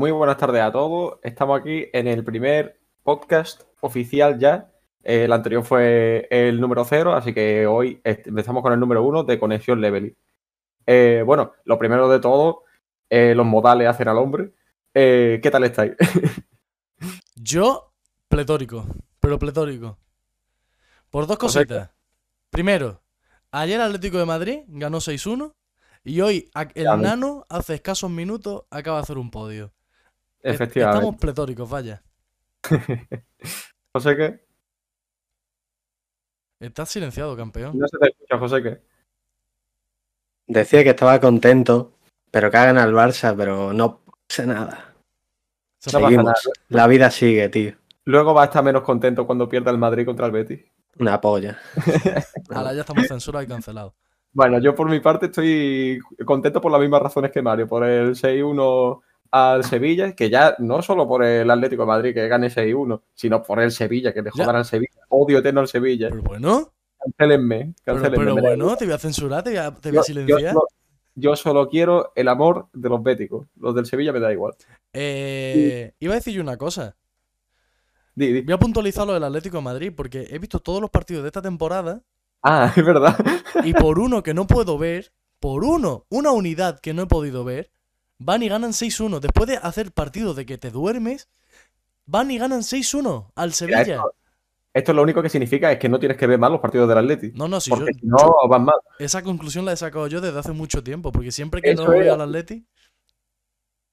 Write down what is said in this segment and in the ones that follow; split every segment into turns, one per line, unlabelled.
Muy buenas tardes a todos. Estamos aquí en el primer podcast oficial ya. Eh, el anterior fue el número cero, así que hoy empezamos con el número uno de Conexión Leveling. Eh, bueno, lo primero de todo, eh, los modales hacen al hombre. ¿Qué tal estáis?
Yo, pletórico, pero pletórico. Por dos cositas. Primero, ayer Atlético de Madrid ganó 6-1 y hoy el Nano hace escasos minutos acaba de hacer un podio.
Efectivamente.
Estamos pletóricos, vaya.
José, ¿qué?
Estás silenciado, campeón.
No se te escucha, José, ¿qué?
Decía que estaba contento, pero que hagan al Barça, pero no pasa nada. La vida sigue, tío.
Luego va a estar menos contento cuando pierda el Madrid contra el Betis.
Una polla.
Ahora ya estamos censurados y cancelados.
Bueno, yo por mi parte estoy contento por las mismas razones que Mario, por el 6-1 al Sevilla, que ya no solo por el Atlético de Madrid que gane 6-1, sino por el Sevilla, que le jodan al Sevilla. Odio eterno al Sevilla.
Pero bueno.
Cancelenme.
Pero, bueno, te voy a censurar, te voy a, silenciar.
Yo, solo quiero el amor de los béticos. Los del Sevilla me da igual.
Eh, iba a decir yo una cosa.
Voy
a puntualizar lo del Atlético de Madrid, porque he visto todos los partidos de esta temporada.
Ah, es verdad.
Y por uno que no puedo ver, por uno, una unidad que no he podido ver, van y ganan 6-1. Después de hacer partidos de que te duermes, van y ganan 6-1 al Sevilla.
Esto, lo único que significa es que no tienes que ver mal los partidos del Atleti.
No, no, si
porque si no van mal.
Esa conclusión la he sacado yo desde hace mucho tiempo, porque siempre que no veo al Atleti.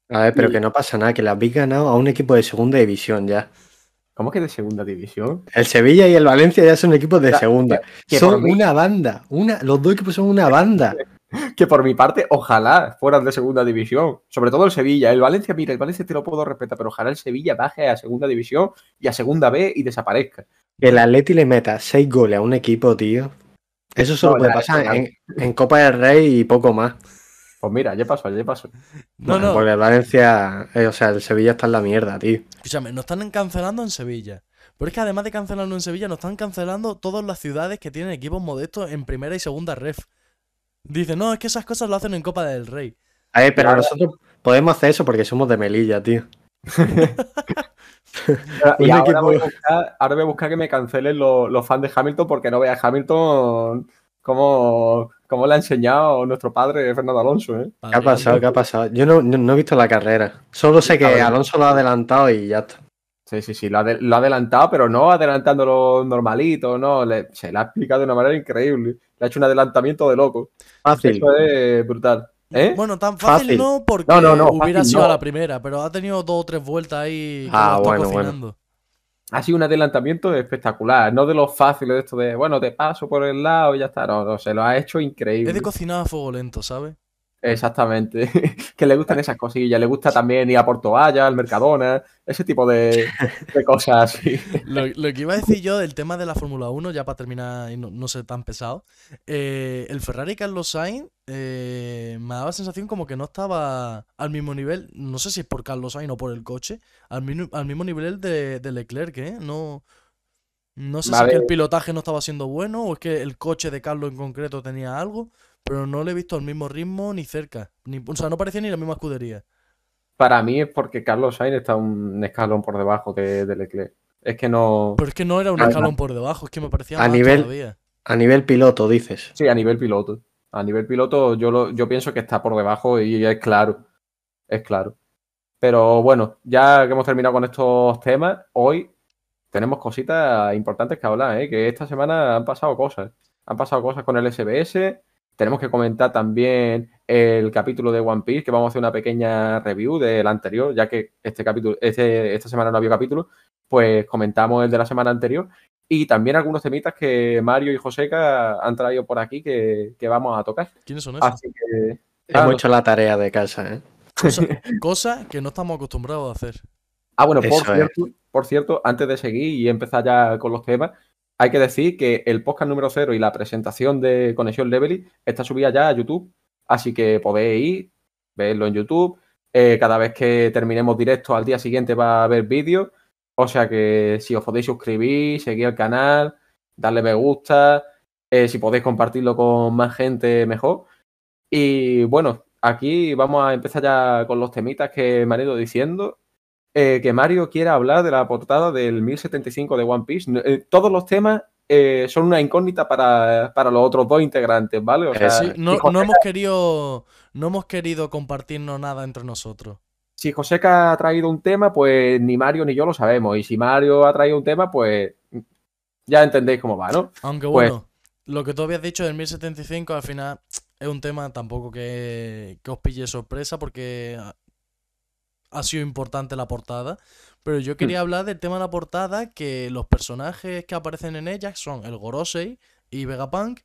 A ver, pero que no pasa nada, que la habéis ganado a un equipo de segunda división ya.
¿Cómo que de segunda división?
El Sevilla y el Valencia ya son equipos de segunda. son una banda. Una, los dos equipos son una banda.
que por mi parte, ojalá fueran de segunda división. Sobre todo el Sevilla. El Valencia, mira, el Valencia te lo puedo respetar, pero ojalá el Sevilla baje a segunda división y a segunda B y desaparezca.
Que el Atleti le meta seis goles a un equipo, tío. Eso solo puede pasar en, Copa del Rey y poco más.
Pues mira, ya pasó, ya pasó.
No, no. Porque el Valencia, eh, o sea, el Sevilla está en la mierda, tío.
Escúchame, nos están cancelando en Sevilla. Pero es que además de cancelarlo en Sevilla, nos están cancelando todas las ciudades que tienen equipos modestos en primera y segunda ref. Dice, no, es que esas cosas lo hacen en Copa del Rey.
A ver, pero nosotros podemos hacer eso porque somos de Melilla, tío.
y ahora, voy a buscar, que me cancelen los, fans de Hamilton porque no vea a Hamilton como, como le ha enseñado nuestro padre Fernando Alonso. ¿eh?
¿Qué ha pasado? ¿Qué ha pasado? Yo no, no, he visto la carrera. Solo sé que Alonso lo ha adelantado y ya está.
Sí, sí, sí, lo ha, adelantado, pero no adelantándolo normalito, no, se le ha explicado de una manera increíble. Le ha hecho un adelantamiento de loco.
Fácil.
Eso es brutal. ¿Eh?
Bueno, tan fácil, no porque no, no, hubiera sido a la primera, pero ha tenido dos o tres vueltas ahí.
ah, bueno, bueno.
Ha sido un adelantamiento espectacular, no de los fáciles de esto de, bueno, te paso por el lado y ya está. No, no, se lo ha hecho increíble.
Es de cocinar a fuego lento, ¿sabes?
Exactamente. que le gustan esas cosillas. Le gusta también ir a Porto Vaya, al Mercadona, ese tipo de, cosas
Lo, que iba a decir yo del tema de la Fórmula 1, ya para terminar y no, ser tan pesado. Eh, el Ferrari Carlos Sainz eh, me daba la sensación como que no estaba al mismo nivel. No sé si es por Carlos Sainz o por el coche. Al, mismo nivel de, Leclerc, ¿eh? No. No sé si es que el pilotaje no estaba siendo bueno o es que el coche de Carlos en concreto tenía algo, pero no le he visto al mismo ritmo ni cerca. Ni, o sea, no parecía ni la misma escudería.
Para mí es porque Carlos Sainz está un escalón por debajo de, Leclerc. Es que no.
Pero es que no era un escalón por debajo, es que me parecía
a nivel, A nivel piloto, dices.
Sí, a nivel piloto. A nivel piloto, yo, lo, yo pienso que está por debajo y es claro. Es claro. Pero bueno, ya que hemos terminado con estos temas, hoy tenemos cositas importantes que hablar, ¿eh? que esta semana han pasado cosas. Han pasado cosas con el SBS, tenemos que comentar también el capítulo de One Piece, que vamos a hacer una pequeña review del anterior, ya que este capítulo, este, esta semana no había capítulo, pues comentamos el de la semana anterior. Y también algunos temitas que Mario y Joseca han traído por aquí que, vamos a tocar.
¿Quiénes son esos?
Así que.
Hemos hecho la tarea de casa, ¿eh?
Cosa, que no estamos acostumbrados a hacer.
Ah, bueno, por cierto, por cierto, antes de seguir y empezar ya con los temas, hay que decir que el podcast número cero y la presentación de Conexión Leveling está subida ya a YouTube, así que podéis ir, verlo en YouTube. Eh, cada vez que terminemos directo al día siguiente va a haber vídeos, o sea que si os podéis suscribir, seguir el canal, darle me gusta, eh, si podéis compartirlo con más gente, mejor. Y bueno, aquí vamos a empezar ya con los temitas que me han ido diciendo. Eh, que Mario quiera hablar de la portada del 1075 de One Piece. Eh, todos los temas eh, son una incógnita para, los otros dos integrantes, ¿vale?
no, hemos querido, no hemos querido compartirnos nada entre nosotros.
Si Joseca ha traído un tema, pues ni Mario ni yo lo sabemos. Y si Mario ha traído un tema, pues ya entendéis cómo va, ¿no?
Aunque pues bueno, lo que tú habías dicho del 1075 al final es un tema tampoco que, que os pille sorpresa porque ha sido importante la portada. Pero yo quería hmm. hablar del tema de la portada, que los personajes que aparecen en ella son el Gorosei y Vegapunk.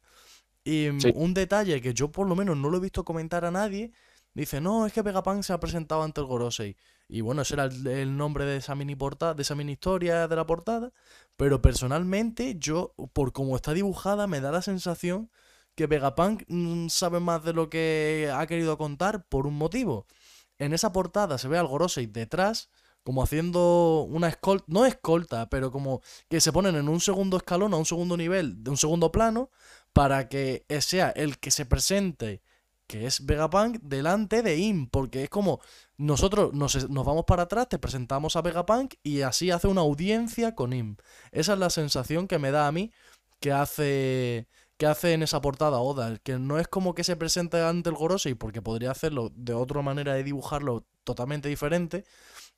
Y un detalle que yo por lo menos no lo he visto comentar a nadie, dice, no, es que Vegapunk se ha presentado ante el Gorosei. Y bueno, ese era el, nombre de esa mini portada, de esa mini historia de la portada. Pero personalmente, yo, por cómo está dibujada, me da la sensación que Vegapunk mm, sabe más de lo que ha querido contar por un motivo en esa portada se ve al Gorosei detrás, como haciendo una escolta, no escolta, pero como que se ponen en un segundo escalón, a un segundo nivel, de un segundo plano, para que sea el que se presente, que es Vegapunk, delante de Im, porque es como nosotros nos, nos vamos para atrás, te presentamos a Vegapunk y así hace una audiencia con Im. Esa es la sensación que me da a mí que hace que hace en esa portada Oda, que no es como que se presente ante el Gorosei, porque podría hacerlo de otra manera de dibujarlo totalmente diferente,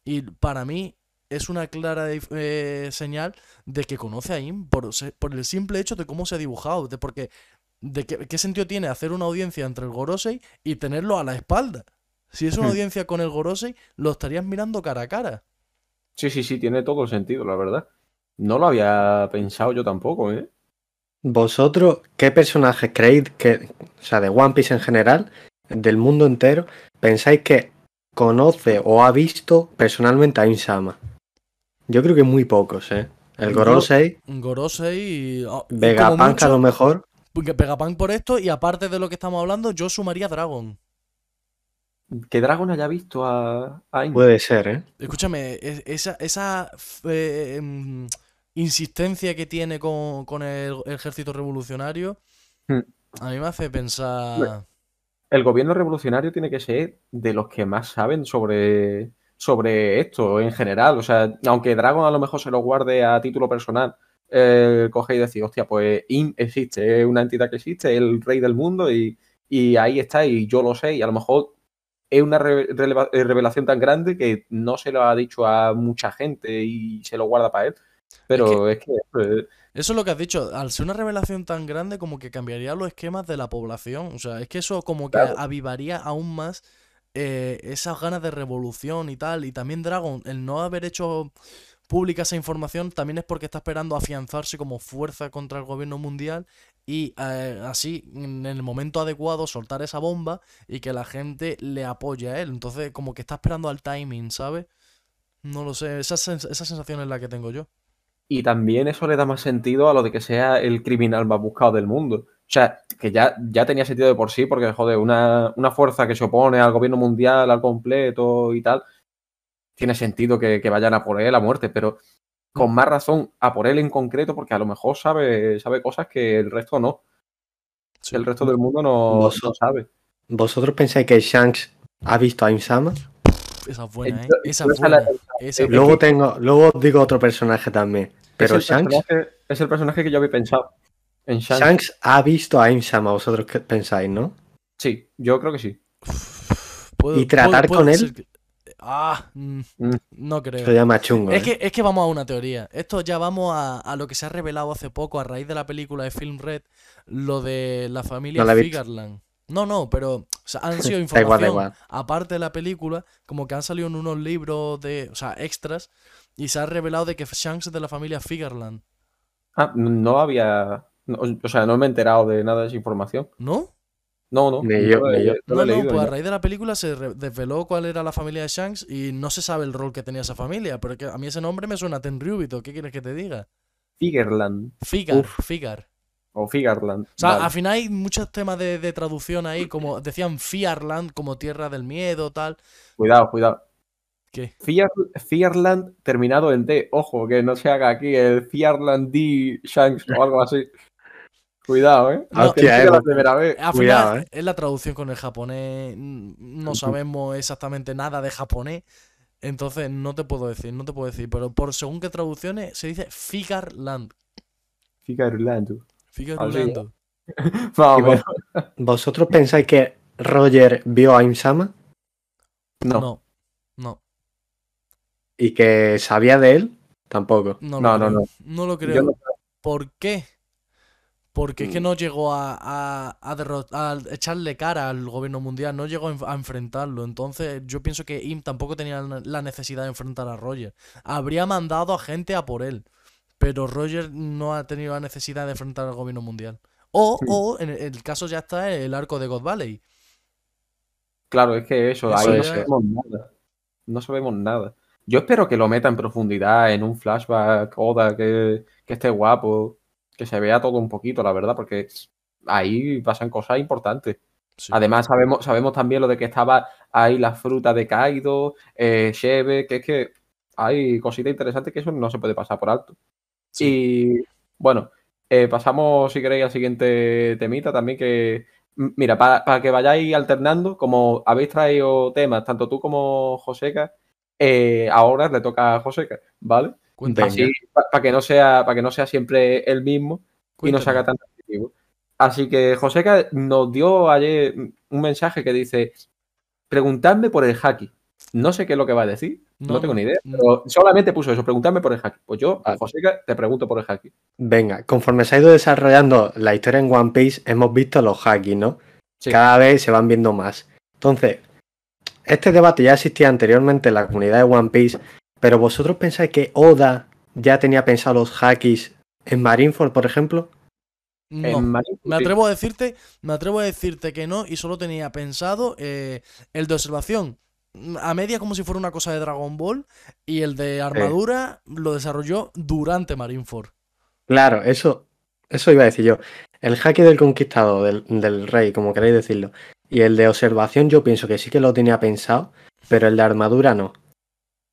y para mí es una clara eh, señal de que conoce a Im por, por, el simple hecho de cómo se ha dibujado, de porque de qué, sentido tiene hacer una audiencia entre el Gorosei y tenerlo a la espalda. Si es una audiencia con el Gorosei, lo estarías mirando cara a cara.
Sí, sí, sí, tiene todo el sentido, la verdad. No lo había pensado yo tampoco, ¿eh?
¿Vosotros qué personajes creéis que, o sea, de One Piece en general, del mundo entero, pensáis que conoce o ha visto personalmente a Insama? Yo creo que muy pocos, ¿eh? El Gorosei.
Gorosei y. Oh,
Vegapunk a lo mejor.
Vegapunk por esto, y aparte de lo que estamos hablando, yo sumaría Dragon.
Que Dragon haya visto a, a
Puede ser, ¿eh?
Escúchame, esa, esa eh, em, insistencia que tiene con, el, ejército revolucionario, hmm. a mí me hace pensar...
El gobierno revolucionario tiene que ser de los que más saben sobre, sobre esto en general. O sea, aunque Dragon a lo mejor se lo guarde a título personal, eh, coge y decir, hostia, pues IM existe, es una entidad que existe, es el rey del mundo y, ahí está y yo lo sé y a lo mejor es una revelación tan grande que no se lo ha dicho a mucha gente y se lo guarda para él. Pero es que...
Eso es lo que has dicho. Al ser una revelación tan grande, como que cambiaría los esquemas de la población. O sea, es que eso como que avivaría aún más eh, esas ganas de revolución y tal. Y también Dragon, el no haber hecho pública esa información también es porque está esperando afianzarse como fuerza contra el gobierno mundial y eh, así en el momento adecuado soltar esa bomba y que la gente le apoye a él. Entonces como que está esperando al timing, ¿sabes? No lo sé, esa, esa sensación es la que tengo yo.
Y también eso le da más sentido a lo de que sea el criminal más buscado del mundo. O sea, que ya, ya tenía sentido de por sí, porque, joder, una, una fuerza que se opone al gobierno mundial al completo y tal, tiene sentido que, vayan a por él a muerte, pero con más razón a por él en concreto, porque a lo mejor sabe, sabe cosas que el resto no. El resto del mundo no, sabe.
¿Vosotros pensáis que Shanks ha visto a Insama?
Esa es buena, ¿eh? Esa es buena.
luego, tengo, luego digo otro personaje también. Pero
es
Shanks.
es el personaje que yo había pensado.
En Shanks. ha visto a Insama, vosotros qué pensáis, ¿no?
Sí, yo creo que sí.
y tratar con él.
Ah, mm, mm. no creo.
Esto llama chungo.
Es, ¿eh? que, es que vamos a una teoría. Esto ya vamos a, lo que se ha revelado hace poco a raíz de la película de Film Red, lo de la familia no No, no, pero han sido información aparte de la película, como que han salido en unos libros de, o sea, extras, y se ha revelado de que Shanks es de la familia Figarland.
Ah, no había, o sea, no me he enterado de nada de esa información.
¿No?
No, no.
No, no, pues a raíz de la película se desveló cuál era la familia de Shanks y no se sabe el rol que tenía esa familia, pero que a mí ese nombre me suena a Tenryubito, ¿qué quieres que te diga?
Figarland.
Figar, Figar.
O Figarland.
O sea, al final hay muchos temas de, traducción ahí, como decían Fiarland, como tierra del miedo, tal.
Cuidado, cuidado.
¿Qué?
Fiarland terminado en D. Ojo, que no se haga aquí el Fiarland D Shanks o algo así. Cuidado, ¿eh?
No,
Hostia, es
eh,
la primera vez.
Al
Cuidado,
final
eh.
es la traducción con el japonés. No sabemos exactamente nada de japonés. Entonces no te puedo decir, no te puedo decir. Pero por según qué traducciones se dice Figarland. Figarland.
Menos.
¿Vosotros pensáis que Roger vio a Imsama
No,
No, no,
y que sabía de él? Tampoco.
no,
No, no.
No lo creo. ¿Por qué? Porque es que
Mm.
no llegó a, a, a derrot- a echarle cara al gobierno mundial, no llegó a enf- a enfrentarlo. Entonces, yo pienso que Im tampoco tenía la la necesidad de enfrentar a Roger. Habría mandado a gente a por él, pero Roger no ha tenido la necesidad de enfrentar al gobierno mundial. O,
Sí.
o en el, caso ya está el arco de God Valley.
Claro, es que eso,
Eso
ahí no sabemos nada. No sabemos nada. Yo espero que lo meta en profundidad, en un flashback, Oda, que, que esté guapo, que se vea todo un poquito, la verdad, porque ahí pasan cosas importantes.
Sí.
Además, sabemos, sabemos también lo de que estaba ahí la fruta de Kaido, eh, Shebe, que es que hay cositas interesantes que eso no se puede pasar por alto.
Sí.
Y bueno, eh, pasamos, si queréis, al siguiente temita también que, mira, para, para que vayáis alternando, como habéis traído temas, tanto tú como Joseca, eh, ahora le toca a Joseca, ¿vale? Así, para que no sea, para que no sea siempre el mismo y no se haga tan repetitivo. Así que Joseca nos dio ayer un mensaje que dice: Preguntadme por el haki. No sé qué es lo que va a decir, no,
No,
tengo ni idea,
no.
pero solamente puso eso, preguntarme por el haki. Pues yo,
Vale.
Joseca, te pregunto por el haki.
Venga, conforme se ha ido desarrollando la historia en One Piece, hemos visto los haki, ¿no?
Sí.
Cada vez se van viendo más. Entonces, este debate ya existía anteriormente en la comunidad de One Piece, pero ¿vosotros pensáis que Oda ya tenía pensado los hakis en Marineford, por ejemplo?
No. Me atrevo a decirte, me atrevo a decirte que no, y solo tenía pensado eh, el de observación mm, a media como si fuera una cosa de Dragon Ball, y el de armadura lo desarrolló durante Marineford.
Claro, eso, eso iba a decir yo. El haki del conquistador, del, del rey, como queréis decirlo, y el de observación yo pienso que sí que lo tenía pensado, pero el de armadura no.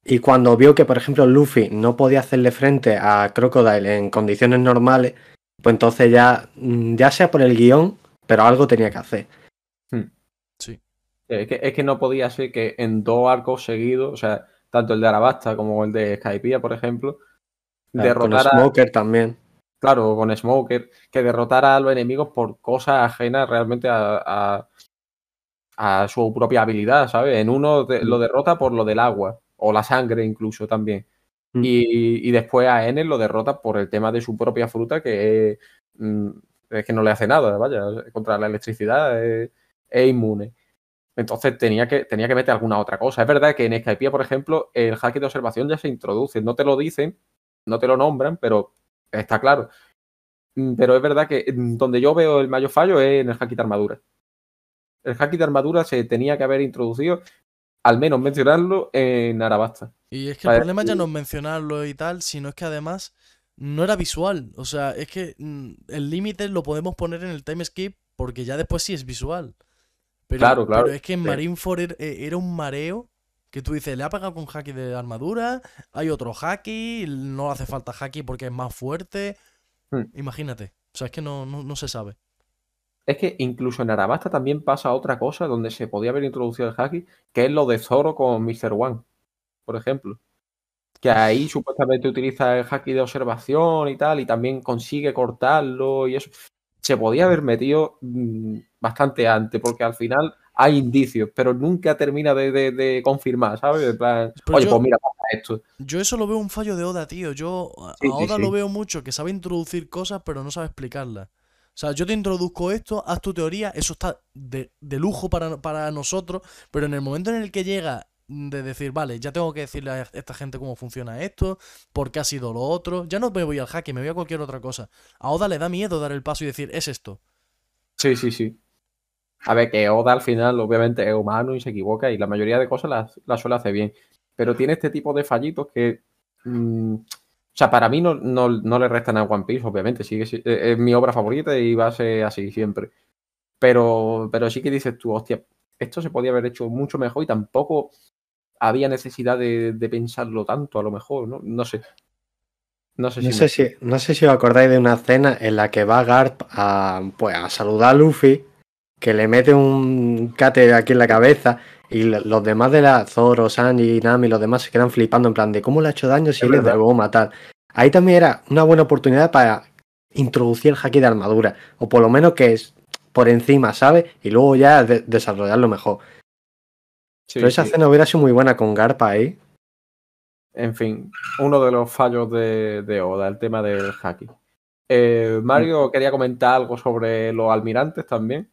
Y cuando vio que, por ejemplo, Luffy no podía hacerle frente a Crocodile en condiciones normales, pues entonces ya, mm, ya sea por el guion, pero algo tenía que hacer.
Es que, es que no podía ser que en dos arcos seguidos, o sea, tanto el de Arabasta como el de Skypiea, por ejemplo,
Claro, con Smoker también.
claro, con Smoker, que derrotara a los enemigos por cosas ajenas realmente a, a- a su propia habilidad, ¿sabes? En uno de- lo derrota por lo del agua, o la sangre incluso también.
Mm.
Y, y después a Enel lo derrota por el tema de su propia fruta, que es, mm, es que no le hace nada, vaya, contra la electricidad es, es inmune. Entonces tenía que, tenía que meter alguna otra cosa. Es verdad que en Skypiea, por ejemplo, el hack de observación ya se introduce. No te lo dicen, no te lo nombran, pero está claro. Mm, Pero es verdad que mm, donde yo veo el mayor fallo es en el hack de armadura. El hack de armadura se tenía que haber introducido, al menos mencionarlo, en Arabasta.
Y es que el problema ya no es mencionarlo y tal, sino es que además no era visual. O sea, es que mm, el límite lo podemos poner en el time skip porque ya después sí es visual. Pero,
Claro, claro,
pero es que en. Marineford eh, era un mareo que tú dices, le ha pegado con haki de armadura, hay otro haki, no hace falta haki porque es más fuerte.
Hmm.
Imagínate. O sea, es que no, no, no se sabe.
Es que incluso en Arabasta también pasa otra cosa donde se podía haber introducido el haki, que es lo de Zoro con Mr. One, por ejemplo. Que ahí supuestamente utiliza el haki de observación y tal, y también consigue cortarlo y eso. Se podía haber metido mm, bastante antes, porque al final hay indicios, pero nunca termina de, de- de confirmar, ¿sabes? En plan,
Pero
Oye,
yo-
pues mira, pasa esto.
Yo eso lo veo un fallo de Oda, tío. Yo a
Sí,
a
sí,
Oda
sí.
lo veo mucho, que sabe introducir cosas, pero no sabe explicarlas. O sea, yo te introduzco esto, haz tu teoría, eso está de, de lujo para, para nosotros, pero en el momento en el que llega de decir, vale, ya tengo que decirle a esta gente cómo funciona esto, por qué ha sido lo otro, ya no me voy al jaque, me voy a cualquier otra cosa. A Oda le da miedo dar el paso y decir, es esto.
Sí, sí, sí. A ver, que Oda al final obviamente es humano y se equivoca y la mayoría de cosas las, las suele hacer bien. Pero tiene este tipo de fallitos que... mm, o sea, para mí no, no, no le restan a One Piece, obviamente. Sigue, si- eh, es mi obra favorita y va a ser así siempre. Pero, pero sí que dices tú, hostia, esto se podía haber hecho mucho mejor y tampoco había necesidad de, de pensarlo tanto, a lo mejor, ¿no? No sé. No sé si.
No
me-
sé, si, no sé si os acordáis de una escena en la que va Garp a, pues, a saludar a Luffy, que le mete un cate aquí en la cabeza y lo- los demás de la Zoro, Sanji, Nami, los demás se quedan flipando en plan de cómo le ha hecho daño si él le debo matar. Ahí también era una buena oportunidad para introducir el haki de armadura, o por lo menos que es por encima, ¿sabes? Y luego ya de- desarrollarlo mejor.
Sí,
Pero esa
sí.
escena hubiera sido muy buena con Garp ahí.
En fin, uno de los fallos de, de Oda, el tema del haki. Eh, Mario quería comentar algo sobre los almirantes también.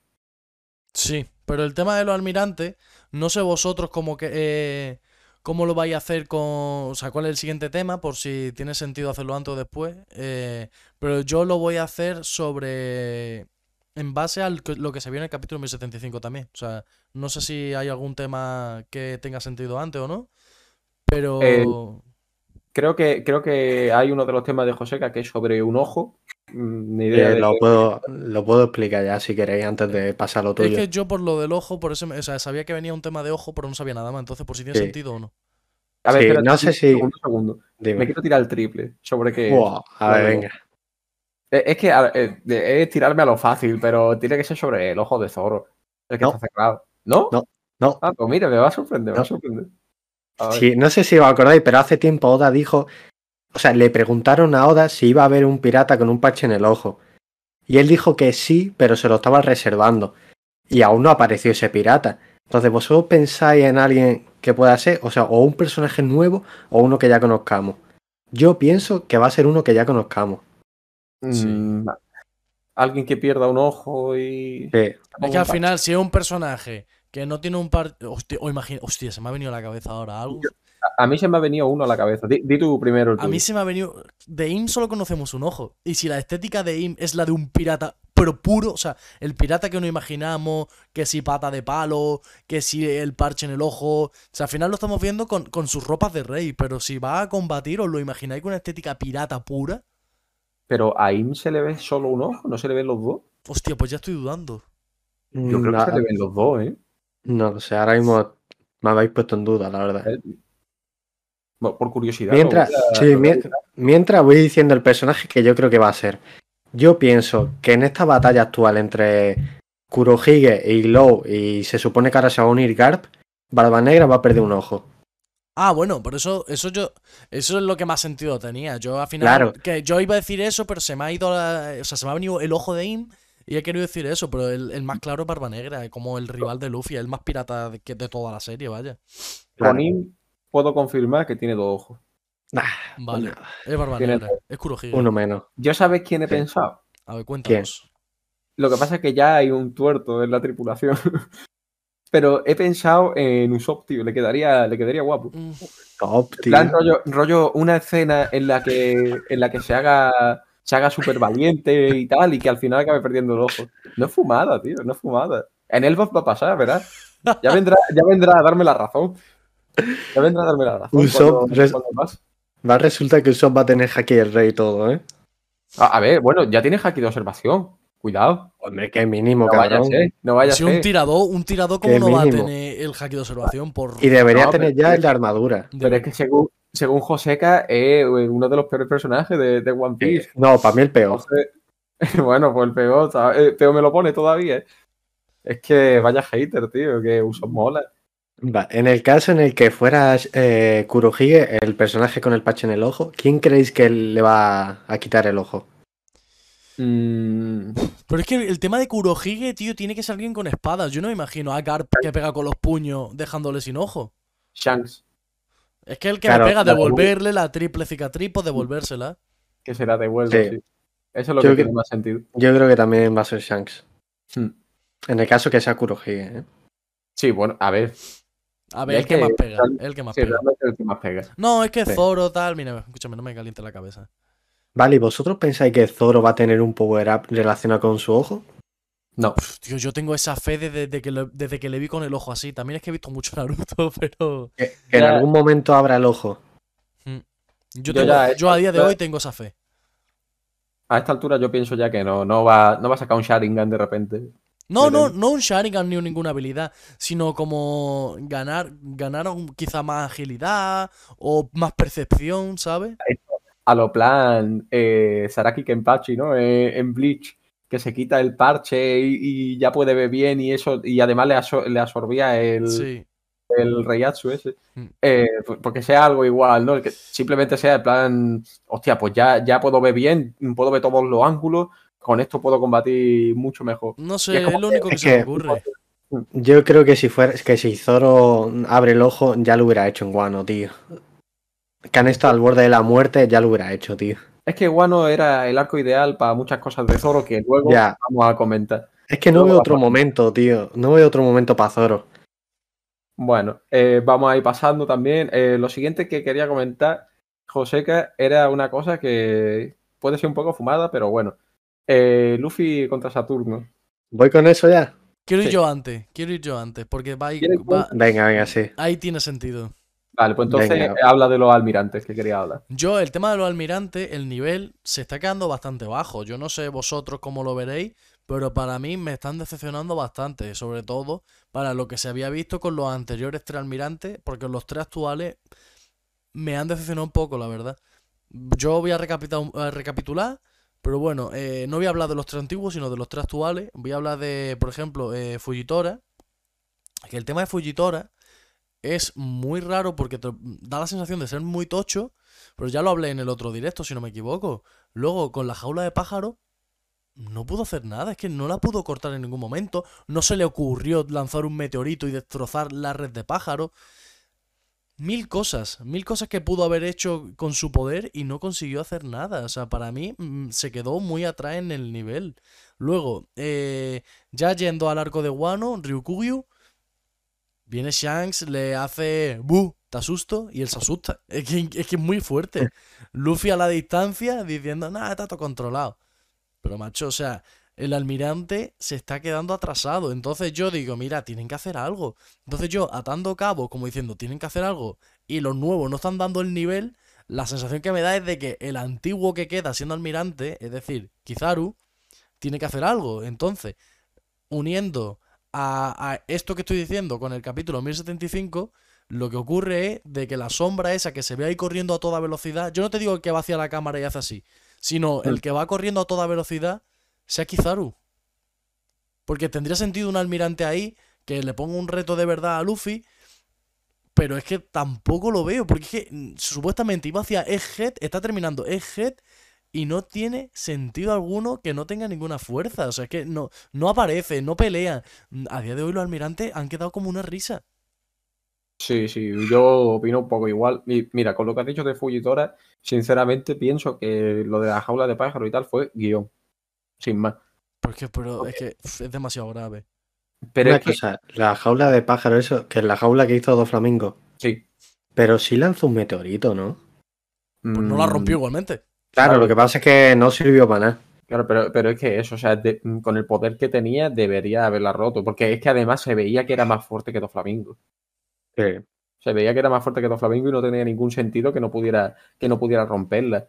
Sí, pero el tema de los almirantes, no sé vosotros cómo que eh, cómo lo vais a hacer con, o sea, cuál es el siguiente tema, por si tiene sentido hacerlo antes o después. eh, pero yo lo voy a hacer sobre, en base a lo que se vio en el capítulo 1075 también. O sea, no sé si hay algún tema que tenga sentido antes o no, pero
Eh, Creo que, creo que hay uno de los temas de Joseca que es sobre un ojo. Mm, Ni idea
Eh,
de
lo, puedo, lo puedo explicar ya si queréis antes de pasar a lo
es
tuyo.
que yo por lo del ojo, por eso, me- o sea, sabía que venía un tema de ojo, pero no sabía nada más. Entonces, por si tiene
Sí.
sentido o no.
A ver,
Sí,
espérate,
no sé si-
Segundo, un segundo. Me quiero tirar el triple. ¿Sobre qué?
Buah, a ver, venga.
Eh, Es que a eh, es tirarme a lo fácil, pero tiene que ser sobre el ojo de Zoro. El que
No.
está cerrado. ¿No?
No. No,
Ah, pues mira, me va a sorprender, me va a sorprender.
Sí, no sé si os acordáis, pero hace tiempo Oda dijo, o sea, le preguntaron a Oda si iba a haber un pirata con un parche en el ojo. Y él dijo que sí, pero se lo estaba reservando. Y aún no apareció ese pirata. Entonces, ¿vosotros pensáis en alguien que pueda ser? O sea, o un personaje nuevo o uno que ya conozcamos. Yo pienso que va a ser uno que ya conozcamos.
Sí.
Mm, Alguien que pierda un ojo y.
Sí.
Es que al final, si es un personaje que no tiene un par. Hostia, o imagina- hostia, se me ha venido a la cabeza ahora algo.
A mí se me ha venido uno a la cabeza. Di, di tú primero el
A mí se me ha venido. De Im solo conocemos un ojo. Y si la estética de Im es la de un pirata, pero puro, o sea, el pirata que nos imaginamos, que si pata de palo, que si el parche en el ojo. O sea, al final lo estamos viendo con, con sus ropas de rey. Pero si va a combatir, ¿os lo imagináis con una estética pirata pura?
Pero a Im se le ve solo un ojo, no se le ven los dos.
Hostia, pues ya estoy dudando.
Yo creo
no,
que se le ven los dos, ¿eh?
No lo sé, ahora mismo me habéis puesto en duda, la verdad.
Eh, Bueno, por curiosidad.
Mientras,
voy a-
sí,
voy
mientras diciendo el personaje que yo creo que va a ser. Yo pienso que en esta batalla actual entre Kurohige y Glow y se supone que ahora se va a unir Garp, Barba Negra va a perder un ojo.
Ah, bueno, por eso, eso yo, eso es lo que más sentido tenía. Yo al final,
Claro.
que yo iba a decir eso, pero se me ha ido, la- o sea, se me ha venido el ojo de Im y he querido decir eso, pero el, el más claro es Barba Negra, como el rival de Luffy, el más pirata de, de toda la serie, vaya.
Im puedo confirmar que tiene dos ojos.
Ah,
Vale,
bueno,
es Barba
Tiene
Negra, es Kurohige.
uno menos.
¿Yo sabes quién he
Sí.
pensado?
A ver, cuéntanos.
Lo que pasa es que ya hay un tuerto en la tripulación. Pero he pensado en Usopp, tío. Le quedaría, le quedaría guapo.
Mm,
Top,
En
tío.
plan, rollo, rollo, una escena en la que, en la que se haga se haga súper valiente y tal, y que al final acabe perdiendo el ojo. No es fumada, tío, no es fumada. En Elbow va a pasar, ¿verdad? Ya vendrá, ya vendrá a darme la razón. Ya vendrá a darme la razón.
Usopp
cuando-
res-
cuando pase.
Va a resultar que Usopp va a tener haki el rey y todo, ¿eh?
A, a ver, bueno, ya tienes haki de observación. Cuidado.
Hombre, qué mínimo,
No vaya a
cabrón.
ser, no vaya a
Si un
ser.
tirador, un tirador, ¿cómo
Qué
no va a tener el haki de observación por.
Y debería
No,
tener
pero-
ya el de armadura.
Pero es que según, según Joseca es uno de los peores personajes de, de One Piece.
No, para mí el peor.
Entonces, bueno, pues el peor, ¿sabes? Eh, peor me lo pone todavía. Es que vaya hater, tío, que uso mola.
Va, En el caso en el que fuera eh, Kurohige, el personaje con el parche en el ojo, ¿quién creéis que le va a quitar el ojo?
Mm,
Pero es que el tema de Kurohige, tío, tiene que ser alguien con espadas. Yo no me imagino a Garp que pega con los puños dejándole sin ojo.
Shanks,
Es que el que
Claro,
le pega, devolverle la triple cicatriz, pues devolvérsela.
que será devuelto,
Sí.
sí. Eso es lo
Yo
que tiene más sentido.
Yo creo que también va a ser Shanks.
Hmm.
En el caso que sea Kurohige, ¿eh?
Sí, bueno, a ver.
A ver, el que,
que
más pega. El que más
Sí,
pega.
realmente es el que más pega.
No, es que
Sí.
Zoro tal. Mira, escúchame, no me caliente la cabeza.
Vale, ¿y vosotros pensáis que Zoro va a tener un power-up relacionado con su ojo?
No,
Pff, Tío, yo tengo esa fe desde, desde que, lo- desde que le vi con el ojo así. También es que he visto mucho Naruto, pero.
Que, que en algún momento abra el ojo.
Yo,
Yo
tengo-
ya he
yo a día de hoy tengo esa fe.
a esta altura yo pienso ya que no, no va, no va a sacar un Sharingan de repente.
No, no, no un Sharingan ni un- ninguna habilidad, sino como ganar, ganar un- quizá más agilidad o más percepción, ¿sabes?
a lo plan eh, Saraki Kenpachi, ¿no? Eh, en Bleach, que se quita el parche y, y ya puede ver bien y eso, y además le, aso- le absorbía el,
Sí.
el Reiatsu ese.
Mm.
Eh, pues- porque sea algo igual, ¿no? El que simplemente sea el plan, hostia, pues ya, ya puedo ver bien, puedo ver todos los ángulos, con esto puedo combatir mucho mejor.
No sé,
es
lo único que
es
se me ocurre.
Yo creo que si fuera, que si Zoro abre el ojo, ya lo hubiera hecho en Guano, tío. Que han estado al borde de la muerte, ya lo hubiera hecho, tío.
Es que Wano era el arco ideal para muchas cosas de Zoro que luego
Ya.
vamos a comentar.
Es que no
Luego
veo otro momento, tío. No veo otro momento para Zoro.
Bueno, eh, vamos a ir pasando también. Eh, lo siguiente que quería comentar, Joseca, era una cosa que puede ser un poco fumada, pero bueno. Eh, Luffy contra Saturno.
¿Voy con eso ya?
Quiero ir
Sí.
yo antes, quiero ir yo antes, porque va,
¿Quieres
va-
Venga, venga, sí.
ahí tiene sentido.
Vale, pues entonces
Venga.
habla de los almirantes que quería hablar.
Yo, el tema de los almirantes, el nivel se está quedando bastante bajo. Yo no sé vosotros cómo lo veréis, pero para mí me están decepcionando bastante, sobre todo para lo que se había visto con los anteriores tres almirantes, porque los tres actuales me han decepcionado un poco, la verdad. Yo voy a recapitular, pero bueno, eh, no voy a hablar de los tres antiguos, sino de los tres actuales. Voy a hablar de, por ejemplo, eh, Fujitora. Que el tema de Fujitora es muy raro porque te da la sensación de ser muy tocho, pero ya lo hablé en el otro directo, si no me equivoco. Luego, con la jaula de pájaro, no pudo hacer nada, es que no la pudo cortar en ningún momento. No se le ocurrió lanzar un meteorito y destrozar la red de pájaro. Mil cosas, mil cosas que pudo haber hecho con su poder y no consiguió hacer nada. O sea, para mí mm, se quedó muy atrás en el nivel. Luego, eh, ya yendo al arco de Wano, Ryukugyu, viene Shanks, le hace bu, te asusto, y él se asusta. Es que es, que es muy fuerte. Luffy a la distancia diciendo, nada, está todo controlado. Pero macho, o sea, el almirante se está quedando atrasado. Entonces yo digo, mira, tienen que hacer algo. Entonces yo, atando cabos, como diciendo, tienen que hacer algo, y los nuevos no están dando el nivel, la sensación que me da es de que el antiguo que queda siendo almirante, es decir, Kizaru, tiene que hacer algo. Entonces, uniendo a, a esto que estoy diciendo con el capítulo 1075, lo que ocurre es de que la sombra esa que se ve ahí corriendo a toda velocidad, yo no te digo el que va hacia la cámara y hace así, sino el que va corriendo a toda velocidad sea Kizaru. Porque tendría sentido un almirante ahí que le ponga un reto de verdad a Luffy, pero es que tampoco lo veo, porque es que mm, supuestamente iba hacia Egghead, está terminando Egghead y no tiene sentido alguno que no tenga ninguna fuerza. O sea, es que no, no aparece, no pelea. Mm, A día de hoy los almirantes han quedado como una risa.
Sí, sí, yo opino un poco igual. Y mira, con lo que has dicho de Fujitora, sinceramente pienso que lo de la jaula de pájaro y tal fue guion. Sin más.
Porque, pero es que es demasiado grave.
Pero
Una
es que,
cosa, la jaula de pájaro, eso, que es la jaula que hizo dos flamingos.
sí.
Pero sí lanzó un meteorito, ¿no?
Pues no la
mm,
rompió igualmente.
Claro, lo que pasa es que no sirvió para nada.
Claro, pero, pero es que eso, o sea, de- con el poder que tenía, debería haberla roto. Porque es que además se veía que era más fuerte que Doflamingo.
Sí.
Se veía que era más fuerte que Doflamingo y no tenía ningún sentido que no pudiera, que no pudiera romperla.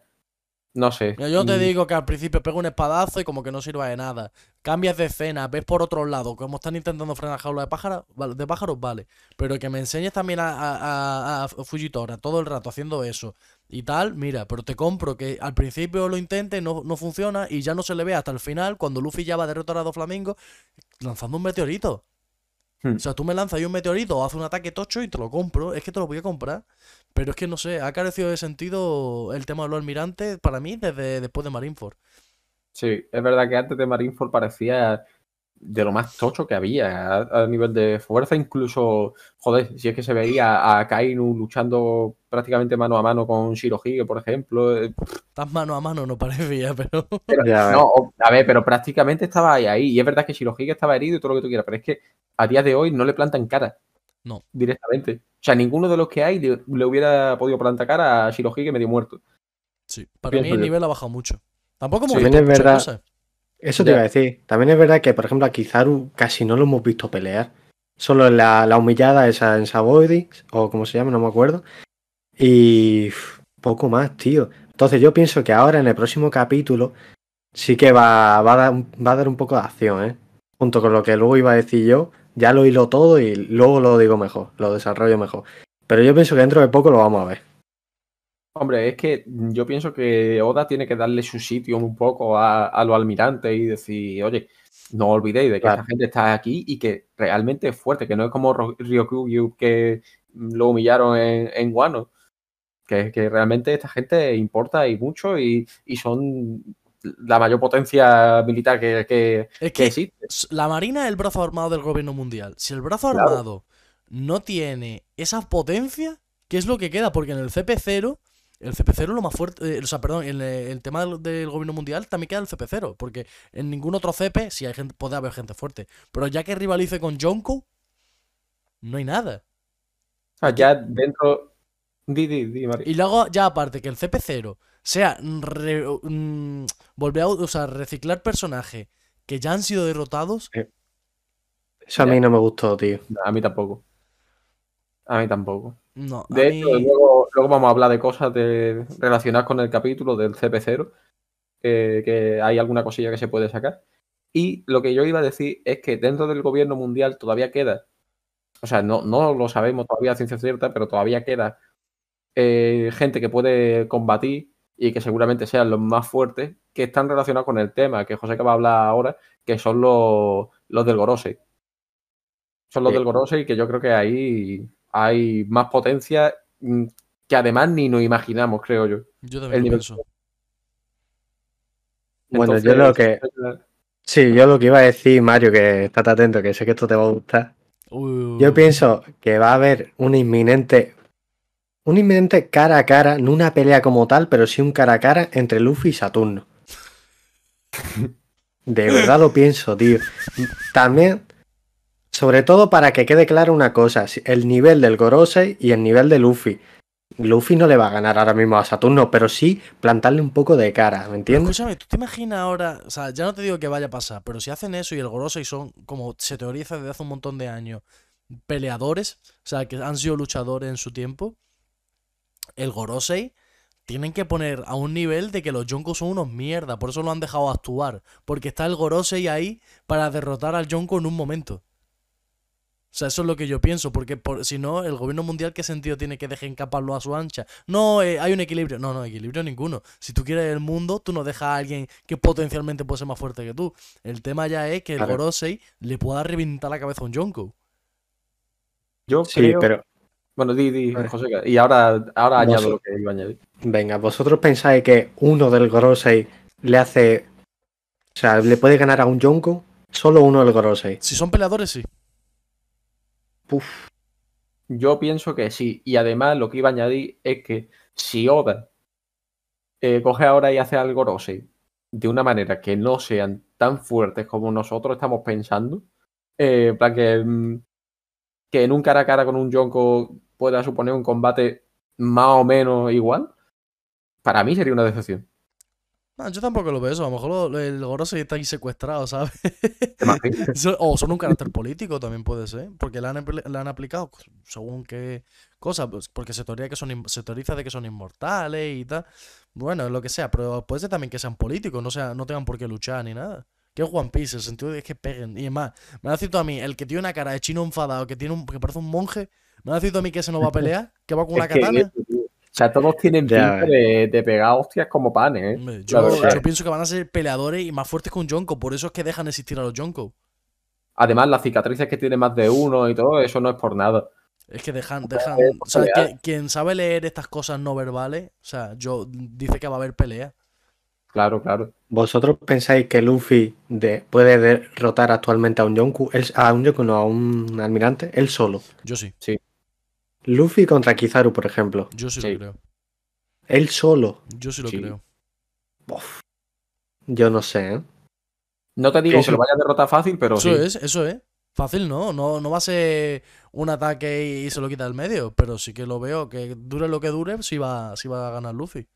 No sé.
Mira, yo te digo que al principio pega un espadazo y como que no sirva de nada. Cambias de escena, ves por otro lado cómo están intentando frenar jaula de pájaros, vale, de pájaros, vale. Pero que me enseñes también a, a, a- a Fujitora todo el rato haciendo eso y tal, mira, pero te compro que al principio lo intente, no, no funciona y ya no se le ve hasta el final cuando Luffy ya va a derrotar a dos flamingos lanzando un meteorito.
Hmm.
O sea, tú me lanzas ahí un meteorito o haces un ataque tocho y te lo compro. Es que te lo voy a comprar. Pero es que no sé, ha carecido de sentido el tema de los almirantes para mí desde después de Marineford.
Sí, es verdad que antes de Marineford parecía de lo más tocho que había a, a nivel de fuerza, incluso, joder, si es que se veía a Kainu luchando prácticamente mano a mano con Shirohige, por ejemplo. eh,
Tan mano a mano no parecía, pero.
pero-
Ya ves.
no, a ver, pero prácticamente estaba ahí, ahí. Y es verdad que Shirohige estaba herido y todo lo que tú quieras, pero es que a día de hoy no le plantan cara.
No.
Directamente. O sea, ninguno de los que hay le, le hubiera podido plantar cara a Shirohige medio muerto.
Sí, para
Pienso
mí el
yo.
nivel ha bajado mucho. Tampoco hemos
Sí,
visto
es
muchas
verdad.
cosas.
Eso te iba a decir. También es verdad que, por ejemplo, a Kizaru casi no lo hemos visto pelear. Solo la, la humillada esa en Saboidix, o como se llama, no me acuerdo. Y poco más, tío. Entonces yo pienso que ahora en el próximo capítulo sí que va, va, a, dar, va a dar un poco de acción, ¿eh? Junto con lo que luego iba a decir yo, ya lo hilo todo y luego lo digo mejor, lo desarrollo mejor. Pero yo pienso que dentro de poco lo vamos a ver.
Hombre, es que yo pienso que Oda tiene que darle su sitio un poco a, a los almirantes y decir, oye, no olvidéis de que
Claro.
esta gente está aquí y que realmente es fuerte, que no es como Ryokugyu que lo humillaron en, en Wano. Que, que realmente esta gente importa y mucho y, y son la mayor potencia militar que, que-
Es
que
que
existe.
la Marina es el brazo armado del gobierno mundial. Si el brazo
Claro.
armado no tiene esa potencia, ¿qué es lo que queda? Porque en el CP0, el CP0 es lo más fuerte. eh, o sea, perdón, el, el tema del, del gobierno mundial también queda el CP0. Porque en ningún otro CP sí hay gente, puede haber gente fuerte. Pero ya que rivalice con Jonko, no hay nada.
O sea, ya dentro. Di, di, di.
Y luego, ya aparte, que el CP0 sea re- mm, volver a o sea, reciclar personajes que ya han sido derrotados.
Eso a mí no me gustó, tío.
A mí tampoco. A mí tampoco.
No,
De
mí-
hecho, luego, luego vamos a hablar de cosas de, relacionadas con el capítulo del CP0, eh, que hay alguna cosilla que se puede sacar. Y lo que yo iba a decir es que dentro del gobierno mundial todavía queda, o sea, no, no lo sabemos todavía a ciencia cierta, pero todavía queda eh, gente que puede combatir y que seguramente sean los más fuertes, que están relacionados con el tema que José que va a hablar ahora, que son los, los del Gorosei. Son los
Sí.
del Gorosei que yo creo que ahí hay más potencia mm, que además ni nos imaginamos, creo yo.
yo
el
también lo
nivel-
pienso.
Bueno,
Entonces,
yo lo que. Sí, yo lo que iba a decir, Mario, que estate atento, que sé que esto te va a gustar.
Uy,
Yo pienso que va a haber un inminente. Un inminente cara a cara, no una pelea como tal, pero sí un cara a cara entre Luffy y Saturno. De verdad lo pienso, tío. También, sobre todo para que quede clara una cosa, el nivel del Gorosei y el nivel de Luffy. Luffy no le va a ganar ahora mismo a Saturno, pero sí plantarle un poco de cara, ¿me
Pero
entiendes?
escúchame, ¿tú te imaginas ahora? O sea, ya no te digo que vaya a pasar, pero si hacen eso y el Gorosei son, como se teoriza desde hace un montón de años, peleadores, o sea, que han sido luchadores en su tiempo, el Gorosei tienen que poner a un nivel de que los Yonkos son unos mierda, por eso lo han dejado actuar, porque está el Gorosei ahí para derrotar al Yonko en un momento. O sea, eso es lo que yo pienso, porque por, si no, el gobierno mundial, ¿qué sentido tiene que dejen caparlo a su ancha? No, eh, hay un equilibrio. No, no, equilibrio ninguno. Si tú quieres el mundo, tú no dejas a alguien que potencialmente puede ser más fuerte que tú. El tema ya es que el. Gorosei le pueda reventar la cabeza a un Yonko.
Yo
Sí,
creo.
pero
Bueno, di, di. José. Y ahora, ahora añado
Vos-
lo que iba a añadir.
venga, ¿vosotros pensáis que uno del Gorosei le hace. O sea, le puede ganar a un Yonko? Solo uno del Gorosei.
Si son peleadores, sí.
Puf,
Yo pienso que sí. Y además lo que iba a añadir es que si Oda eh, coge ahora y hace algo Gorosei de una manera que no sean tan fuertes como nosotros estamos pensando, eh, plan que, mm, que en un cara a cara con un Yonko pueda suponer un combate más o menos igual, para mí sería una decepción.
No, yo tampoco lo veo eso. A lo mejor el Gorosei está ahí secuestrado, ¿sabes? O son un carácter político también puede ser, porque le han, le han aplicado según qué cosa, pues, porque se teoría que son se teoriza de que son inmortales y tal. Bueno, lo que sea, pero puede ser también que sean políticos, no sea, no tengan por qué luchar ni nada. Que es One Piece, el sentido de que peguen. Y es más, me ha dicho a mí, el que tiene una cara de chino enfadado, que tiene un, que parece un monje, me ha dicho a mí que ese no va a pelear, que va con una
Es
katana.
Sea, todos tienen
Ya
pinta de, de pegar hostias como panes, ¿eh?
Yo, pienso que van a ser peleadores y más fuertes que un Yonko, por eso es que dejan existir a los Yonko.
Además, las cicatrices que tiene más de uno y todo, eso no es por nada.
Es que dejan, dejan, o sea, que- quien sabe leer estas cosas no verbales, o sea, yo dice que va a haber pelea.
Claro, claro.
¿Vosotros pensáis que Luffy de- puede derrotar actualmente a un Yonko? Él- a un Yonko, no, a un almirante, él solo.
Yo sí,
Luffy contra Kizaru, por ejemplo.
yo sí,
Sí.
lo creo.
Él solo.
Yo sí lo
Sí.
creo.
Yo no sé, ¿eh?
No te digo que lo vaya a derrotar fácil, pero
Eso
sí.
es, eso es. Fácil no, no, no va a ser un ataque y, se lo quita del medio, pero sí que lo veo, que dure lo que dure, sí va, sí va a ganar Luffy.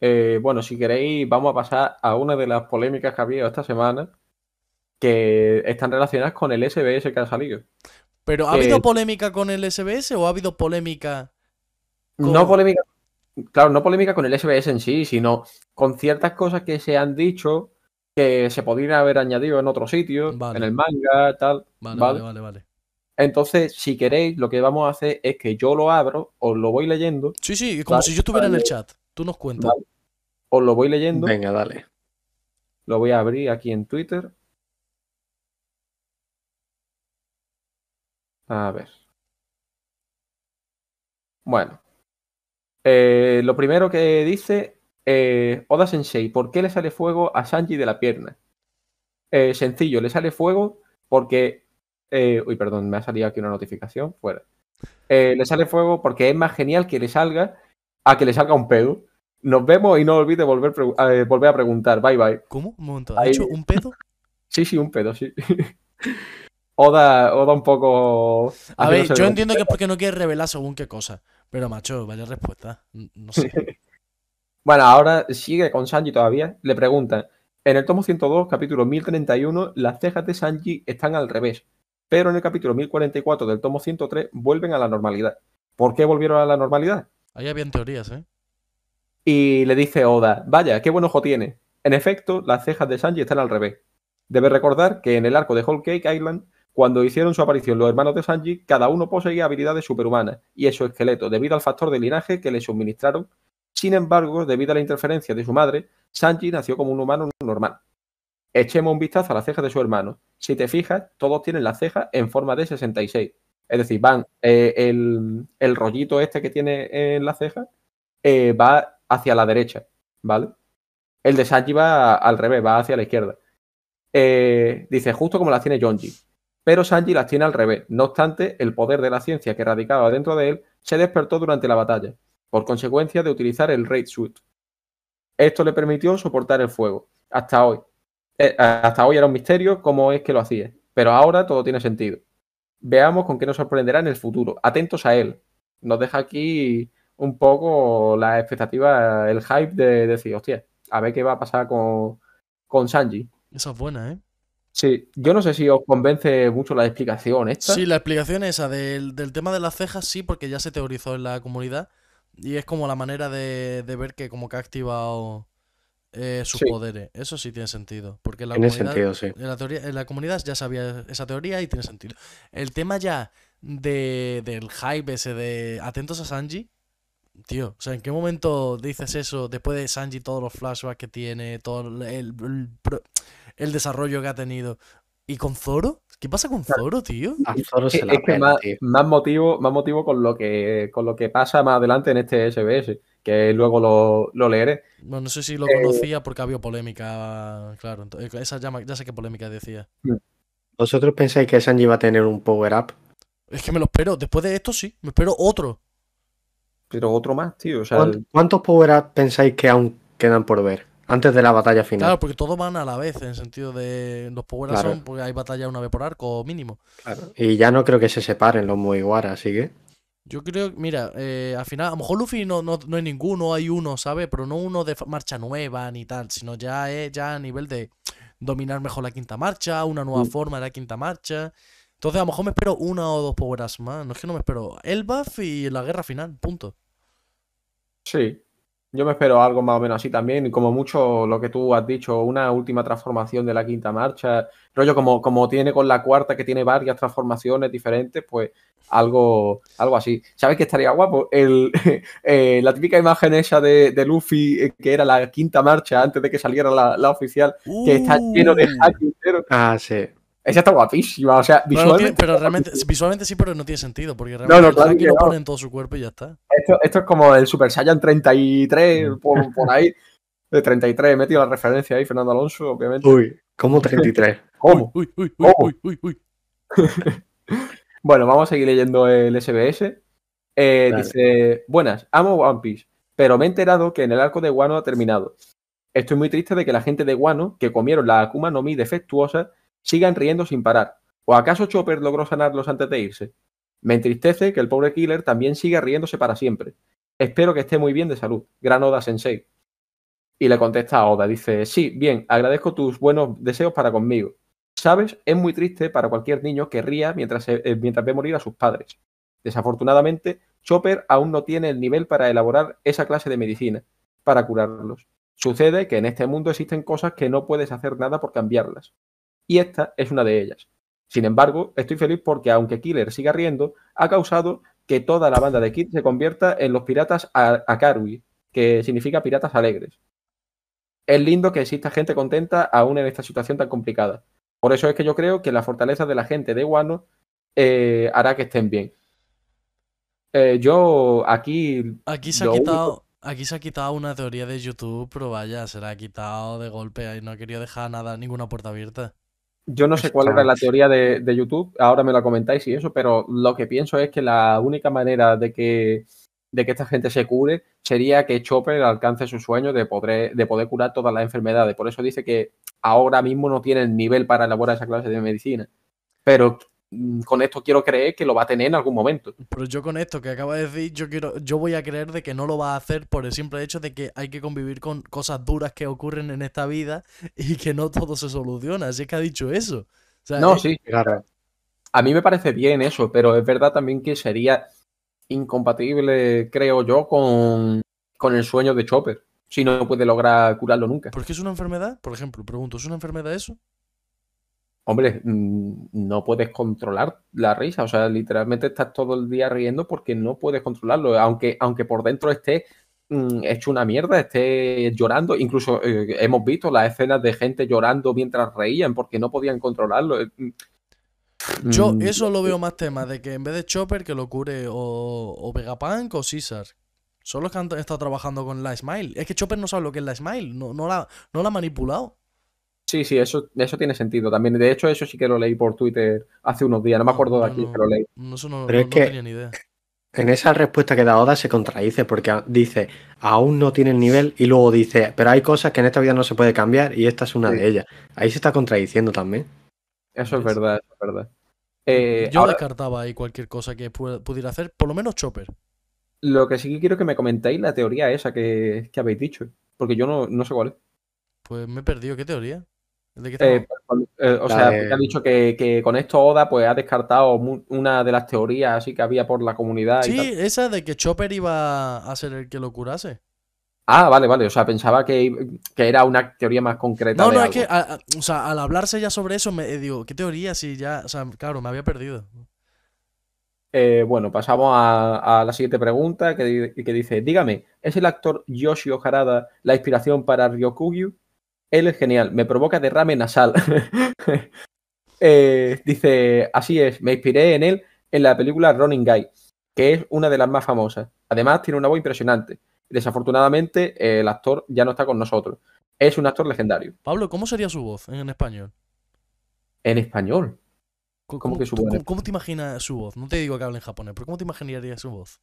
Eh, bueno, si queréis, vamos a pasar a una de las polémicas que ha habido esta semana, que están relacionadas con el SBS que ha salido.
Pero ¿ha
Eh,
habido polémica con el SBS o ha habido polémica?
No polémica, claro, no polémica con el SBS en sí, sino con ciertas cosas que se han dicho que se podrían haber añadido en otro sitio,
Vale.
en el manga, tal.
Vale,
Vale.
vale, vale.
Entonces, si queréis, lo que vamos a hacer es que yo lo abro, os lo voy leyendo,
Sí, sí, como
Vale,
si yo estuviera en el chat. Tú nos cuentas.
Vale. os lo voy leyendo,
Venga, dale.
lo voy a abrir aquí en Twitter. A ver. Bueno. Eh, lo primero que dice eh, Oda Sensei, ¿por qué le sale fuego a Sanji de la pierna? Eh, sencillo, le sale fuego porque... eh, uy, perdón, me ha salido aquí una notificación. Fuera. Le sale fuego porque es más genial que le salga a que le salga un pedo. Nos vemos y no olvide volver, volver a preguntar. Bye bye.
¿Cómo? Un momento. ¿Ha
Ahí-
hecho un pedo?
Sí, sí, un pedo, sí. Oda, Oda un poco.
A ver, yo
el-
entiendo que es porque no quiere revelar según qué cosa. Pero, macho, vaya respuesta. No sé.
Bueno, ahora sigue con Sanji todavía. Le preguntan: En el tomo 102, capítulo 1031, las cejas de Sanji están al revés. Pero en el capítulo 1044 del tomo 103 vuelven a la normalidad. ¿Por qué volvieron a la normalidad?
Ahí habían teorías, ¿eh?
Y le dice Oda: Vaya, qué buen ojo tiene. En efecto, las cejas de Sanji están al revés. Debe recordar que en el arco de Whole Cake Island, cuando hicieron su aparición los hermanos de Sanji, cada uno poseía habilidades superhumanas y exoesqueleto debido al factor de linaje que le suministraron. Sin embargo, debido a la interferencia de su madre, Sanji nació como un humano normal. Echemos un vistazo a las cejas de su hermano. Si te fijas, todos tienen las cejas en forma de 66. Es decir, van eh, el, rollito este que tiene en la ceja eh, va hacia la derecha, ¿vale? El de Sanji va al revés, va hacia la izquierda. Eh, dice, justo como las tiene Jonji. Pero Sanji las tiene al revés. No obstante, el poder de la ciencia que radicaba dentro de él se despertó durante la batalla, por consecuencia de utilizar el Raid Suit. Esto le permitió soportar el fuego. Hasta hoy. Eh, hasta hoy era un misterio cómo es que lo hacía. Pero ahora todo tiene sentido. Veamos con qué nos sorprenderá en el futuro. Atentos a él. Nos deja aquí un poco la expectativa, el hype de decir, hostia, a ver qué va a pasar con, con Sanji.
Esa es buena, ¿eh?
Sí, yo no sé si os convence mucho la explicación esta.
Sí, la explicación esa del, del tema de las cejas, sí, porque ya se teorizó en la comunidad. Y es como la manera de, de ver que como que ha activado eh, sus
Sí.
poderes. Eso sí tiene sentido. Porque en la
Tiene
comunidad,
sentido, sí.
en la teoría, en la comunidad ya sabía esa teoría y tiene sentido. El tema ya de, del hype ese de atentos a Sanji. Tío, o sea, ¿en qué momento dices eso después de Sanji, todos los flashbacks que tiene, todo el, el, pro- el desarrollo que ha tenido? ¿Y con Zoro? ¿Qué pasa con Zoro, tío?
A Zoro se
Es
la
que
pela,
más,
tío.
más motivo, más motivo con lo que con lo que pasa más adelante en este SBS, que luego lo, lo leeré.
Bueno, no sé si lo
Eh,
conocía porque había polémica, claro. ento- eh, Esa ya, ya sé qué polémica decía.
¿Vosotros pensáis que Sanji va a tener un power-up?
Es que me lo espero. Después de esto sí, me espero otro.
Pero otro más, tío. O sea,
¿Cuántos, cuántos power-up pensáis que aún quedan por ver? Antes de la batalla final.
Claro, porque todos van a la vez, en el sentido de los power
Claro.
son porque hay batalla una vez por arco mínimo.
Claro. Y ya no creo que se separen los Mugiwara, así que.
Yo creo, mira, eh, al final, a lo mejor Luffy no, no, no hay ninguno, hay uno, ¿sabes? Pero no uno de marcha nueva ni tal, sino ya es ya a nivel de dominar mejor la quinta marcha, una nueva
Mm.
forma de la quinta marcha. Entonces a lo mejor me espero una o dos power ups más. No es que no me espero. El buff y la guerra final, punto.
sí. Yo me espero algo más o menos así también. Y como mucho lo que tú has dicho, una última transformación de la quinta marcha. Rollo como, como tiene con la cuarta, que tiene varias transformaciones diferentes, pues algo, algo así. ¿Sabes qué estaría guapo? El, eh, la típica imagen esa de, de Luffy, eh, que era la quinta marcha antes de que saliera la, la oficial, que está lleno de
Uh.
haki entero.
Ah, sí.
Esa está guapísima. O sea,
Bueno, no tiene-
visualmente.
pero realmente, visualmente sí, pero no tiene sentido, porque
no,
realmente el
claro
haki
que
lo
no.
pone en todo su cuerpo y ya está.
Esto, esto es como el Super Saiyan 33, por, por ahí. De 33, he metido la referencia ahí, Fernando Alonso, obviamente.
Uy, ¿cómo 33?
¿Cómo?
Uy, uy, uy,
¿Cómo?
uy, uy, uy.
Bueno, vamos a seguir leyendo el SBS. Eh, dice: Buenas, amo One Piece, pero me he enterado que en el arco de Wano ha terminado. Estoy muy triste de que la gente de Wano, que comieron la Akuma no Mi defectuosa, sigan riendo sin parar. ¿O acaso Chopper logró sanarlos antes de irse? Me entristece que el pobre Killer también siga riéndose para siempre. Espero que esté muy bien de salud. Gran Oda Sensei. Y le contesta a Oda, dice, sí, bien, agradezco tus buenos deseos para conmigo. Sabes, es muy triste para cualquier niño que ría mientras, eh, mientras ve morir a sus padres. Desafortunadamente, Chopper aún no tiene el nivel para elaborar esa clase de medicina, para curarlos. Sucede que en este mundo existen cosas que no puedes hacer nada por cambiarlas. Y esta es una de ellas. Sin embargo, estoy feliz porque aunque Killer siga riendo, ha causado que toda la banda de Kid se convierta en los piratas a- Akarui, que significa piratas alegres. Es lindo que exista gente contenta aún en esta situación tan complicada. Por eso es que yo creo que la fortaleza de la gente de Wano eh, hará que estén bien. Eh, yo aquí
Aquí se ha quitado. Aquí se ha quitado una teoría de YouTube, pero vaya, se la ha quitado de golpe y no ha querido dejar nada, ninguna puerta abierta.
Yo no sé cuál era la teoría de, de YouTube, ahora me la comentáis y eso, pero lo que pienso es que la única manera de que, de que esta gente se cure sería que Chopper alcance su sueño de poder, de poder curar todas las enfermedades. Por eso dice que ahora mismo no tiene el nivel para elaborar esa clase de medicina. Pero con esto quiero creer que lo va a tener en algún momento.
Pero yo con esto que acaba de decir, yo quiero, yo voy a creer de que no lo va a hacer por el simple hecho de que hay que convivir con cosas duras que ocurren en esta vida y que no todo se soluciona. Así que ha dicho eso. O sea,
No, sí,
Claro.
a mí me parece bien eso, pero es verdad también que sería incompatible, creo yo, con, con el sueño de Chopper, si no puede lograr curarlo nunca.
¿Por qué es una enfermedad? Por ejemplo, pregunto, ¿es una enfermedad eso?
Hombre, mm, no puedes controlar la risa, o sea, literalmente estás todo el día riendo porque no puedes controlarlo, aunque, aunque por dentro esté mm, hecho una mierda, esté llorando, incluso eh, hemos visto las escenas de gente llorando mientras reían porque no podían controlarlo. eh, mm.
Yo
Mm,
eso lo veo más tema de que en vez de Chopper que lo cure o, o Vegapunk o Caesar. Son los que han estado trabajando con la Smile. Es que Chopper no sabe lo que es la Smile, no, no, la, no la ha manipulado.
Sí, sí, eso, eso tiene sentido también. De hecho, eso sí que lo leí por Twitter hace unos días, no me acuerdo de aquí
no-
que lo leí.
no, Eso no,
Pero
no-
es
no
que-
tenía ni idea.
En esa respuesta que da Oda se contradice porque dice, aún no tiene el nivel y luego dice, pero hay cosas que en esta vida no se puede cambiar y esta es una
Sí.
de ellas. Ahí se está contradiciendo también.
Eso es
¿Ves?
verdad, eso es verdad. Eh,
Yo
ahora,
descartaba ahí cualquier cosa que pu- pudiera hacer, por lo menos Chopper.
lo que sí que quiero que me comentéis la teoría esa que, que habéis dicho, porque yo no, no sé cuál es.
Pues me he perdido. ¿Qué teoría? ¿De qué
Eh, eh, o
La
sea,
de-
ha dicho que, que con esto Oda pues ha descartado una de las teorías así que había por la comunidad y
Sí,
tal.
esa de que Chopper iba a ser el que lo curase.
Ah, vale, vale. O sea, pensaba que, que era una teoría más concreta.
No,
de
no, es que, a- a- o sea, al hablarse ya sobre eso, me eh, digo, ¿qué teoría? Si ya, o sea, claro, me había perdido.
Eh, bueno, pasamos a, a la siguiente pregunta que, que dice: Dígame, ¿es el actor Yoshio Harada la inspiración para Ryokugyu? Él es genial, me provoca derrame nasal. Eh, dice: Así es, me inspiré en él en la película Running Guy, que es una de las más famosas. Además, tiene una voz impresionante. Desafortunadamente, eh, el actor ya no está con nosotros. Es un actor legendario.
Pablo, ¿cómo sería su voz en español?
En español.
¿Cómo,
¿Cómo que su voz
cómo te imaginas su voz? No te digo que hable en japonés, pero ¿cómo te imaginarías su voz?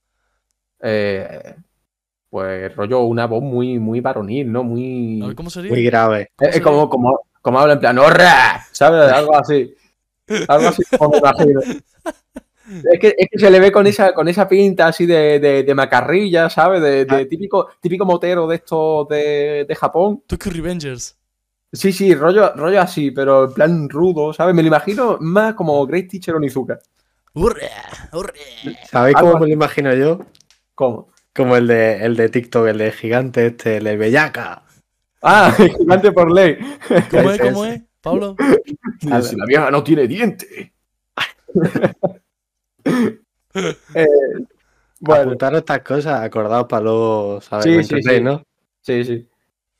Eh, pues rollo, una voz muy, muy varonil, ¿no? Muy.
A ver, ¿cómo sería?
Muy grave.
¿Cómo
Es
sería?
como, como, como habla en plan, ¡horra! ¿Sabes? Algo así. Algo así como me imagino. Es que, es que se le ve con esa, con esa pinta así de, de, de macarrilla, ¿sabes? De, de
Ah.
típico, típico motero de estos de, de Japón.
Tokyo Revengers.
Sí, sí, rollo, rollo así, pero en plan rudo, ¿sabes? Me lo imagino más como Great Teacher Onizuka.
¡Hurra! ¡Hurra!
¿Sabéis cómo me lo imagino yo?
¿Cómo?
Como el de, el de TikTok, el de gigante este, el de Bellaca.
Ah, gigante por ley.
¿Cómo es? ¿Cómo es? Pablo.
Si la vieja no tiene diente. Eh, bueno,
Apuntaros estas cosas, acordaos para luego saber
Sí, sí, sí.
¿no?
Sí, sí.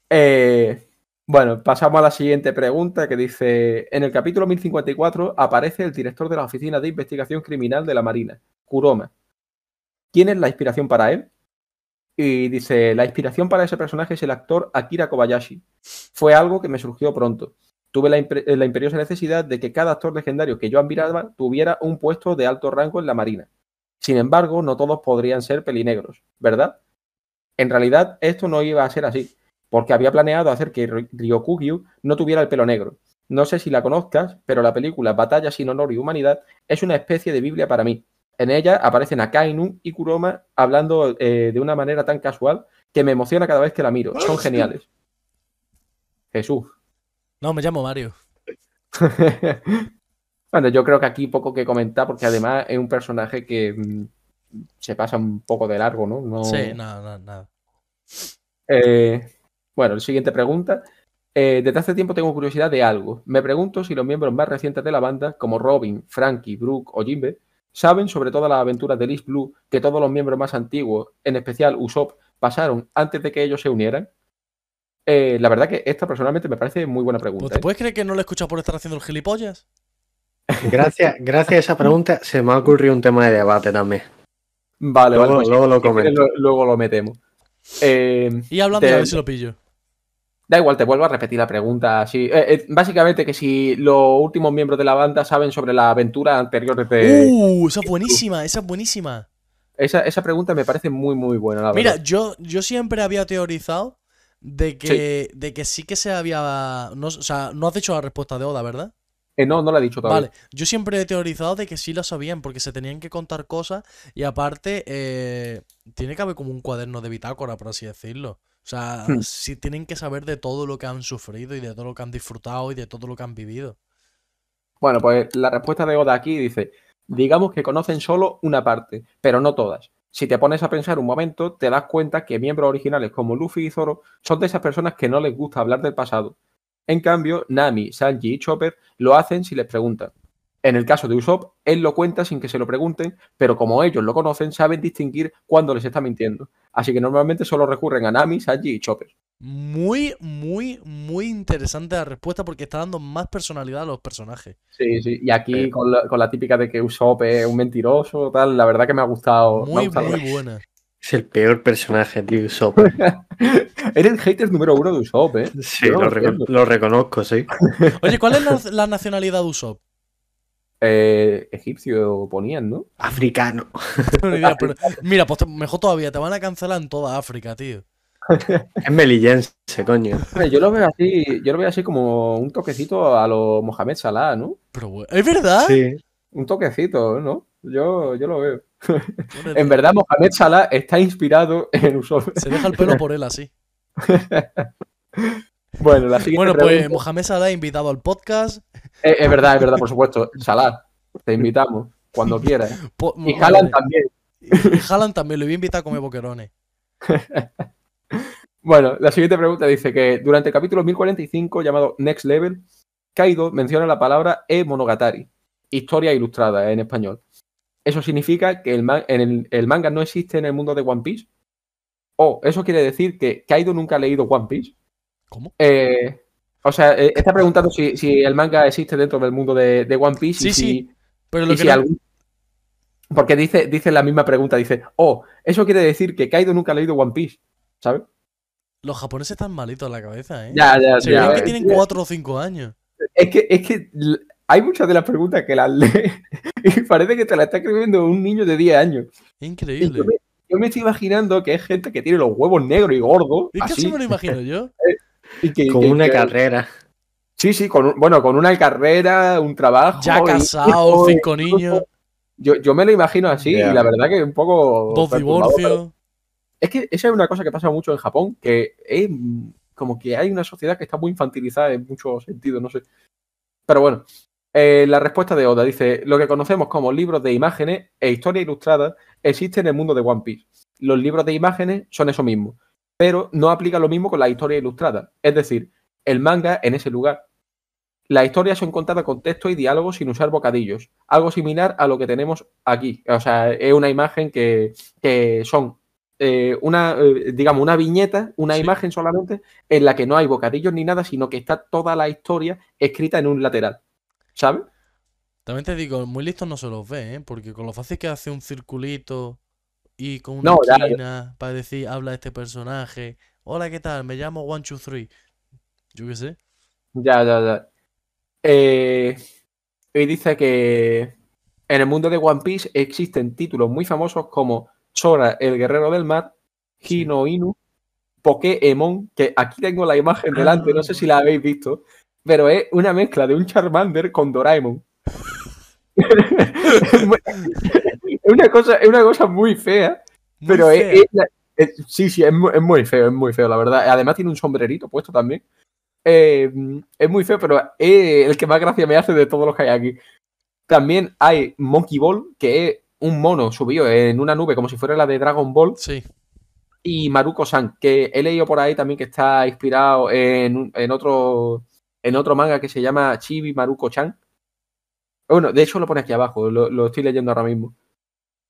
Eh, bueno, pasamos a la siguiente pregunta que dice, en el capítulo 1054 aparece el director de la Oficina de Investigación Criminal de la Marina, Kuroma. ¿Quién es la inspiración para él? Y dice, la inspiración para ese personaje es el actor Akira Kobayashi. Fue algo que me surgió pronto. Tuve la, imperiosa necesidad de que cada actor legendario que yo admiraba tuviera un puesto de alto rango en la Marina. Sin embargo, no todos podrían ser pelinegros, ¿verdad? En realidad, esto no iba a ser así, porque había planeado hacer que Ry- Ryokugyu no tuviera el pelo negro. No sé si la conozcas, pero la película Batalla sin honor y humanidad es una especie de Biblia para mí. En ella aparecen Akainu y Kuroma hablando eh, de una manera tan casual que me emociona cada vez que la miro. Son geniales. Jesús.
No, me llamo Mario.
bueno, yo creo que aquí poco que comentar, porque además es un personaje que mm, se pasa un poco de largo, ¿no? No-
Sí, nada, nada, nada.
Eh, bueno, siguiente pregunta. Eh, desde hace tiempo tengo curiosidad de algo. Me pregunto si los miembros más recientes de la banda, como Robin, Frankie, Brooke o Jimbe, saben sobre todas las aventuras de Liz Blue que todos los miembros más antiguos, en especial Usopp, pasaron antes de que ellos se unieran. Eh, la verdad que esta personalmente me parece muy buena pregunta.
Pues, ¿Te
¿eh?
puedes creer que no lo he escuchado por estar haciendo el gilipollas?
Gracias, gracias a esa pregunta se me ha ocurrido un tema de debate también.
Vale,
Luego-
vale. pues
luego lo
luego lo metemos. Eh,
Y hablando,
Te-
a ver si lo pillo.
Da igual, te vuelvo a repetir la pregunta. así. Eh, eh, básicamente que si los últimos miembros de la banda saben sobre las aventuras anteriores de...
Uh, esa es buenísima, esa es buenísima.
Esa, esa pregunta me parece muy, muy buena, la
Mira,
verdad.
yo, yo siempre había teorizado de que, de que sí que se había. No, o sea, no has dicho la respuesta de Oda, ¿verdad?
Eh, no, no lo he dicho todavía.
Vale, yo siempre he teorizado de que sí lo sabían porque se tenían que contar cosas y aparte eh, tiene que haber como un cuaderno de bitácora, por así decirlo. O sea,
Hmm.
sí tienen que saber de todo lo que han sufrido y de todo lo que han disfrutado y de todo lo que han vivido.
Bueno, pues la respuesta de Oda aquí dice, digamos que conocen solo una parte, pero no todas. Si te pones a pensar un momento, te das cuenta que miembros originales como Luffy y Zoro son de esas personas que no les gusta hablar del pasado. En cambio, Nami, Sanji y Chopper lo hacen si les preguntan. En el caso de Usopp, él lo cuenta sin que se lo pregunten, pero como ellos lo conocen, saben distinguir cuándo les está mintiendo. Así que normalmente solo recurren a Nami, Sanji y Chopper.
Muy, muy, muy interesante la respuesta porque está dando más personalidad a los personajes.
Sí, sí. Y aquí
Sí.
con la, con la típica de que Usopp es un mentiroso, tal, la verdad que me ha gustado. ha
Muy,
gustado.
muy buena.
Es el peor personaje, tío, Usopp.
Eres el hater número uno de Usopp, ¿eh?
Sí, lo,
lo
reco-
entiendo.
lo reconozco, sí.
Oye, ¿cuál es la, la nacionalidad de Usopp?
Eh, egipcio ponían, ¿no?
Africano.
No tengo ni idea, pero- mira, pues te- mejor todavía, te van a cancelar en toda África, tío.
Es melillense, coño.
Yo lo veo así, yo lo veo así como un toquecito a los Mohamed Salah, ¿no?
Pero ¿es verdad?
Sí.
Un toquecito, ¿no? Yo, yo lo veo. En verdad, Mohamed Salah está inspirado en Usopp.
Se deja el pelo por él así.
Bueno, la siguiente
Bueno, pues
pregunta-
Mohamed Salah invitado al podcast.
Eh, es verdad, es verdad, por supuesto. Salah, te invitamos cuando quieras.
Po-
Y Haaland también.
y Haaland también, lo voy a invitar a comer boquerones.
Bueno, la siguiente pregunta dice que durante el capítulo 1045 llamado Next Level, Kaido menciona la palabra e-monogatari, historia ilustrada en español. ¿Eso significa que el, ma- en el- el manga no existe en el mundo de One Piece? ¿O eso quiere decir que Kaido nunca ha leído One Piece?
¿Cómo?
Eh, o sea, eh, está preguntando si, si el manga existe dentro del mundo de, de One Piece y
Sí,
si,
sí, Pero
y
que
si
no-
algún- Porque dice, dice la misma pregunta, dice, oh, eso quiere decir que Kaido nunca ha leído One Piece, ¿sabes?
los japoneses están malitos en la cabeza, ¿eh?
Ya, ya,
Se
ya.
creen que tienen 4 o 5 años.
Es que, es que hay muchas de las preguntas que las lee y parece que te la está escribiendo un niño de 10 años. Y
Increíble.
yo, me, yo me estoy imaginando que es gente que tiene los huevos negros y gordos.
Es que
así,
así me lo imagino yo.
y que-
Con
que-
una
que-
carrera.
Sí, sí, con un- bueno, con una carrera, un trabajo.
Ya casado,
y-
cinco niños,
Yo, yo me lo imagino así y la verdad que un poco.
dos divorcios.
Es que esa es una cosa que pasa mucho en Japón, que es como que hay una sociedad que está muy infantilizada en muchos sentidos, no sé. Pero bueno, eh, la respuesta de Oda dice, lo que conocemos como libros de imágenes e historia ilustrada existe en el mundo de One Piece. Los libros de imágenes son eso mismo, pero no aplica lo mismo con la historia ilustrada. Es decir, el manga en ese lugar. Las historias son contadas con texto y diálogos sin usar bocadillos, algo similar a lo que tenemos aquí. O sea, es una imagen que, que son eh, una, eh, digamos, una viñeta, una
Sí.
imagen solamente, en la que no hay bocadillos ni nada, sino que está toda la historia escrita en un lateral. ¿Sabes?
También te digo, muy listos no se los ve, ¿eh? Porque con lo fácil que hace un circulito y con una
No, ya.
para decir, habla este personaje. Hola, ¿qué tal? Me llamo One, Two, Three. Yo qué sé.
Ya, ya, ya. Eh, y dice que en el mundo de One Piece existen títulos muy famosos como Sora, el guerrero del mar,
Sí.
Hino Inu, Pokémon, que aquí tengo la imagen delante, no sé si la habéis visto, pero es una mezcla de un Charmander con Doraemon. es una cosa, es una cosa muy fea,
Muy
pero es,
fea.
es la- es- sí, sí, es muy, es muy feo, es muy feo, la verdad. Además tiene un sombrerito puesto también. Eh, es muy feo, pero es el que más gracia me hace de todos los que hay aquí. También hay Monkey Ball, que es un mono subido en una nube como si fuera la de Dragon Ball.
Sí.
y Maruko-san, que he leído por ahí también que está inspirado en, en otro, en otro manga que se llama Chibi Maruko-chan. Bueno, de hecho lo pone aquí abajo, lo, lo estoy leyendo ahora mismo.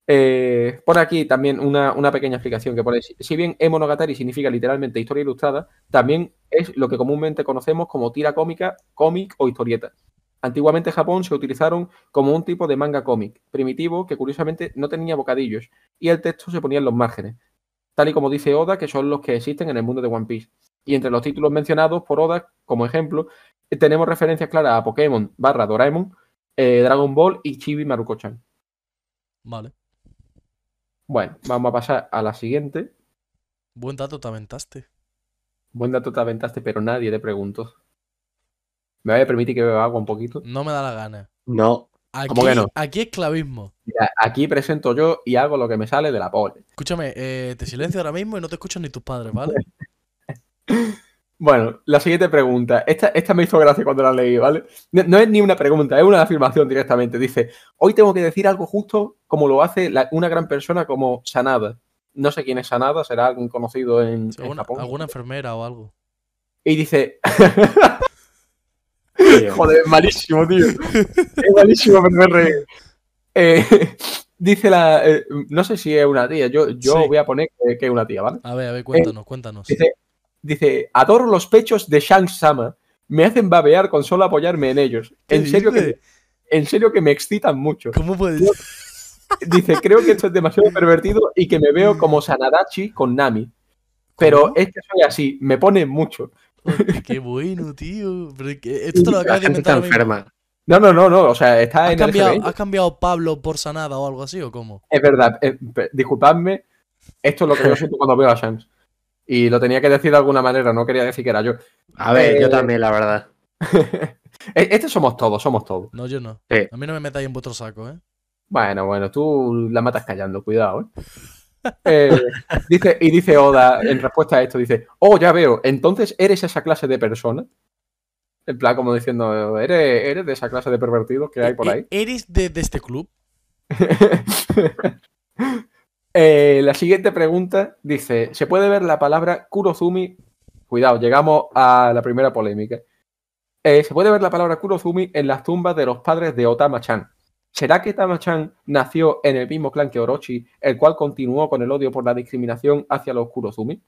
Eh, pone aquí también una, una, pequeña explicación que pone, si bien e-monogatari significa literalmente historia ilustrada, también es lo que comúnmente conocemos como tira cómica, cómic o historieta. Antiguamente en Japón se utilizaron como un tipo de manga cómic, primitivo, que curiosamente no tenía bocadillos, y el texto se ponía en los márgenes, tal y como dice Oda, que son los que existen en el mundo de One Piece. Y entre los títulos mencionados por Oda, como ejemplo, tenemos referencias claras a Pokémon barra Doraemon, eh, Dragon Ball y Chibi Maruko-chan.
Vale.
Bueno, vamos a pasar a la siguiente.
Buen dato te aventaste.
Buen dato te aventaste, pero nadie te preguntó. ¿Me voy a permitir que beba agua un poquito?
No me da la gana.
No.
Aquí,
¿Cómo que no?
Aquí esclavismo.
Mira, aquí presento yo y hago lo que me sale de la polla.
Escúchame, eh, te silencio ahora mismo y no te escuchan ni tus padres, ¿vale?
Bueno, la siguiente pregunta. Esta, esta me hizo gracia cuando la leí, ¿vale? No, no, es ni una pregunta, es una afirmación directamente. Dice, hoy tengo que decir algo justo como lo hace la, una gran persona como Sanada. No sé quién es Sanada, será alguien conocido en,
Sí,
en
alguna,
Japón.
alguna enfermera o algo.
Y dice, joder, es malísimo, tío. Es malísimo, pero me reí. Eh, dice la, eh, no sé si es una tía, yo, yo
Sí.
voy a poner que, que es una tía, ¿vale?
A ver, a ver, cuéntanos, cuéntanos.
Dice, dice, adoro los pechos de Shang Sama. Me hacen babear con solo apoyarme en ellos.
¿Qué
En serio, que, en serio que me excitan mucho.
¿Cómo puedes
Dice, creo que esto es demasiado pervertido y que me veo como Sanadachi con Nami. Pero
¿Cómo?
es que soy así, me pone mucho.
Qué bueno, tío. Pero es que esto te lo acabas de inventar
enferma.
No, no, no, no. O sea, está
¿Has
en el
cambiado,
FBI.
¿Has cambiado Pablo por Sanada o algo así o cómo?
Es verdad, eh, disculpadme. Esto es lo que yo siento cuando veo a Shanks. Y lo tenía que decir de alguna manera, no quería decir que era yo.
A ver,
Eh,
yo también, la verdad.
E- Este somos todos, somos todos.
No, yo no.
Sí.
A mí no me metáis en vuestro saco, ¿eh?
Bueno, bueno, tú la matas callando, cuidado, ¿eh? Eh, dice, y dice Oda, en respuesta a esto, dice, oh, ya veo, entonces eres esa clase de persona. En plan, como diciendo, eres, eres de esa clase de pervertidos que hay por ahí.
¿E- ¿Eres de, de este club?
Eh, la siguiente pregunta dice: ¿Se puede ver la palabra Kurozumi? Cuidado, llegamos a la primera polémica. Eh, ¿Se puede ver la palabra Kurozumi en las tumbas de los padres de Otama-chan? ¿Será que Otama-chan nació en el mismo clan que Orochi, el cual continuó con el odio por la discriminación hacia los Kurozumi?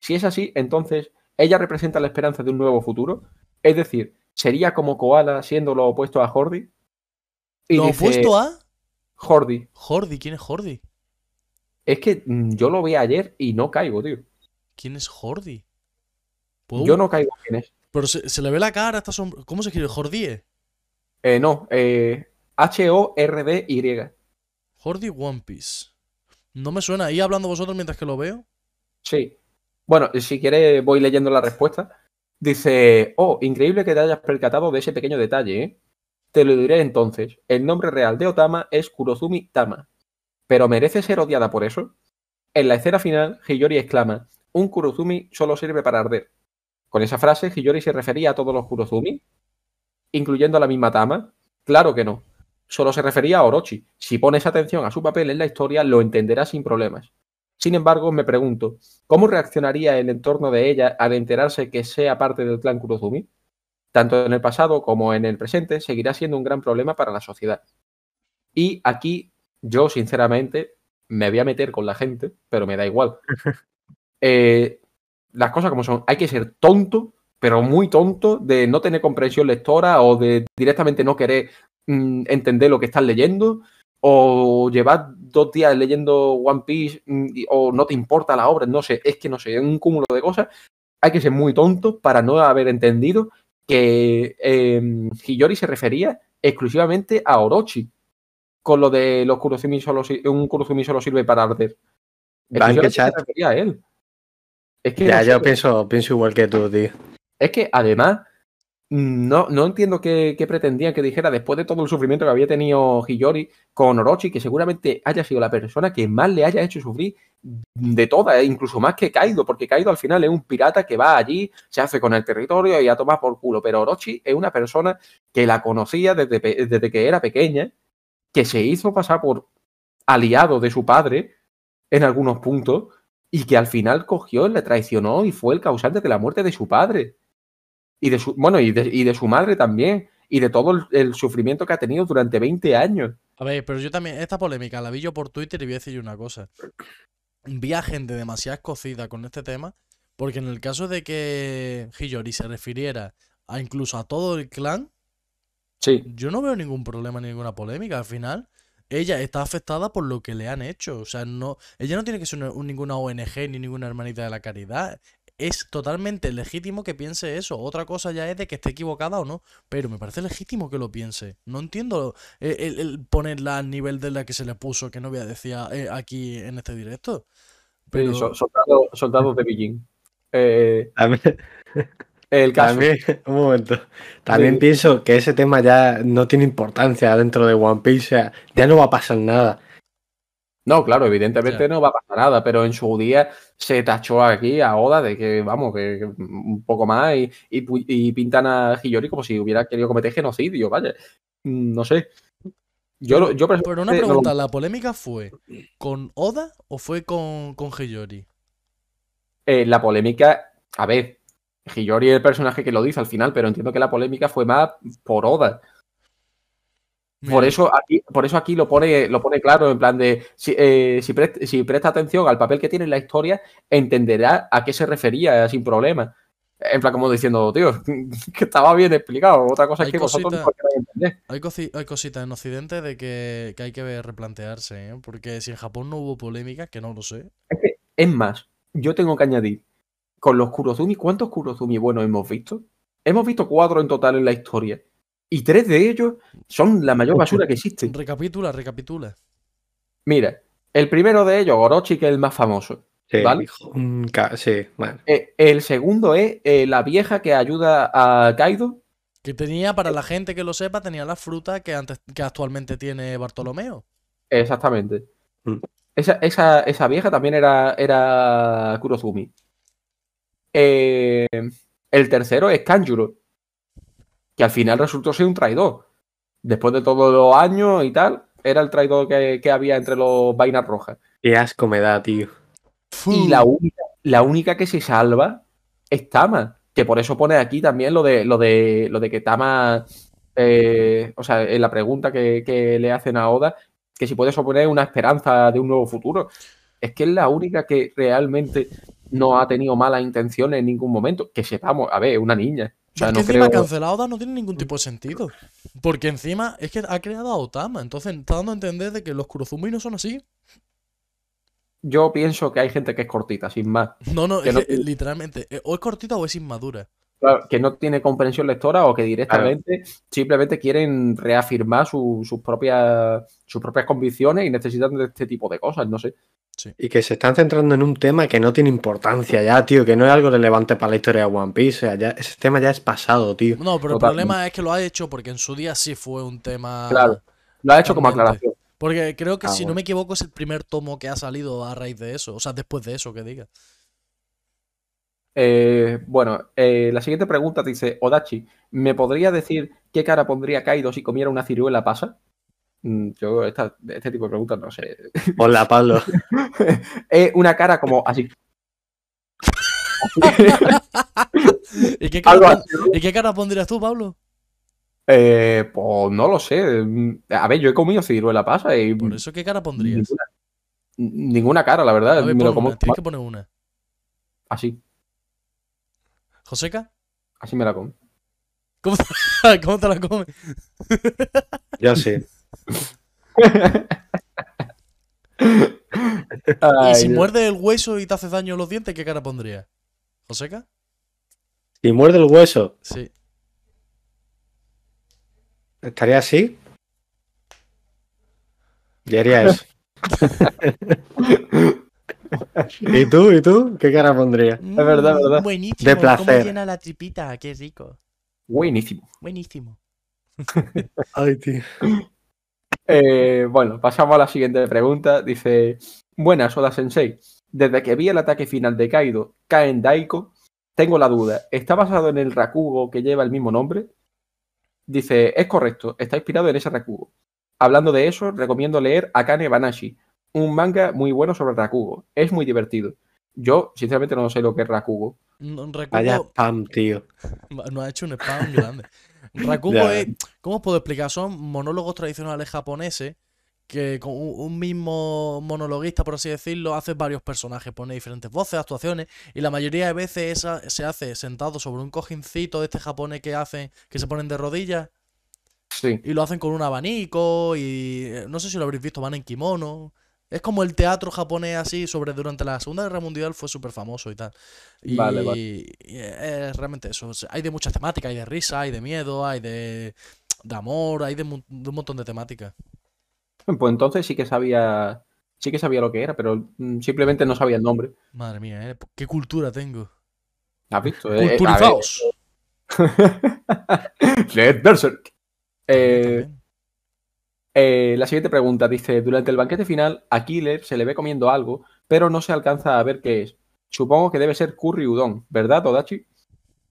Si es así, entonces, ¿ella representa la esperanza de un nuevo futuro? Es decir, ¿sería como Koala siendo lo opuesto a Jordi? Y
¿Lo
dice,
opuesto a?
Jordi.
Jordi. ¿Quién es Jordi?
Es que mm, yo lo vi ayer y no caigo, tío.
¿Quién es Jordi? ¿Puedo-
Yo no caigo quién es.
Pero se, se le ve la cara, está sombra... ¿Cómo se escribe? Jordie.
Eh, no, eh, H-O-R-D-Y.
Jordi One Piece. No me suena. ¿Y hablando vosotros mientras que lo veo?
Sí. Bueno, si quieres voy leyendo la respuesta. Dice, oh, increíble que te hayas percatado de ese pequeño detalle, ¿eh? Te lo diré entonces. El nombre real de Otama es Kurozumi Tama. ¿Pero merece ser odiada por eso? En la escena final, Hiyori exclama, un Kurozumi solo sirve para arder. Con esa frase, Hiyori se refería a todos los Kurozumi, incluyendo a la misma Tama. Claro que no. Solo se refería a Orochi. Si pones atención a su papel en la historia, lo entenderás sin problemas. Sin embargo, me pregunto, ¿cómo reaccionaría el entorno de ella al enterarse que sea parte del clan Kurozumi? Tanto en el pasado como en el presente, seguirá siendo un gran problema para la sociedad. Y aquí, yo sinceramente, me voy a meter con la gente, pero me da igual. Eh, las cosas como son, hay que ser tonto, pero muy tonto, de no tener comprensión lectora o de directamente no querer mm, entender lo que estás leyendo, o llevar dos días leyendo One Piece, mm, o no te importa la obra, no sé, es que no sé, es un cúmulo de cosas. Hay que ser muy tonto para no haber entendido que eh, Hiyori se refería exclusivamente a Orochi, con lo de los Kurozumi solo, un Kurozumi solo sirve para arder. Exclusivamente
chat.
se a él. Es que,
Ya,
no
yo pienso, pienso igual que tú, tío.
es que además, no, no entiendo qué, qué pretendían que dijera después de todo el sufrimiento que había tenido Hiyori con Orochi, que seguramente haya sido la persona que más le haya hecho sufrir de todas, e incluso más que Kaido, porque Kaido al final es un pirata que va allí, se hace con el territorio y a tomar por culo, pero Orochi es una persona que la conocía desde, desde que era pequeña, que se hizo pasar por aliado de su padre en algunos puntos y que al final cogió, le traicionó y fue el causante de la muerte de su padre. Y de su, bueno, y de, y de su madre también. Y de todo el, sufrimiento que ha tenido durante 20 años.
A ver, pero yo también, esta polémica la vi yo por Twitter y voy a decir una cosa. Vi a gente demasiado escocida con este tema, porque en el caso de que Hiyori se refiriera a incluso a todo el clan,
Sí,
yo no veo ningún problema ni ninguna polémica. Al final, ella está afectada por lo que le han hecho. O sea, no, ella no tiene que ser una- un- ninguna ONG ni ninguna hermanita de la caridad. Es totalmente legítimo que piense eso. Otra cosa ya es de que esté equivocada o no. Pero me parece legítimo que lo piense. No entiendo el, el- el ponerla al nivel de la que se le puso, que no voy a decir eh, aquí en este directo. Pero
sí, so- soldado- soldados de Beijing. Eh, el caso.
también- un momento. También
Sí.
pienso que ese tema ya no tiene importancia dentro de One Piece. O sea, ya no va a pasar nada.
No, claro, evidentemente no va a pasar nada, pero en su día se tachó aquí a Oda de que, vamos, que, un poco más y, y y pintan a Hiyori como si hubiera querido cometer genocidio, vaya. Mm, No sé. Yo, yo
Pero una
personalmente no lo-
pregunta, ¿la polémica fue con Oda o fue con, con Hiyori?
eh, la polémica, a ver, Hiyori es el personaje que lo dice al final, pero entiendo que la polémica fue más por Oda. Por eso aquí, por eso aquí lo pone, lo pone claro, en plan de si, eh, si, prest- si presta atención al papel que tiene en la historia, entenderá a qué se refería sin problema. En plan, como diciendo, tío, que estaba bien explicado. Otra cosa
Hay
es que vosotros no entender.
Hay, cosi- hay cositas en Occidente de que, que hay que replantearse, ¿eh? Porque si en Japón no hubo polémica, que no lo sé.
Es más, yo tengo que añadir, con los Kurozumi, ¿cuántos Kurozumi buenos hemos visto? Hemos visto cuatro en total en la historia. Y tres de ellos son la mayor basura que existe.
Recapitula, recapitula.
Mira, el primero de ellos, Orochi, que es el más famoso.
Sí,
¿Vale?
sí, bueno.
Eh, el segundo es eh, la vieja que ayuda a Kaido.
Que tenía, para la gente que lo sepa, tenía la fruta que antes, que actualmente tiene Bartolomeo.
Exactamente.
Mm.
Esa, esa, esa vieja también era, era Kurozumi. Eh, el tercero es Kanjuro, que al final resultó ser un traidor. Después de todos los años y tal, era el traidor que, que había entre los vainas rojas.
Qué asco me da, tío.
Y la única, la única que se salva es Tama. Que por eso pone aquí también lo de lo de lo de que Tama. eh, o sea, en la pregunta que, que le hacen a Oda, que si puede suponer una esperanza de un nuevo futuro. Es que es la única que realmente no ha tenido malas intenciones en ningún momento. Que sepamos, a ver, es una niña. O sea,
es que
no
encima
creo.
cancelar a Oda no tiene ningún tipo de sentido. Porque encima es que ha creado a Otama. Entonces está dando a entender de que los Kurozumi no son así.
Yo pienso que hay gente que es cortita, sin más.
No, no,
Que
es
no
que,
tiene-
literalmente. eh, O es cortita o es inmadura.
Claro, que no tiene comprensión lectora o que directamente simplemente quieren reafirmar su- sus propias sus propias convicciones y necesitan de este tipo de cosas, no sé.
Y que se están centrando en un tema que no tiene importancia ya, tío, que no es algo relevante para la historia de One Piece. O sea, ya, ese tema ya es pasado, tío.
No, pero el problema es que lo ha hecho porque en su día sí fue un tema.
Claro. Lo ha hecho como aclaración.
Porque creo que
Ah,
si no
bueno.
me equivoco es el primer tomo que ha salido a raíz de eso. O sea, después de eso, que diga.
Eh, bueno, eh, la siguiente pregunta dice, Odachi, ¿me podría decir qué cara pondría Kaido si comiera una ciruela pasa? Mm, Yo esta- este tipo de preguntas no sé.
Hola, Pablo.
Es una cara como así.
¿Y qué, cara. ¿Y qué cara pondrías tú, Pablo?
Eh, pues no lo sé. A ver, yo he comido ciruela pasa y
Por eso, ¿qué cara pondrías?
ninguna, ninguna cara, la verdad.
A ver,
lo como
una, tienes que poner una.
así,
¿Joseca?
así me la como.
¿Cómo te, cómo te la comes?
Yo
Y si
Dios.
muerde el hueso y te hace daño los dientes, ¿qué cara pondrías? ¿Joseca?
Si muerde el hueso,
Sí.
¿estaría así? Yo haría eso. ¿Y tú? ¿Y tú? ¿Qué cara pondrías?
Es verdad, es verdad.
Mm, Buenísimo.
De placer.
Cómo llena la tripita, qué rico.
Buenísimo.
Buenísimo.
Ay, tío.
Eh, bueno, pasamos a la siguiente pregunta. Dice: Buenas, Oda Sensei. Desde que vi el ataque final de Kaido, Kaen Daiko, tengo la duda. ¿Está basado en el Rakugo que lleva el mismo nombre? Dice: Es correcto, está inspirado en ese Rakugo. Hablando de eso, recomiendo leer Akane Banashi, un manga muy bueno sobre Rakugo. Es muy divertido. Yo, sinceramente, no sé lo que es Rakugo.
No,
Vaya
Rakugo
spam, tío.
no ha hecho un spam grande. Rakugo es, ¿cómo os puedo explicar? Son monólogos tradicionales japoneses que con un un mismo monologuista, por así decirlo, hace varios personajes, pone diferentes voces, actuaciones, y la mayoría de veces esa se hace sentado sobre un cojincito de este japonés que hacen, que se ponen de rodillas,
Sí.
y lo hacen con un abanico, y eh, no sé si lo habréis visto, van en kimono. Es como el teatro japonés así, sobre durante la Segunda Guerra Mundial fue súper famoso y tal. Y,
Vale, vale.
y es realmente eso. o sea, Hay de muchas temáticas, hay de risa, hay de miedo, hay de, de amor, hay de, un montón de temáticas.
Pues entonces sí que sabía. Sí que sabía lo que era, pero mm, simplemente no sabía el nombre.
Madre mía, ¿eh? ¿Qué cultura tengo?
¿Has visto? Eh, eh. Led Berserk. Eh. Eh, la siguiente pregunta dice: Durante el banquete final, a Killer se le ve comiendo algo, pero no se alcanza a ver qué es. Supongo que debe ser curry udon, ¿verdad, Todachi?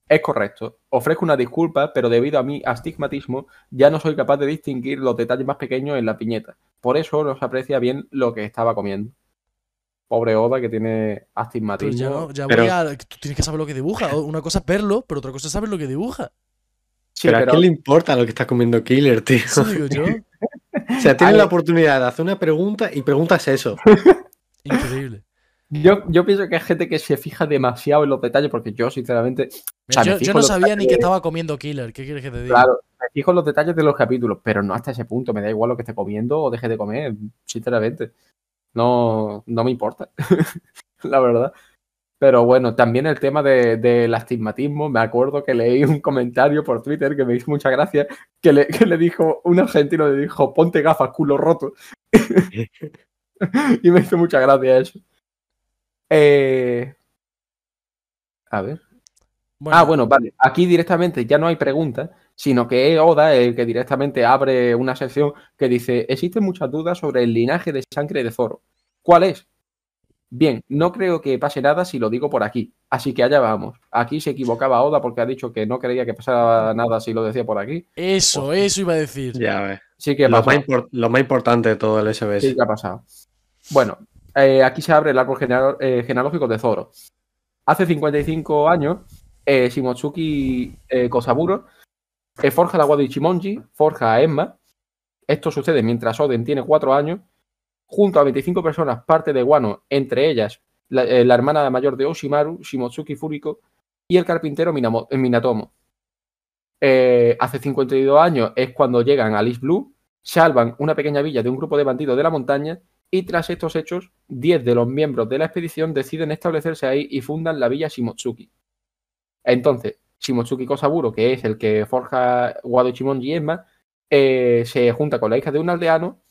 Es correcto. Ofrezco una disculpa, pero debido a mi astigmatismo, ya no soy capaz de distinguir los detalles más pequeños en la piñeta. Por eso no se aprecia bien lo que estaba comiendo. Pobre Oda que tiene
Pero
astigmatismo.
ya, ya
Pero-
voy a. Tú tienes que saber lo que dibuja. O- Una cosa es verlo, pero otra cosa es saber lo que dibuja.
Sí,
pero,
pero
a quién le importa lo que está comiendo Killer, tío.
Eso digo yo.
O sea, tienes la oportunidad de hacer una pregunta y preguntas eso.
Increíble.
yo, yo pienso que hay gente que se fija demasiado en los detalles, porque yo, sinceramente, sea,
yo, no sabía ni que estaba comiendo Killer. ¿Qué quieres que te diga?
Claro, me fijo en los detalles de los capítulos, pero no hasta ese punto. Me da igual lo que esté comiendo o deje de comer, sinceramente. No, no me importa, la verdad. Pero bueno, también el tema de- del astigmatismo. Me acuerdo que leí un comentario por Twitter que me hizo mucha gracia, que le, que le dijo, un argentino le dijo, ponte gafas, culo roto. y me hizo mucha gracia eso. Eh, A ver. Ah, bueno, vale. Aquí directamente ya no hay preguntas, sino que es Oda el que directamente abre una sección que dice: Existen muchas dudas sobre el linaje de sangre de Zoro. ¿Cuál es? Bien, no creo que pase nada si lo digo por aquí. Así que allá vamos. Aquí se equivocaba Oda porque ha dicho que no creía que pasara nada si lo decía por aquí.
Eso, eso iba a decir.
Ya ves.
Sí que
Lo más, impor- lo más importante de todo el SBS.
Sí que ha pasado. Bueno, eh, aquí se abre el árbol geneal- eh, genealógico de Zoro. Hace 55 años, eh, Shimotsuki eh, Kosaburo eh, forja la agua de Ichimonji, forja a Emma. Esto sucede mientras Oden tiene 4 años. Junto a 25 personas, parte de Wano, entre ellas la, eh, la hermana mayor de Oshimaru, Shimotsuki Furiko, y el carpintero Minamo- eh, Minatomo. Eh, hace 52 años es cuando llegan a East Blue, salvan una pequeña villa de un grupo de bandidos de la montaña y tras estos hechos, 10 de los miembros de la expedición deciden establecerse ahí y fundan la villa Shimotsuki. Entonces, Shimotsuki Kosaburo, que es el que forja Wado Ichimonji y Emma, eh, se junta con la hija de un aldeano.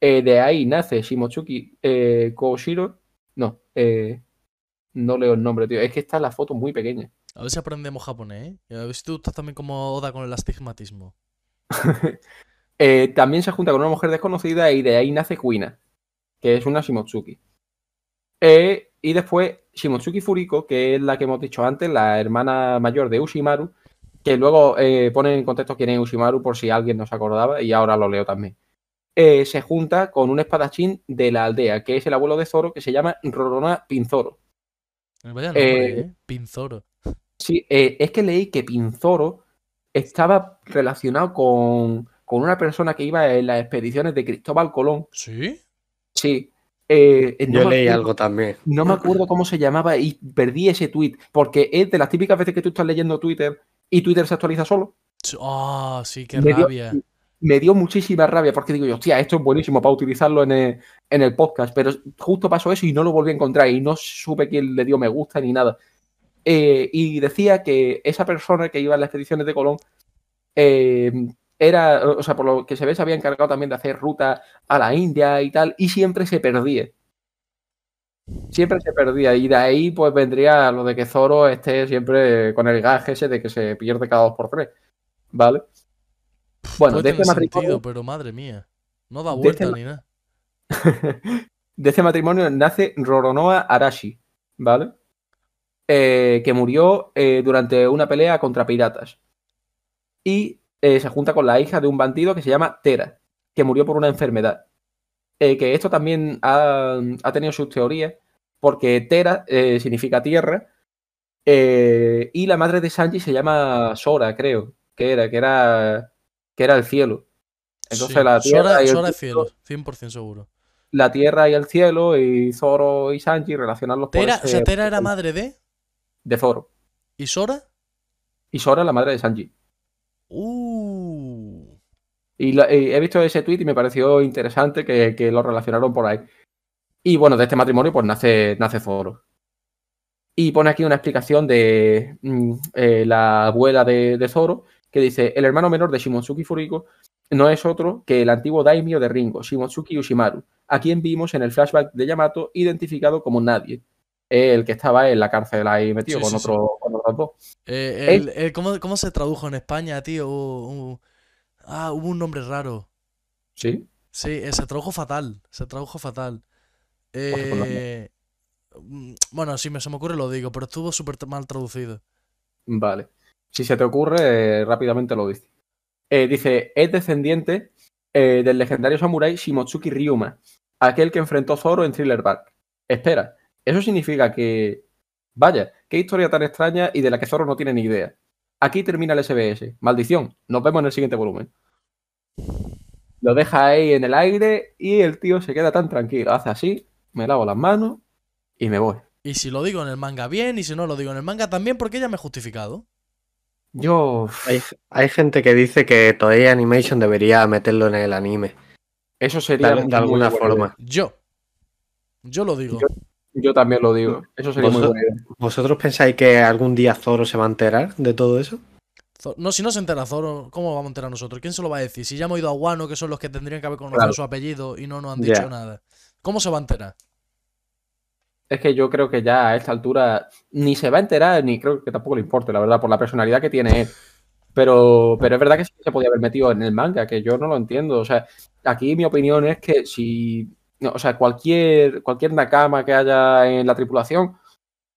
Eh, de ahí nace Shimotsuki eh, Koshiro. No, eh, no leo el nombre, tío. Es que está la foto muy pequeña.
A ver si aprendemos japonés, ¿eh? A ver si tú estás también como Oda con el astigmatismo.
Eh, también se junta con una mujer desconocida y de ahí nace Kuina, que es una Shimotsuki. Eh, y después Shimotsuki Furiko, que es la que hemos dicho antes, la hermana mayor de Ushimaru, que luego pone en contexto quién es Ushimaru por si alguien no se acordaba y ahora lo leo también. Eh, se junta con un espadachín de la aldea, que es el abuelo de Zoro, que se llama Rorona Pinzoro.
Vaya nombre,
Eh,
¿eh? Pinzoro.
Sí, eh, es que leí que Pinzoro estaba relacionado con, con una persona que iba en las expediciones de Cristóbal Colón.
¿Sí?
Sí. eh, no
Yo leí
acuerdo-
algo también.
No me acuerdo cómo se llamaba y perdí ese tweet, porque es de las típicas veces que tú estás leyendo Twitter y Twitter se actualiza solo.
Ah, sí, qué
Me dio-
rabia.
Me dio muchísima rabia porque digo yo, hostia, esto es buenísimo para utilizarlo en el, en el podcast, pero justo pasó eso y no lo volví a encontrar y no supe quién le dio me gusta ni nada. Eh, y decía que esa persona que iba en las expediciones de Colón eh, era, o sea, por lo que se ve, se había encargado también de hacer ruta a la India y tal, y siempre se perdía. Siempre se perdía, y de ahí pues vendría lo de que Zoro esté siempre con el gag ese de que se pierde cada dos por tres. ¿Vale? Bueno, de este matrimonio.
sentido, pero madre mía. No da vuelta
este
ni nada.
de este matrimonio nace Roronoa Arashi, ¿vale? Eh, que murió eh, durante una pelea contra piratas. Y eh, se junta con la hija de un bandido que se llama Tera, que murió por una enfermedad. Que esto también ha, ha tenido sus teorías, porque Tera significa tierra y la madre de Sanji se llama Sora, creo, que era, que era, que era el cielo. Entonces
Sí,
la tierra
Sora,
y el
Sora es
cielo-
cielo, 100% seguro.
la tierra y el cielo y Zoro y Sanji relacionarlos por
Tera, o sea, Tera era madre de.
de Zoro.
¿Y Sora?
Y Sora la madre de Sanji.
Uh.
Y, la- y he visto ese tweet y me pareció interesante que, que lo relacionaron por ahí. Y bueno, de este matrimonio pues nace, nace Zoro. Y pone aquí una explicación de mm, eh, la abuela de, de Zoro, que dice, el hermano menor de Shimotsuki Furiko no es otro que el antiguo daimyo de Ringo, Shimotsuki Ushimaru, a quien vimos en el flashback de Yamato identificado como nadie. El que estaba en la cárcel ahí metido
Sí,
con,
sí,
otro, con otros dos.
Eh, el- el- ¿cómo, cómo se tradujo en España, tío? Uh, uh, ah, hubo un nombre raro.
¿Sí?
Sí, eh, se tradujo fatal. Se tradujo fatal.
pues.
Eh, mm, bueno, si me, se me ocurre lo digo, pero estuvo súper mal traducido.
Vale. Si se te ocurre, eh, rápidamente lo dice. Eh, dice, es descendiente eh, del legendario samurái Shimotsuki Ryuma, aquel que enfrentó Zoro en Thriller Bark. Espera, eso significa que... Vaya, qué historia tan extraña y de la que Zoro no tiene ni idea. Aquí termina el SBS. Maldición. Nos vemos en el siguiente volumen. Lo deja ahí en el aire y el tío se queda tan tranquilo. Hace así, me lavo las manos y me voy.
Y si lo digo en el manga bien, y si no lo digo en el manga también, porque ya me he justificado.
Yo...
Hay, hay gente que dice que Toei Animation debería meterlo en el anime.
Eso sería...
De, de
muy
alguna forma.
Yo. Yo lo digo.
Yo también lo digo. Eso sería muy
Vosotros-
buena idea.
¿Vosotros pensáis que algún día Zoro se va a enterar de todo eso?
No, si no se entera Zoro, ¿cómo lo vamos a enterar nosotros? ¿Quién se lo va a decir? Si ya hemos ido a Wano, que son los que tendrían que haber conocido
Claro.
su apellido y no nos han dicho nada. ¿Cómo se va a enterar?
Es que yo creo que ya a esta altura ni se va a enterar, ni creo que tampoco le importe, la verdad, por la personalidad que tiene él. Pero, pero es verdad que sí se podía haber metido en el manga, que yo no lo entiendo. O sea, aquí mi opinión es que si. no, o sea, cualquier, cualquier Nakama que haya en la tripulación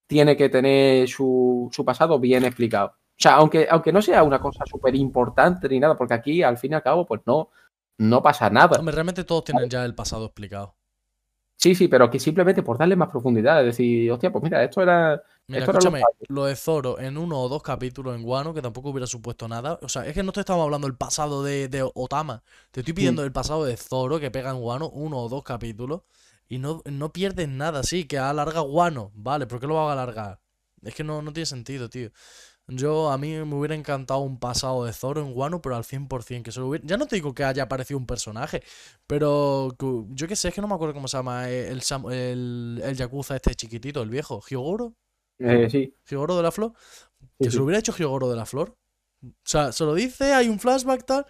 tiene que tener su, su pasado bien explicado. O sea, aunque, aunque no sea una cosa súper importante ni nada, porque aquí al fin y al cabo, pues no, no pasa nada.
Hombre, realmente todos tienen ya el pasado explicado.
Sí, sí, pero que simplemente por darle más profundidad, es decir, hostia, pues mira, esto era.
Mira,
Esto era lo
escúchame, lo de Zoro en uno o dos capítulos en Wano, que tampoco hubiera supuesto nada. O sea, es que no te estamos hablando del pasado de, de Otama. Te estoy pidiendo el pasado de Zoro que pega en Wano, uno o dos capítulos. Y no, no pierdes nada, sí, que alarga Wano. Vale, ¿por qué lo va a alargar? Es que no, no tiene sentido, tío. Yo, a mí me hubiera encantado un pasado de Zoro en Wano, pero al 100%. Que se lo hubiera- Ya no te digo que haya aparecido un personaje, pero yo qué sé, es que no me acuerdo cómo se llama eh, el, el, el Yakuza este chiquitito, el viejo. ¿Hyogoro?
eh, sí,
¿Hyogoro de la Flor?
sí,
Que se lo hubiera hecho Hyogoro de la Flor. O sea, se lo dice, hay un flashback tal.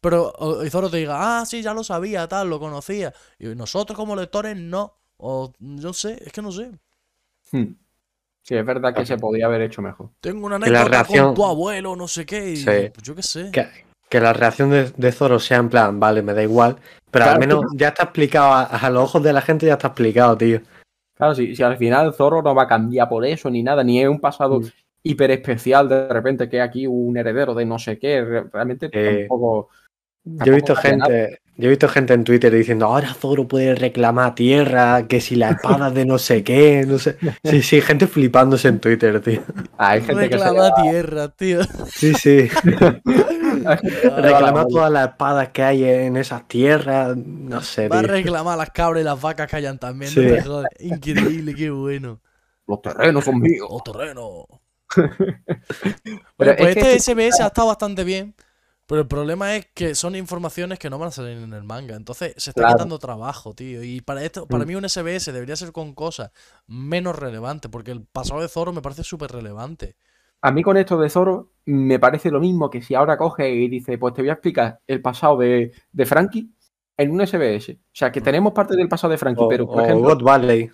Pero Zoro te diga, ah, sí, ya lo sabía, tal, lo conocía. Y nosotros como lectores no. O no sé, es que no sé.
Hmm. Sí, es verdad que se podía haber hecho mejor.
Tengo una
Que la
anécdota con
reacción-
tu abuelo, no sé qué. Y
Sí.
pues yo qué sé.
Que, que la reacción de, de Zoro sea en plan, vale, me da igual. Pero
Claro.
al menos ya está explicado, a, a los ojos de la gente ya está explicado, tío.
Claro, si, si al final Zorro no va a cambiar por eso ni nada, ni es un pasado
Mm.
hiper especial de repente que aquí un heredero de no sé qué, re- realmente
Eh,
tampoco.
Yo he visto gente, yo he visto gente en Twitter diciendo, ahora Zoro puede reclamar tierra, que si la espada de no sé qué, no sé. Sí, sí, gente flipándose en Twitter, tío.
Hay gente que se
tierra, tío.
Sí, sí.
que
Reclamar todas las espadas que hay en esas tierras, no sé,
Va a reclamar las cabras y las vacas que hayan también.
Sí.
No. Increíble, qué bueno.
Los terrenos son míos.
O terreno.
Pero
Bueno,
es
pues
que-
este SBS ha estado bastante bien. Pero el problema es que son informaciones que no van a salir en el manga. Entonces se está
Claro.
quitando trabajo, tío. Y para esto, para
Mm.
mí un SBS debería ser con cosas menos relevantes. Porque el pasado de Zoro me parece súper relevante.
A mí con esto de Zoro me parece lo mismo que si ahora coge y dice, pues te voy a explicar el pasado de, de Frankie en un SBS. O sea, que tenemos parte del pasado de Frankie,
O,
pero por
o
ejemplo,
God Valley.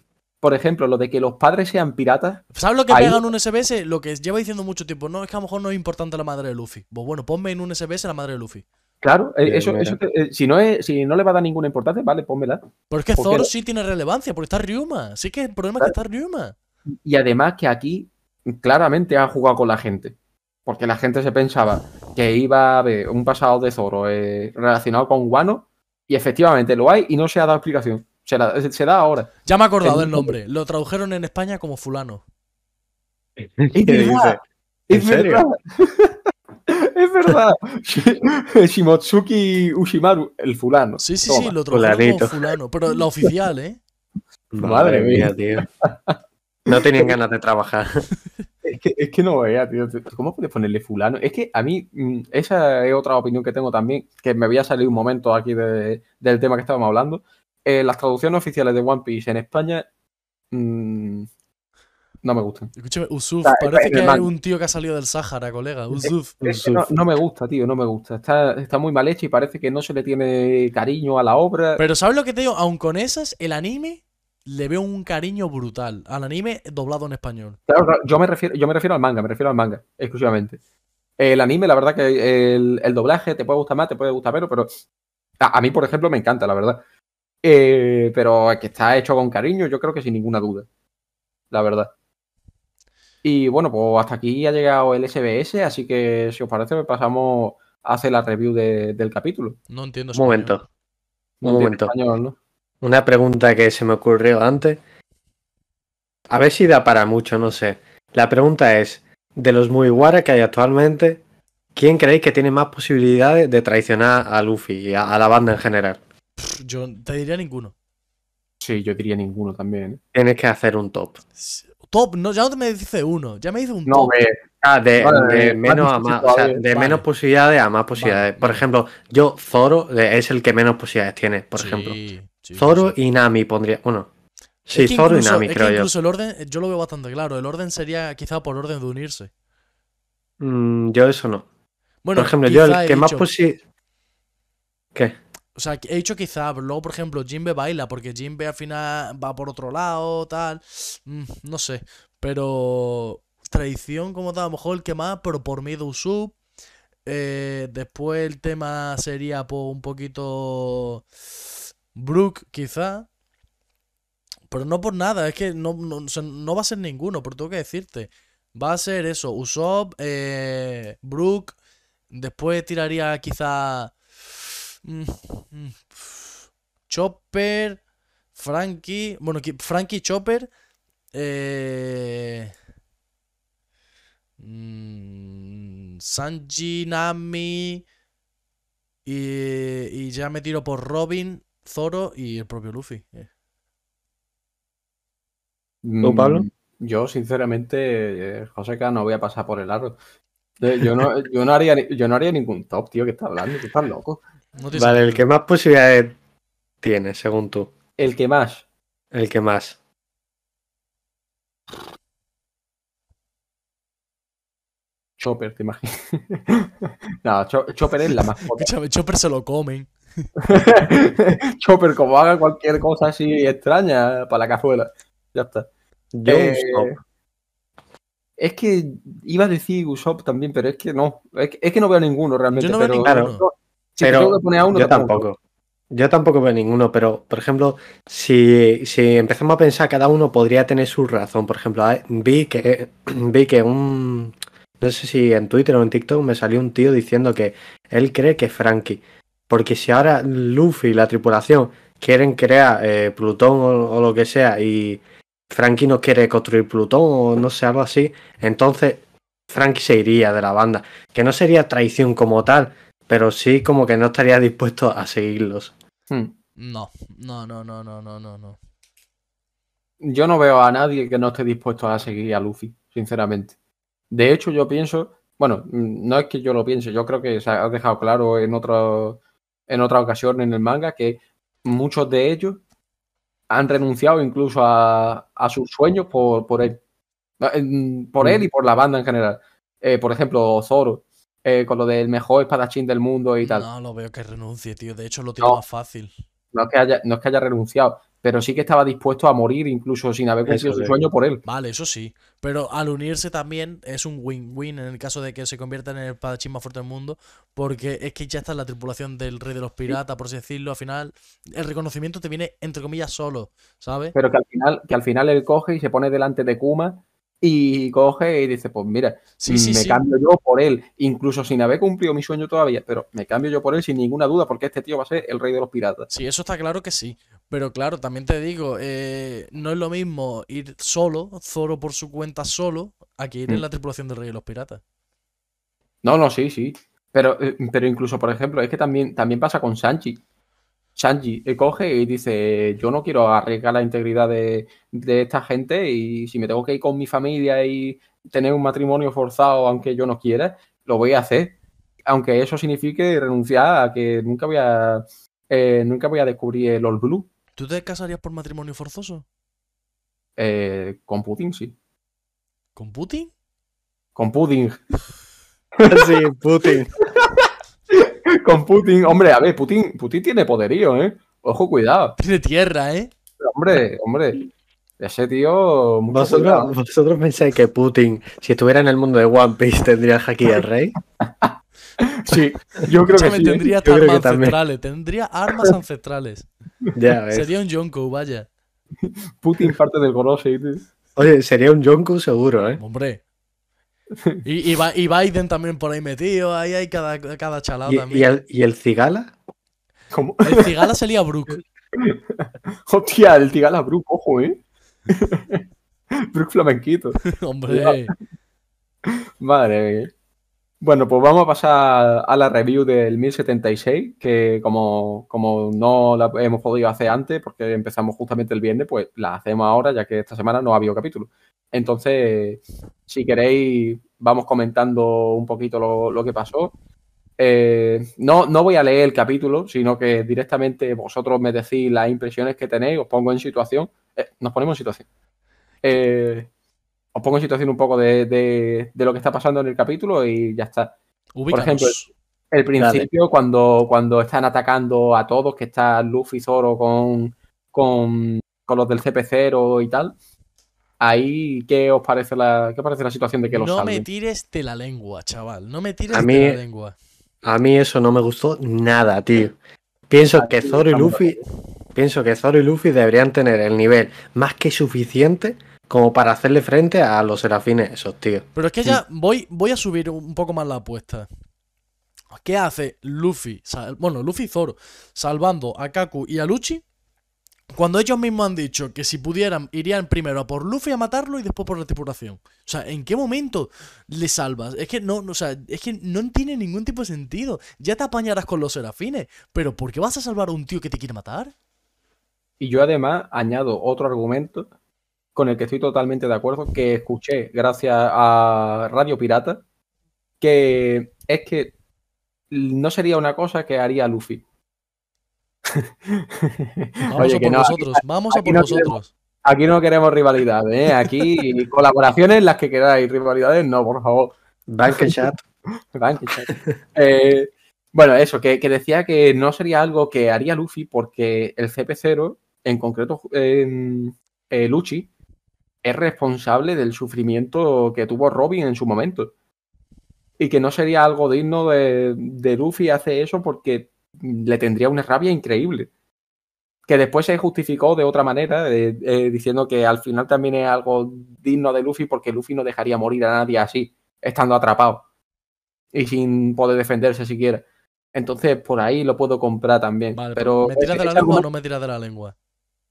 Por ejemplo, lo de que los padres sean piratas,
¿Sabes lo que
Ahí-
pega en un SBS? Lo que lleva diciendo mucho tiempo. No, es que a lo mejor no es importante la madre de Luffy. Pues bueno, ponme en un SBS la madre de Luffy.
claro, eh, eso,
mira.
eso te- eh, si, no es, si no le va a dar ninguna importancia, vale, pónmela.
Pero es que
Porque-
Zoro sí tiene relevancia, porque está Ryuma. Sí que el problema es que está Ryuma.
Y además que aquí claramente ha jugado con la gente. Porque la gente se pensaba que iba a haber un pasado de Zoro eh, relacionado con Wano. Y efectivamente lo hay y no se ha dado explicación. Se, la- se da ahora.
Ya me he acordado
El
del nombre. Lo tradujeron en España como fulano.
¿Qué
verdad.
¿En
Es
serio?
verdad. es verdad. Shi- Shimotsuki Ushimaru, el fulano.
Sí, sí,
Toma.
sí, lo tradujeron como fulano. Pero la oficial, ¿eh?
Madre mía.
tío. No tenían ganas de trabajar.
Es que, es que no vea, tío. ¿Cómo puedes ponerle fulano? Es que a mí, mm, esa es otra opinión que tengo también, que me voy a salir un momento aquí de- del tema que estábamos hablando. Eh, las traducciones oficiales de One Piece en España mm, no me gustan.
Escúchame, Usuf,
sea,
parece que es un tío que ha salido del Sáhara, colega. Usuf.
Es no, no me gusta, tío, no me gusta. Está, está muy mal hecha y parece que no se le tiene cariño a la obra.
Pero ¿sabes lo que te digo? Aun con esas, el anime le veo un cariño brutal. Al anime doblado en español.
Claro, claro, yo me refiero, yo me refiero al manga, me refiero al manga, exclusivamente. El anime, la verdad que el, el doblaje te puede gustar más, te puede gustar menos, pero a, a mí, por ejemplo, me encanta, la verdad. Eh, pero es que está hecho con cariño, yo creo que sin ninguna duda. La verdad. Y bueno, pues hasta aquí ha llegado el SBS, así que si os parece, pasamos a hacer la review de- del capítulo.
No entiendo
Un momento.
No
Un momento.
español, ¿no?
Una pregunta que se me ocurrió antes. A ver si da para mucho, no sé. La pregunta es, de los Mugiwara que hay actualmente, ¿quién creéis que tiene más posibilidades de traicionar a Luffy y a, a la banda en general?
Pff, Yo te diría ninguno.
Sí, yo diría ninguno también. ¿eh?
Tienes que hacer un top.
Top, no, ya no me dice uno, ya me dice un
No,
top.
Ah, de,
Vale,
de menos a más, o sea,
todavía.
de
Vale.
menos posibilidades a más posibilidades.
Vale,
Por ejemplo, yo Zoro es el que menos posibilidades tiene, por
Sí,
ejemplo.
sí,
Zoro
sí.
y Nami pondría, bueno, sí,
Es que
Zoro
incluso-
y Nami
es que
creo yo.
incluso el orden, yo lo veo bastante claro. El orden sería quizá por orden de unirse.
Mm, yo eso no.
Bueno,
por ejemplo, yo el que más posible... ¿Qué?
O sea, he dicho quizá, luego, por ejemplo, Jinbe baila, porque Jinbe al final va por otro lado, tal. Mm, no sé. Pero tradición como tal, a lo mejor el que más, pero por miedo Usopp. Eh, después el tema sería por un poquito Brook, quizá. Pero no por nada, es que no, no, no va a ser ninguno, pero tengo que decirte. Va a ser eso, Usopp, eh, Brook. Después tiraría quizá mm, mm, Chopper, Frankie. Bueno, Frankie Chopper. Eh, mm, Sanji, Nami. Y, y ya me tiro por Robin, Zoro y el propio Luffy. eh.
¿Tú, Pablo?
Yo, sinceramente, eh, Joseca, no voy a pasar por el aro. Eh, Yo no, yo, no haría, ni- yo no haría ningún top, tío, que está hablando, que estás loco.
No
Vale, el que más posibilidades tiene, según tú.
El que más.
El que más.
Chopper, te imaginas. no, Cho- Chopper es la más poca.
Escúchame, Chopper se lo comen.
Chopper, como haga cualquier cosa así extraña, para la cazuela. Ya está. Eh. Es que iba a decir Usopp también, pero es que no. Es que, es que no veo ninguno realmente.
Yo no veo
pero,
ninguno.
no, si te
Pero
tengo que poner a uno,
yo tampoco. Yo tampoco veo ninguno, pero por ejemplo, si, si empezamos a pensar, cada uno podría tener su razón. Por ejemplo, vi que vi que un no sé si en Twitter o en TikTok me salió un tío diciendo que él cree que Frankie. Porque si ahora Luffy y la tripulación quieren crear eh, Plutón o, o lo que sea y Frankie no quiere construir Plutón o no sé, algo así, entonces Frankie se iría de la banda. Que no sería traición como tal, pero sí como que no estaría dispuesto a seguirlos.
Hmm.
No, no, no, no, no, no, no, no.
Yo no veo a nadie que no esté dispuesto a seguir a Luffy, sinceramente. De hecho, yo pienso, bueno, mm, no es que yo lo piense, yo creo que se ha dejado claro en otro, en otra ocasión en el manga que muchos de ellos han renunciado incluso a, a sus sueños por, por él. No, en- Por él y por la banda en general. Eh, por ejemplo, Zoro, eh, con lo del mejor espadachín del mundo y tal.
No lo veo que renuncie, tío. De hecho, lo tiene
No.
más fácil.
No es que haya, no es que haya renunciado, pero sí que estaba dispuesto a morir incluso sin haber cumplido su sueño por él.
Vale, eso sí. Pero al unirse también es un win-win en el caso de que se convierta en el espadachín más fuerte del mundo. Porque es que ya está en la tripulación del rey de los piratas, por así decirlo. Al final, el reconocimiento te viene, entre comillas, solo, ¿sabes?
Pero que al final, que al final él coge y se pone delante de Kuma y coge y dice, pues mira,
Sí, sí,
me
sí.
cambio yo por él, incluso sin haber cumplido mi sueño todavía, pero me cambio yo por él sin ninguna duda, porque este tío va a ser el rey de los piratas.
Sí, eso está claro que sí. Pero claro, también te digo, eh, no es lo mismo ir solo, Zoro por su cuenta solo, a que ir en
Mm.
la tripulación del Rey de los Piratas.
No, no, sí, sí. Pero, eh, pero incluso, por ejemplo, es que también, también pasa con Sanji. Sanji eh, coge y dice, yo no quiero arriesgar la integridad de, de esta gente y si me tengo que ir con mi familia y tener un matrimonio forzado aunque yo no quiera, lo voy a hacer. Aunque eso signifique renunciar a que nunca voy a, eh, nunca voy a descubrir el All Blue.
¿Tú te casarías por matrimonio forzoso?
Eh, con Putin, sí.
¿Con Putin?
Con Putin.
sí, Putin.
Con Putin. Hombre, a ver, Putin, Putin tiene poderío, ¿eh? Ojo, cuidado.
Tiene tierra, ¿eh?
Hombre, hombre. Ese tío.
¿Vosotros, vosotros pensáis que Putin, si estuviera en el mundo de One Piece, tendría Haki el Rey?
Sí, yo creo que
Escúchame,
sí. ¿eh?
tendría
Yo creo
armas
que
ancestrales. Tendría armas ancestrales.
Ya ves.
Sería un Yonko, vaya.
Putin parte del Gorosei, tío.
Oye, sería un Yonku seguro, ¿eh?
Hombre. Y, y, Ba- y Biden también por ahí metido. Ahí hay cada, cada chalado
¿Y,
también.
y el, ¿Y el Cigala?
¿Cómo?
El cigala sería Brook.
Hostia, el Tigala Brook, ojo, ¿eh? Brook flamenquito.
Hombre.
Madre mía. Bueno, pues vamos a pasar a la review del 1076, que como, como no la hemos podido hacer antes, porque empezamos justamente el viernes, pues la hacemos ahora, ya que esta semana no ha habido capítulo. Entonces, si queréis, vamos comentando un poquito lo, lo que pasó. Eh, no, no voy a leer el capítulo, sino que directamente vosotros me decís las impresiones que tenéis, os pongo en situación. Eh, nos ponemos en situación. Eh, os pongo en situación un poco de, de- de lo que está pasando en el capítulo y ya está.
Ubícanos.
ejemplo, El principio, cuando, cuando están atacando a todos, que está Luffy Zoro con, con, con los del CP0 y tal. Ahí, ¿qué os parece la, qué parece la situación de que los
no
salven?
me tires de la lengua, chaval. No me tires
A
de
mí-
la lengua.
A mí eso no me gustó nada, tío. Pienso que Zoro y Luffy, pienso que Zoro y Luffy deberían tener el nivel más que suficiente como para hacerle frente a los serafines esos, tío.
Pero es que ya voy, voy a subir un poco más la apuesta. ¿Qué hace Luffy? sal- Bueno, Luffy y Zoro salvando a Kaku y a Luchi. Cuando ellos mismos han dicho que si pudieran irían primero a por Luffy a matarlo y después por la tripulación. O sea, ¿en qué momento le salvas? Es que no, no, o sea, es que no tiene ningún tipo de sentido. Ya te apañarás con los serafines, pero ¿por qué vas a salvar a un tío que te quiere matar?
Y yo además añado otro argumento con el que estoy totalmente de acuerdo, que escuché gracias a Radio Pirata, que es que no sería una cosa que haría Luffy.
Vamos
Oye,
a
que
por
no, aquí-
vosotros, vamos a por
no
vosotros.
Aquí no queremos rivalidades, ¿eh? Aquí colaboraciones las que queráis, rivalidades no, por favor.
Bank Chat.
Que chat. Eh, bueno, eso, que, que decía que no sería algo que haría Luffy porque el CP0, en concreto eh, eh, Luchi, es responsable del sufrimiento que tuvo Robin en su momento. Y que no sería algo digno de, de Luffy hacer eso porque le tendría una rabia increíble. Que después se justificó de otra manera, eh, eh, diciendo que al final también es algo digno de Luffy porque Luffy no dejaría morir a nadie así, estando atrapado y sin poder defenderse siquiera. Entonces, por ahí lo puedo comprar también.
Vale,
pero
¿me tiras de la lengua o no me tiras de la lengua?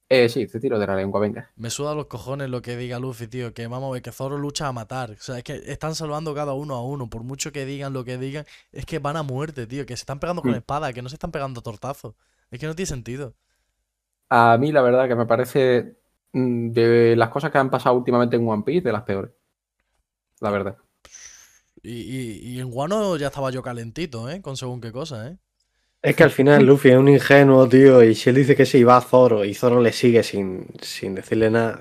Eh, sí, te tiro de la lengua, venga.
Me suda los cojones lo que diga Luffy, tío. Que vamos a ver, que Zoro lucha a matar. O sea, es que están salvando cada uno a uno. Por mucho que digan lo que digan, es que van a muerte, tío. Que se están pegando con
Mm.
espada, que no se están pegando a tortazos. Es que no tiene sentido.
A mí, la verdad, que me parece mm, de las cosas que han pasado últimamente en One Piece, de las peores. La verdad.
Y, y- y en Guano ya estaba yo calentito, ¿eh? Con según qué cosa, ¿eh?
Es que al final Luffy es un ingenuo, tío, y si él dice que sí, va a Zoro y Zoro le sigue sin, sin decirle nada.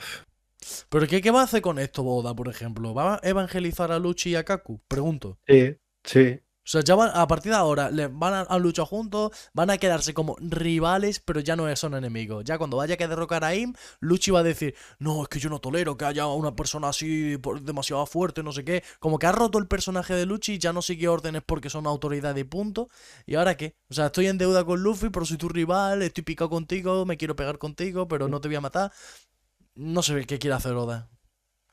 Pero ¿qué, ¿qué va a hacer con esto, Boda, por ejemplo? ¿Va a evangelizar a Luchi y a Kaku? Pregunto.
Sí, sí.
O sea, ya van, a partir de ahora le van a, a luchar juntos, van a quedarse como rivales, pero ya no son enemigos. Ya cuando vaya que derrocar a Im, Luchi va a decir, no, es que yo no tolero que haya una persona así por- demasiado fuerte, no sé qué. Como que ha roto el personaje de Luchi, ya no sigue órdenes porque son autoridad y punto. ¿Y ahora qué? O sea, estoy en deuda con Luffy, pero soy tu rival, estoy picado contigo, me quiero pegar contigo, pero no te voy a matar. No sé qué quiere hacer Oda.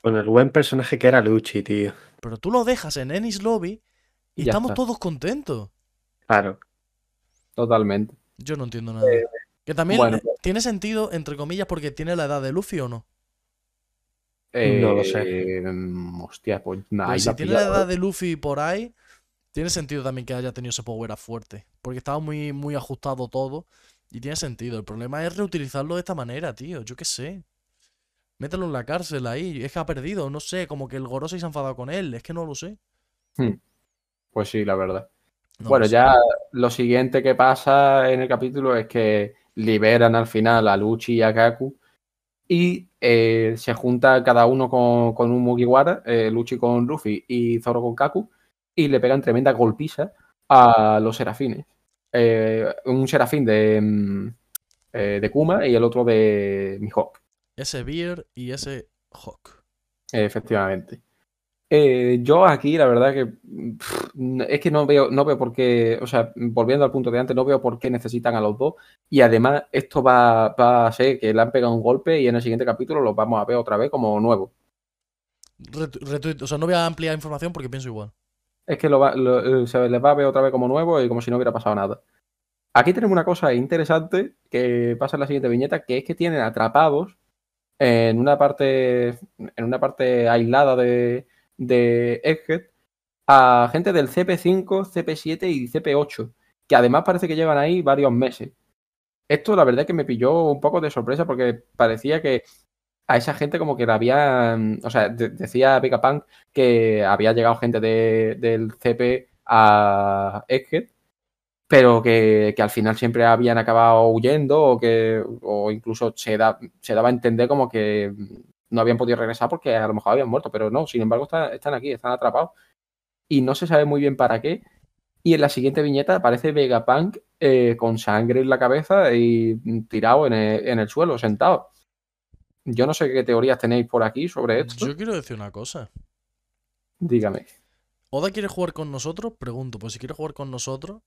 Con el buen personaje que era Luchi, tío.
Pero tú lo dejas en Ennis Lobby y
Ya
estamos
está.
todos contentos.
Claro.
Totalmente.
Yo no entiendo nada. Que también
Bueno,
eh, tiene sentido, entre comillas, porque tiene la edad de Luffy o no.
No lo
Eh, mm, hostia, pues nada.
Si
la
tiene la edad
¿eh?
de Luffy por ahí, tiene sentido también que haya tenido ese power up fuerte. Porque estaba muy, muy ajustado todo. Y tiene sentido. El problema es reutilizarlo de esta manera, tío. Yo qué sé. Mételo en la cárcel ahí. Es que ha perdido, no sé. Como que el Gorosei se ha enfadado con él. Es que no lo sé.
Pues sí, la verdad.
No
bueno,
sé.
ya lo siguiente que pasa en el capítulo es que liberan al final a Luchi y a Kaku y eh, se junta cada uno con, con un Mugiwara, eh, Luchi con Luffy y Zoro con Kaku, y le pegan tremenda golpiza a los serafines. Eh, un serafín de, mm, de Kuma y el otro de Mihawk.
Ese Beer y ese Hawk.
Efectivamente. Eh, yo aquí, la verdad que pff, es que no veo, no veo por qué, o sea, volviendo al punto de antes, no veo por qué necesitan a los dos. Y además, esto va, va a ser que le han pegado un golpe y en el siguiente capítulo los vamos a ver otra vez como nuevos.
Retu- retweet- O sea, no voy a ampliar información porque pienso igual.
Es que lo va- lo- se les va a ver otra vez como nuevos y como si no hubiera pasado nada. Aquí tenemos una cosa interesante que pasa en la siguiente viñeta, que es que tienen atrapados en una parte, en una parte aislada de, de Egghead a gente del CP5, CP7 y CP8, que además parece que llevan ahí varios meses. Esto la verdad que me pilló un poco de sorpresa porque parecía que a esa gente como que la habían, o sea, de- decía Vegapunk que había llegado gente de- del CP a Egghead, pero que, que al final siempre habían acabado huyendo o que o incluso se, da- se daba a entender como que no habían podido regresar porque a lo mejor habían muerto, pero no, sin embargo está- están aquí, están atrapados y no se sabe muy bien para qué. Y en la siguiente viñeta aparece Vegapunk eh, con sangre en la cabeza y tirado en el, en el suelo, sentado. Yo no sé qué teorías tenéis por aquí sobre esto.
Yo quiero decir una cosa.
Dígame.
¿Oda quiere jugar con nosotros? Pregunto, pues si quiere jugar con nosotros,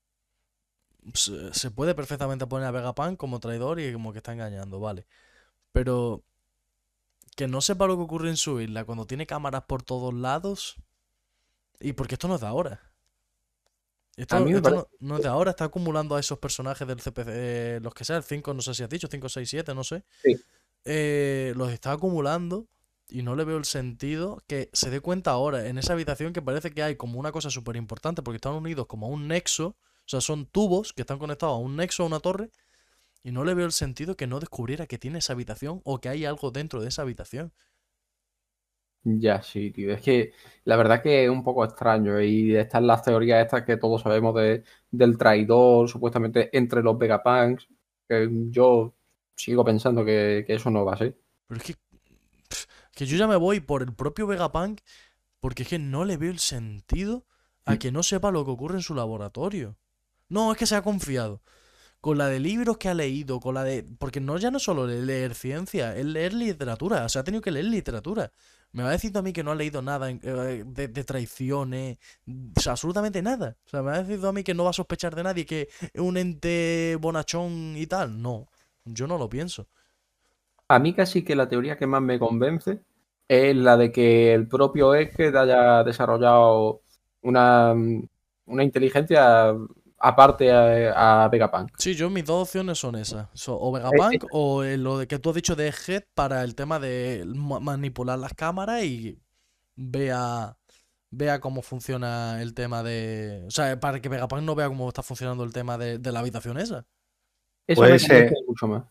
se, se puede perfectamente poner a Vegapunk como traidor y como que está engañando, vale. Pero que no sepa lo que ocurre en su isla cuando tiene cámaras por todos lados. Y porque esto no es de ahora. Esto,
parece-
no, no es de ahora, está acumulando a esos personajes del CPC, eh, los que sea, el 5, no sé si has dicho, 5, 6, 7, no sé.
Sí.
Eh, los está acumulando y no le veo el sentido que se dé cuenta ahora en esa habitación que parece que hay como una cosa súper importante porque están unidos como a un nexo, o sea, son tubos que están conectados a un nexo, a una torre, y no le veo el sentido que no descubriera que tiene esa habitación o que hay algo dentro de esa habitación.
Ya, sí, tío. Es que la verdad que es un poco extraño. Y están las teorías estas que todos sabemos de, del traidor, supuestamente entre los Vegapunks. Que yo sigo pensando que, que eso no va a ser.
Pero es que, que yo ya me voy por el propio Vegapunk porque es que no le veo el sentido a
Mm.
que no sepa lo que ocurre en su laboratorio. No, es que se ha confiado. Con la de libros que ha leído, con la de... Porque no ya no solo le- leer ciencia, es leer literatura. O sea, ha tenido que leer literatura. Me va decir a mí que no ha leído nada eh, de, traiciones, absolutamente nada. O sea, me va a decir a mí que no va a sospechar de nadie, que es un ente bonachón y tal. No, yo no lo pienso.
A mí casi que la teoría que más me convence es la de que el propio Egghead haya desarrollado una, una inteligencia aparte a, a Vegapunk.
Sí, yo mis dos opciones son esas. So- o
Eh,
Vegapunk o eh, lo de que tú has dicho de Head para el tema de ma- manipular las cámaras y vea, vea cómo funciona el tema de... O sea, para que Vegapunk no vea cómo está funcionando el tema de, de la habitación esa.
Eso
Puede
me
ser.
mucho más.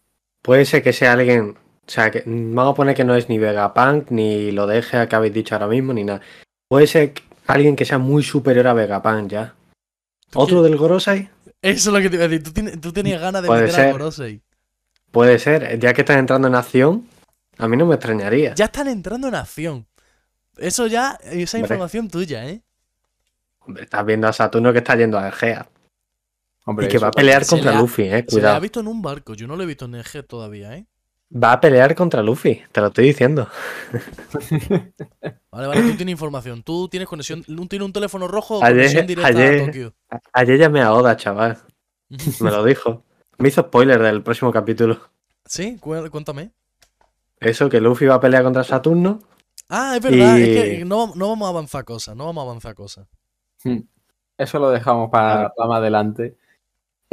Puede ser que sea alguien. O sea, que vamos a poner que no es ni Vegapunk, ni lo deje que habéis dicho ahora mismo, ni nada. Puede ser que- alguien que sea muy superior a Vegapunk ya.
¿Tú
¿Otro
qué-
del Gorosei?
Eso es lo que te iba a decir. Tú, tienes- tú tenías ganas de
Puede
meter a
ser.
Gorosei.
Puede ser. Ya que están entrando en acción, a mí no me extrañaría.
Ya están entrando en acción. Eso ya, esa
Hombre.
información tuya, ¿eh?
Hombre, Estás viendo a Saturno que está yendo a Egea.
Hombre,
Y que va a pelear contra
ha-
Luffy, eh.
Se le ha
Cuidado.
visto en un barco. Yo no lo he visto en el Head todavía, ¿eh?
Va a pelear contra Luffy, te lo estoy diciendo.
Vale, vale, tú tienes información. Tú tienes conexión. Tú tienes un teléfono rojo o
Ayer-
conexión directa
ayer-
a Tokio.
Ayer llamé a Oda, chaval. Me lo dijo. Me hizo spoiler del próximo capítulo.
Sí, Cué- cuéntame.
Eso, que Luffy va a pelear contra Saturno.
Ah, es verdad, es que no, no vamos a avanzar cosas, no vamos a avanzar cosas.
Eso lo dejamos para, para más adelante.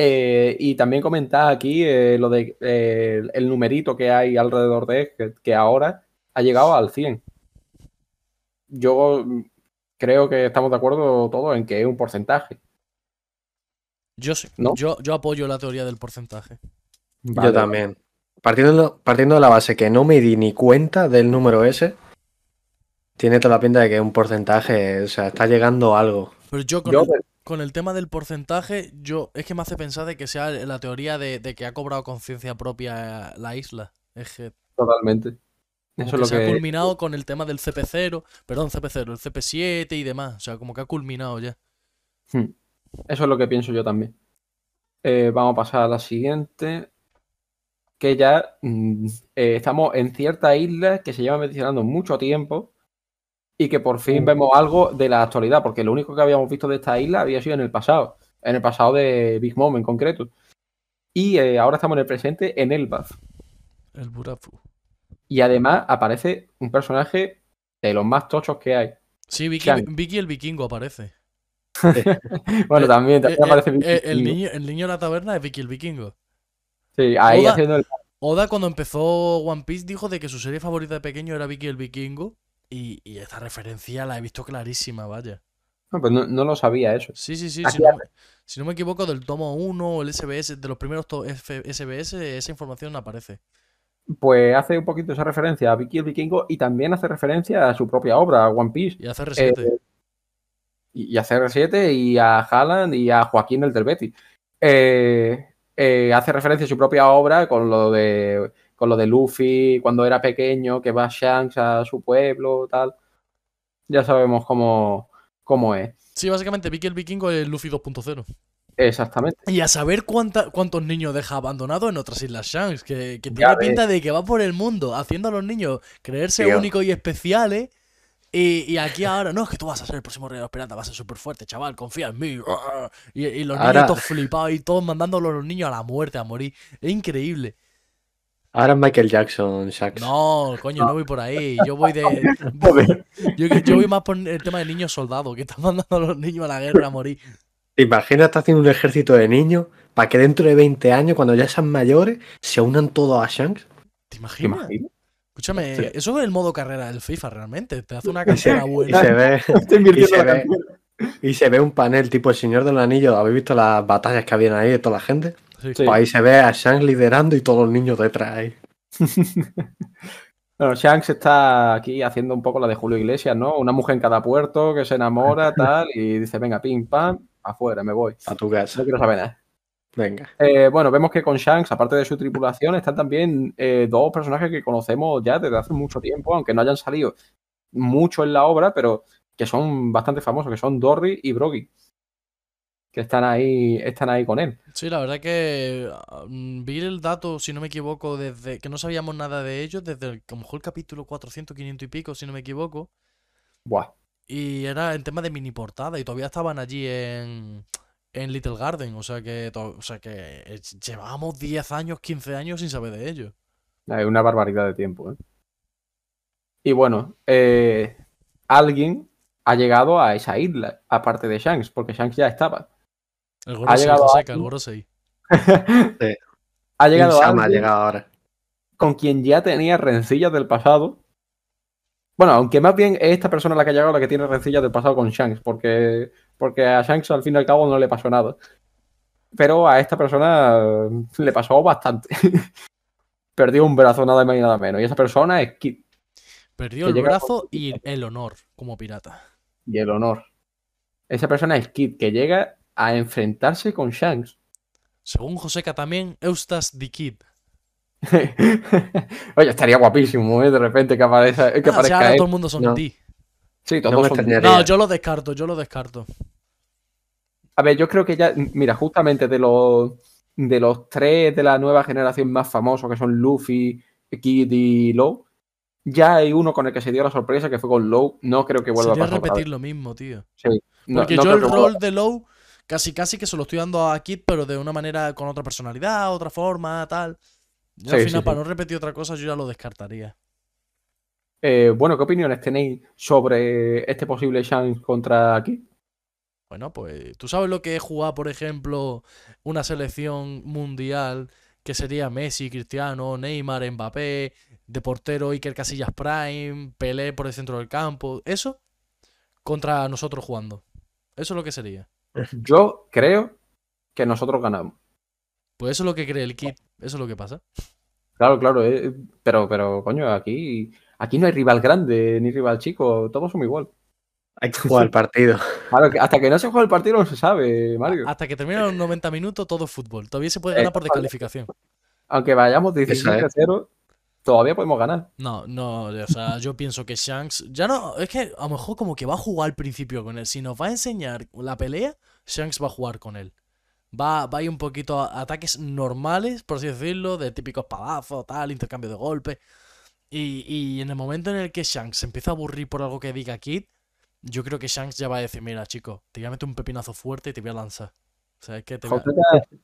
Eh, y también comentar aquí eh, lo de eh, el numerito que hay alrededor de él, que, que ahora ha llegado al 100. Yo mm, creo que estamos de acuerdo todos en que es un porcentaje.
Yo sí.
¿No?
Yo, yo apoyo la teoría del porcentaje.
Vale,
Yo también. Partiendo, partiendo de la base que no me di ni cuenta del número ese, tiene toda la pinta de que es un porcentaje, o sea, está llegando algo.
Pero yo con,
Yo
el,
de-
con el tema del porcentaje, yo es que me hace pensar de que sea la teoría de, de que ha cobrado conciencia propia la isla. Es que,
Totalmente.
como
Eso
que
es lo
se ha culminado con el tema del CP0, perdón, CP0, el CP7 y demás. O sea, como que ha culminado ya.
Hmm. Eso es lo que pienso yo también. Eh, vamos a pasar a la siguiente. Que ya mm, eh, estamos en cierta isla que se lleva mencionando mucho tiempo y que por fin vemos algo de la actualidad, porque lo único que habíamos visto de esta isla había sido en el pasado, en el pasado de Big Mom en concreto. Y eh, ahora estamos en el presente en Elbaf.
El Burafu.
Y además aparece un personaje de los más tochos que hay.
Sí, Vicky, el vikingo aparece.
Bueno,
Eh,
también, también
Eh,
aparece
eh,
Vicky
eh, el,
Vikingo.
niño, el niño de la taberna es Vicky el vikingo.
Sí, ahí
Oda-
haciendo el...
Oda cuando empezó One Piece dijo de que su serie favorita de pequeño era Vicky el vikingo. Y, y esta referencia la he visto clarísima, vaya.
No, pues no, no lo sabía eso.
Sí, sí, sí.
Aquí
Si no, me- si no me equivoco, del tomo 1 o el SBS, de los primeros F- SBS, esa información aparece.
Pues hace un poquito esa referencia a Vicky el Vikingo y también hace referencia a su propia obra, a One Piece,
Y hace R7.
y y a CR7 y a Haaland y a Joaquín el del Betis. Eh, eh, hace referencia a su propia obra con lo de con lo de Luffy cuando era pequeño, que va Shanks a su pueblo, tal. Ya sabemos cómo, cómo es.
Sí, básicamente Vicky el vikingo es Luffy 2.0.
Exactamente.
Y a saber cuánta, cuántos niños deja abandonados en otras islas Shanks, que, que
Ya
tiene
ves.
pinta de que va por el mundo haciendo a los niños creerse
Tío.
únicos y especiales. Y, y aquí ahora, no, es que tú vas a ser el próximo rey de los piratas, vas a ser súper fuerte, chaval, confía en mí. Y, y los
Ahora-
niños todos flipados y todos mandándolo a los niños a la muerte, a morir. Es increíble.
Ahora es Michael Jackson, Shax.
No, coño, no voy por ahí. Yo voy de. Yo, yo voy más por el tema de niños soldados, que están mandando a los niños a la guerra a morir.
¿Te imaginas estar haciendo un ejército de niños para que dentro de 20 años, cuando ya sean mayores, se unan todos a Shanks?
¿Te
¿Te
imaginas? Escúchame,
Sí.
eso es el modo carrera del FIFA realmente. Te hace una
Y
carrera
y
buena.
se ve, Y se ve. y se ve un panel tipo El Señor de los Anillos. ¿Habéis visto las batallas que habían ahí de toda la gente?
Sí.
Pues ahí se ve a Shanks liderando y todos los niños detrás.
Bueno, Shanks está aquí haciendo un poco la de Julio Iglesias, ¿no? Una mujer en cada puerto que se enamora, tal, y dice, venga, pim, pam, afuera, me voy.
A tu casa.
No quiero saber nada.
Venga.
Eh, bueno, vemos que con Shanks, aparte de su tripulación, están también eh, dos personajes que conocemos ya desde hace mucho tiempo, aunque no hayan salido mucho en la obra, pero que son bastante famosos, que son Dory y Broggy. Que están ahí, están ahí con él.
Sí, la verdad que mm, vi el dato, si no me equivoco, desde que no sabíamos nada de ellos, desde el, a lo mejor el capítulo 400, 500 y pico, si no me equivoco.
Buah.
Y era en tema de mini portada y todavía estaban allí en, en Little Garden. O sea que, o sea que eh, llevábamos 10 años, 15 años sin saber de ellos.
Es una barbaridad de tiempo, ¿eh? Y bueno, eh, alguien ha llegado a esa isla, aparte de Shanks, porque Shanks ya estaba.
El Gorosei,
llegado
Joseca, el. Gorosei.
Ha llegado
Insama ha llegado ahora.
con quien ya tenía rencillas del pasado. Bueno, aunque más bien es esta persona la que ha llegado la que tiene rencillas del pasado con Shanks, porque, porque a Shanks al fin y al cabo no le pasó nada. Pero a esta persona eh, le pasó bastante. Perdió un brazo nada más y nada menos. Y esa persona es Kid
Perdió el brazo y el honor como pirata.
y el honor. Esa persona es Kid, que llega a enfrentarse con Shanks.
Según Joseca también, Eustace the Kid.
Oye, estaría guapísimo, ¿eh? De repente que, aparezca, que
Ah, si
aparezca
ahora
él.
todo el mundo son
No.
ti.
Sí, todos
No
son-
extrañaría.
No, yo lo descarto, yo lo descarto.
A ver, yo creo que ya, mira, justamente de los de los tres de la nueva generación más famosos, que son Luffy, Kid y Low, ya hay uno con el que se dio la sorpresa, que fue con Low. No creo que vuelva
Sería
a pasar.
repetir lo mismo, tío.
Sí, no-
Porque
no
yo el rol de Low casi casi que se lo estoy dando a Kid, pero de una manera con otra personalidad, otra forma, tal. Yo al final,
sí,
para
sí.
no repetir otra cosa, yo ya lo descartaría.
Eh, bueno, ¿qué opiniones tenéis sobre este posible Shanks contra Kid?
Bueno, pues tú sabes lo que es jugar, por ejemplo, una selección mundial que sería Messi, Cristiano, Neymar, Mbappé, de portero Iker Casillas Prime, Pelé por el centro del campo. Eso contra nosotros jugando. Eso es lo que sería.
Yo creo que nosotros ganamos.
Pues eso es lo que cree el kit. Eso es lo que pasa.
Claro, claro, eh, pero, pero, coño, aquí, aquí no hay rival grande ni rival chico, todos somos igual.
Hay que jugar el partido.
Claro, hasta que no se juega el partido no se sabe, Mario.
Hasta que terminan los 90 minutos todo es fútbol. Todavía se puede ganar por descalificación.
Aunque vayamos 17-0, todavía podemos ganar.
No, no, o sea, yo pienso que Shanks. Ya no, es que a lo mejor como que va a jugar al principio con él. Si nos va a enseñar la pelea, Shanks va a jugar con él. Va, va a ir un poquito a ataques normales, por así decirlo, de típicos espadazos, tal, intercambio de golpes. Y, y en el momento en el que Shanks se empieza a aburrir por algo que diga Kid, yo creo que Shanks ya va a decir, mira, chico, te voy a meter un pepinazo fuerte y te voy a lanzar. O sea, es que te voy a-
José,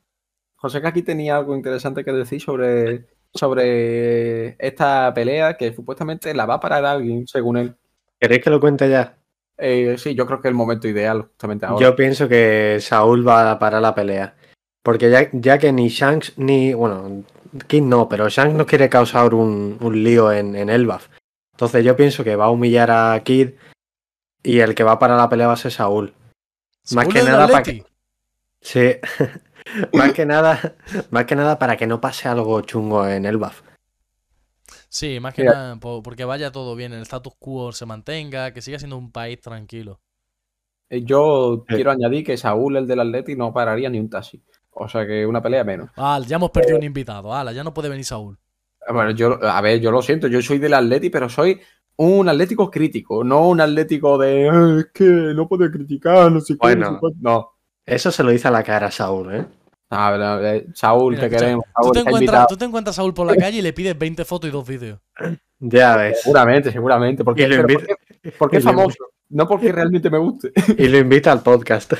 José que aquí tenía algo interesante que decir sobre, sobre esta pelea que supuestamente la va a parar alguien, según él.
¿Queréis que lo cuente ya?
Eh, sí, yo creo que es el momento ideal, justamente ahora.
Yo pienso que Saúl va a parar la pelea. Porque ya, ya que ni Shanks ni. Bueno, Kid no, pero Shanks no quiere causar un, un lío en, en Elbaf. Entonces yo pienso que va a humillar a Kid y el que va a parar la pelea va a ser Saúl. Más
Saúl
que nada para
Atleti.
Sí. más que nada, más que nada para que no pase algo chungo en Elbaf.
Sí, más que
Mira.
nada, po- porque vaya todo bien, el status quo se mantenga, que siga siendo un país tranquilo.
Eh, Yo
Sí.
quiero añadir que Saúl, el del Atleti, no pararía ni un taxi. O sea que una pelea menos.
Ah, ya hemos perdido un invitado. Ala, ya no puede venir Saúl.
Bueno, yo, a ver, yo lo siento, yo soy del Atleti, pero soy un atlético crítico, no un atlético de "Ah, es que no puedo criticar, no sé qué,
Bueno.
no sé cuánto". No.
Eso se lo dice a la cara a Saúl, ¿eh?
A ver, a ver, Saúl,
Mira,
te queremos.
Tú
Saúl,
te, encuentras,
invitado.
tú te encuentras a Saúl por la calle y le pides 20 fotos y dos vídeos.
Ya ves.
Seguramente, seguramente. Porque,
Y lo invita-
¿por qué, porque es famoso, no porque realmente me guste.
Y lo invita al podcast.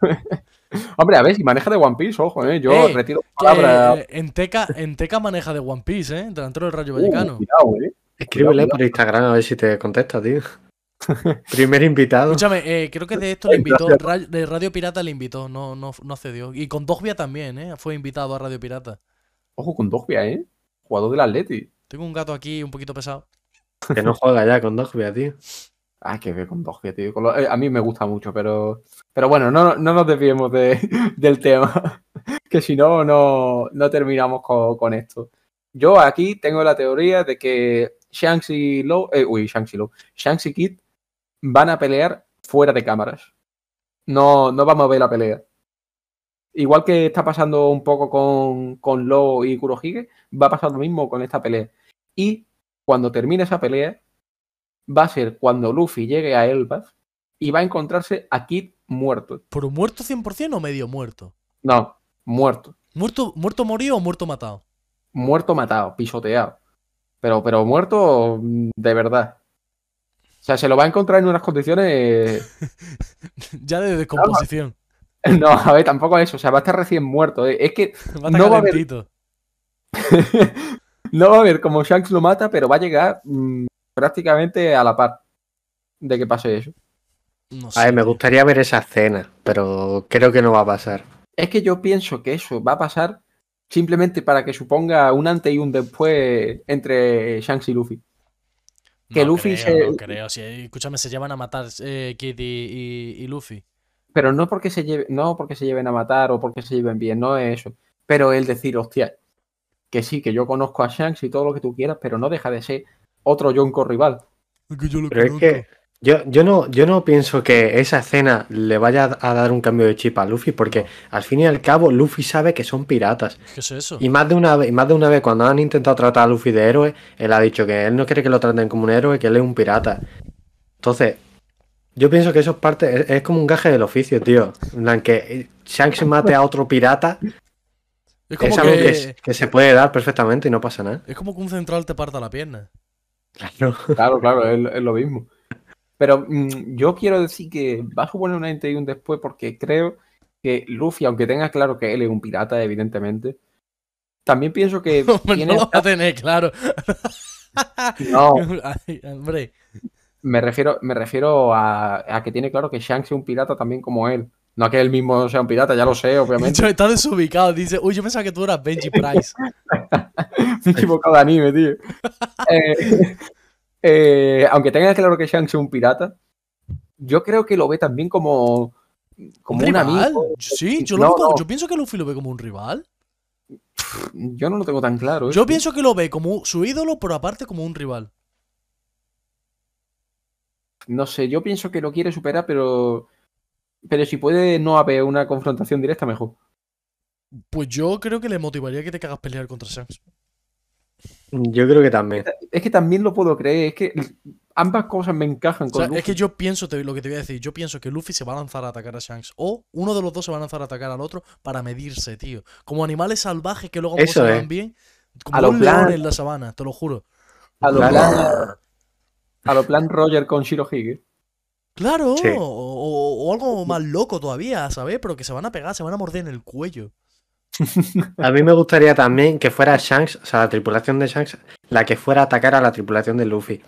Hombre, a ver, si maneja de One Piece, ojo, ¿eh? Yo
Eh,
retiro palabras.
eh, en, Teca, en Teca maneja de One Piece, ¿eh? Delantero del Rayo
Uh,
Vallecano.
cuidado, ¿eh?
Escríbele
Cuidado,
por Instagram a ver si te contesta, tío. Primer invitado.
Escúchame, eh, creo que de esto le invitó, de Radio Pirata le invitó, no, no, no cedió. Y con Dogbia también, ¿eh? Fue invitado a Radio Pirata.
Ojo con Dogbia, ¿eh? Jugador del Atleti.
Tengo un gato aquí un poquito pesado.
Que no juega ya con Dogbia, tío.
Ah, que ver con Dogbia, tío. Con lo- eh, a mí me gusta mucho, pero. Pero bueno, no, no nos desviemos de- del tema. que si no, no, no terminamos con, con esto. Yo aquí tengo la teoría de que Shanks y Low. eh, uy, Shanks y Low. Shanks y Kid van a pelear fuera de cámaras. No, no vamos a ver la pelea. Igual que está pasando un poco con, con Law y Kurohige, va a pasar lo mismo con esta pelea. Y cuando termine esa pelea, va a ser cuando Luffy llegue a Elbaf y va a encontrarse a Kid muerto.
¿Pero muerto 100% o medio muerto?
No, muerto.
¿Muerto, muerto morido o muerto matado?
Muerto matado, pisoteado. Pero, pero muerto de verdad. O sea, se lo va a encontrar en unas condiciones.
ya de descomposición.
No, a ver, tampoco eso. O sea, va a estar recién muerto. eh. Es que
Va a estar
no va a haber- no va a ver cómo Shanks lo mata, pero va a llegar mm, prácticamente a la par de que pase eso.
No
A
sé,
ver, me gustaría ver esa escena, pero creo que no va a pasar.
Es que yo pienso que eso va a pasar simplemente para que suponga un antes y un después entre Shanks y Luffy. Que
No
Luffy
creo,
se-
No creo. Si, escúchame, se llevan a matar eh, Kid y, y- y Luffy.
Pero no porque se lleve, no porque se lleven a matar o porque se lleven bien, no es eso. Pero el decir, hostia, que sí, que yo conozco a Shanks y todo lo que tú quieras, pero no deja de ser otro Yonko rival.
Que yo lo
Pero es que yo, yo, no, yo no pienso que esa escena le vaya a dar un cambio de chip a Luffy, porque al fin y al cabo Luffy sabe que son piratas.
¿Qué es eso?
Y más de una vez, y más de una vez cuando han intentado tratar a Luffy de héroe, él ha dicho que él no quiere que lo traten como un héroe, que él es un pirata. Entonces, yo pienso que eso es parte, es, es como un gaje del oficio, tío. En que Shanks mate a otro pirata
Es como
es algo que,
que,
se puede dar perfectamente y no pasa nada.
es como que un central te parta la pierna.
Claro.
Claro, claro, es, es lo mismo. Pero mm, yo quiero decir que va a suponer un antes y un después porque creo que Luffy, aunque tenga claro que él es un pirata, evidentemente, también pienso que tiene
no lo va a tener claro.
No,
Ay, hombre.
Me refiero, me refiero a, a que tiene claro que Shanks es un pirata también como él. No que él mismo sea un pirata, ya lo sé, obviamente.
Yo está desubicado, dice, uy, yo pensaba que tú eras Benji Price.
Me he equivocado de anime, tío. Eh, eh, aunque tenga claro que Shanks es un pirata, yo creo que lo ve también como, como
¿Un
un,
rival?
amigo.
Sí, yo, lo como- yo pienso que Luffy lo ve como un rival.
Yo no lo tengo tan claro. ¿eh?
Yo pienso que lo ve como su ídolo, pero aparte como un rival.
No sé, yo pienso que lo quiere superar, pero. Pero si puede no haber una confrontación directa, mejor.
Pues yo creo que le motivaría que te cagas pelear contra Shanks.
Yo creo que también.
Es que también lo puedo creer, es que ambas cosas me encajan
O
con
sea,
Luffy.
es que yo pienso, te- lo que te voy a decir, yo pienso que Luffy se va a lanzar a atacar a Shanks. O uno de los dos se va a lanzar a atacar al otro para medirse, tío. Como animales salvajes que luego
Eso
se
es.
van bien. Como
A lo
un
plan-
en la sabana, te lo juro.
A lo plan, a lo plan Roger con Shirohige.
Claro,
Sí.
o, o- o algo más loco todavía, ¿sabes? Pero que se van a pegar, se van a morder en el cuello.
A mí me gustaría también que fuera Shanks, o sea, la tripulación de Shanks, la que fuera a atacar a la tripulación de Luffy.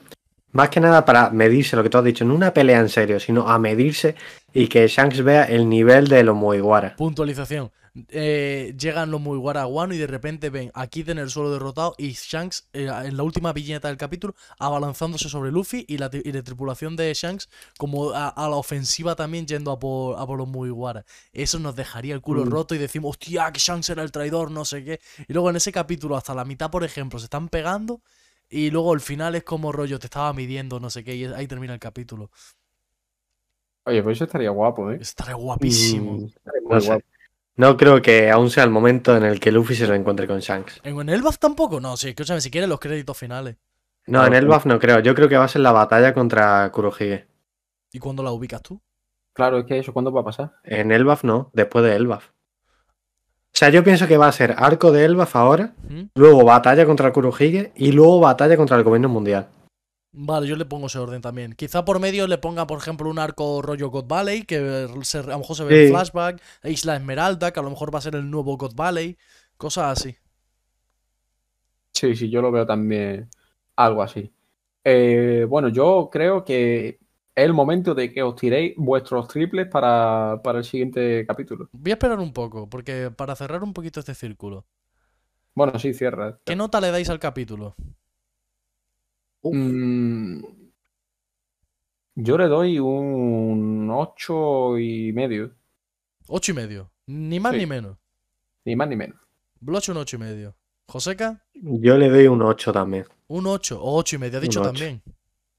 Más que nada para medirse lo que tú has dicho, no una pelea en serio, sino a medirse y que Shanks vea el nivel de los Mugiwara.
Puntualización. Eh, llegan los Mugiwara a Wano y de repente ven a Kid en el suelo derrotado y Shanks eh, en la última viñeta del capítulo abalanzándose sobre Luffy y la, tri- y la tripulación de Shanks como a, a la ofensiva también yendo a por, a por los Mugiwara. Eso nos dejaría el culo
Mm.
roto y decimos, hostia, que Shanks era el traidor, no sé qué. Y luego en ese capítulo hasta la mitad, por ejemplo, se están pegando y luego el final es como rollo, te estaba midiendo, no sé qué, y ahí termina el capítulo.
Oye, pues eso estaría guapo, ¿eh?
Estaría guapísimo.
Mm,
Estaría muy
no
guapo.
No creo que aún sea el momento en el que Luffy se lo encuentre con Shanks.
¿En Elbaf tampoco? No, sí, escúchame, si quieres los créditos finales.
No, en Elbaf no creo. Yo creo que va a ser la batalla contra Kurohige.
¿Y cuándo la ubicas tú?
Claro, es que eso, ¿cuándo va a pasar?
En Elbaf no, después de Elbaf. O sea, yo pienso que va a ser arco de Elbaf ahora,
¿Mm?
luego batalla contra Kurohige y luego batalla contra el gobierno mundial.
Vale, yo le pongo ese orden también. Quizá por medio le ponga, por ejemplo, un arco rollo God Valley, que se- a lo mejor se ve en
Sí.
flashback, Isla Esmeralda, que a lo mejor va a ser el nuevo God Valley, cosas así.
Sí, sí, yo lo veo también algo así. Eh, bueno, yo creo que es el momento de que os tiréis vuestros triples para, para el siguiente capítulo.
Voy a esperar un poco, porque para cerrar un poquito este círculo,
Bueno, sí, cierra.
¿qué nota le dais al capítulo?
Mm, yo le doy un ocho y medio,
Ocho y medio. Ni más
Sí.
ni menos.
ni más ni menos.
Bloche un ocho y medio. Joseca,
Yo le doy un 8 también.
un 8 o ocho y medio. Ha dicho también.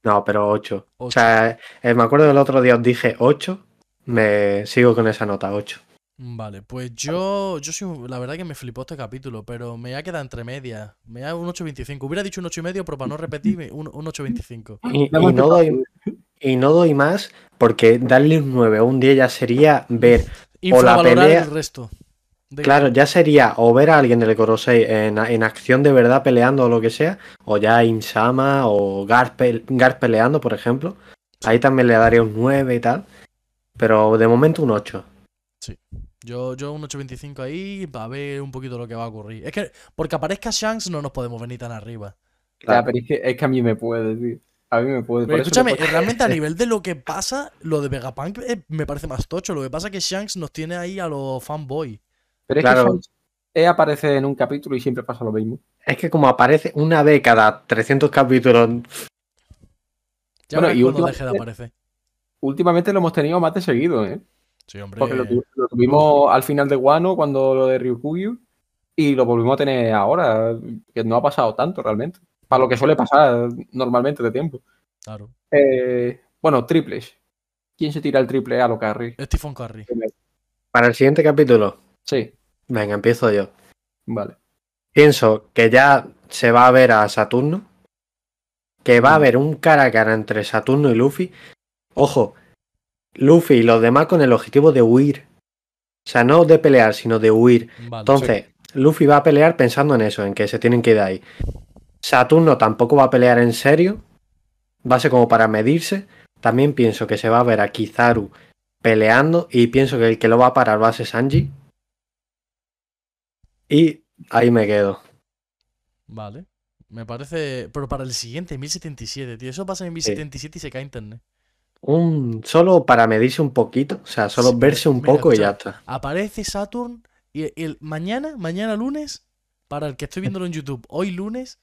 No, pero 8. O
Ocho.
sea, eh, me acuerdo del otro día os dije 8. Me sigo con esa nota, 8.
Vale, pues yo, yo soy, un- la verdad que me flipó este capítulo, pero me ha quedado entre medias. Me da un 8.25. Hubiera dicho un 8.5, pero para no repetir, un, un 8.25.
Y, no doy, y no doy más porque darle un 9 o un 10 ya sería ver.
Infravalorar
pelea-
el resto. de-
Claro, ya sería o ver a alguien del Korosei en, en acción de verdad peleando o lo que sea, o ya Insama o Gar, pe- Gar peleando, por ejemplo. Ahí también le daría un 9 y tal. Pero de momento un 8.
Yo, yo un 8.25 ahí para ver un poquito lo que va a ocurrir. Es que, porque aparezca Shanks, no nos podemos venir tan arriba.
Ya, pero es que, es que a mí me puede, tío. A mí me puede.
Pero escúchame, realmente a nivel de lo que pasa, lo de Vegapunk eh, me parece más tocho. Lo que pasa es que Shanks nos tiene ahí a los fanboy.
Pero es
Claro.
que Shanks, él aparece en un capítulo y siempre pasa lo mismo.
Es que como aparece una vez cada 300 capítulos,
Ya
Bueno, y últimamente-
deje de aparecer.
Últimamente lo hemos tenido más de seguido, ¿eh?
Sí, hombre.
Porque lo, tu- lo tuvimos al final de Wano cuando lo de Ryukugyu y lo volvimos a tener ahora, que no ha pasado tanto realmente. Para lo que suele pasar normalmente de tiempo.
Claro.
Eh, bueno, triples. ¿Quién se tira el triple a lo carry?
Stephen Curry.
para el siguiente capítulo,
Sí,
venga, empiezo yo.
vale.
Pienso que ya se va a ver a Saturno. Que va a haber un cara a cara entre Saturno y Luffy. Ojo, Luffy y los demás con el objetivo de huir. O sea, no de pelear, sino de huir.
Vale.
Entonces, Luffy va a pelear pensando en eso, en que se tienen que ir de ahí. Saturno tampoco va a pelear en serio. Va a ser como para medirse. También pienso que se va a ver a Kizaru peleando. Y pienso que el que lo va a parar va a ser Sanji. Y ahí me quedo.
Vale. Me parece. Pero para el siguiente, 1077, tío. Eso pasa en 1077 y se cae internet.
Un, solo para medirse un poquito, o sea, solo
Sí,
verse un
mira,
poco y ya está.
Aparece Saturn y el, mañana, mañana lunes, para el que estoy viéndolo en YouTube, hoy lunes,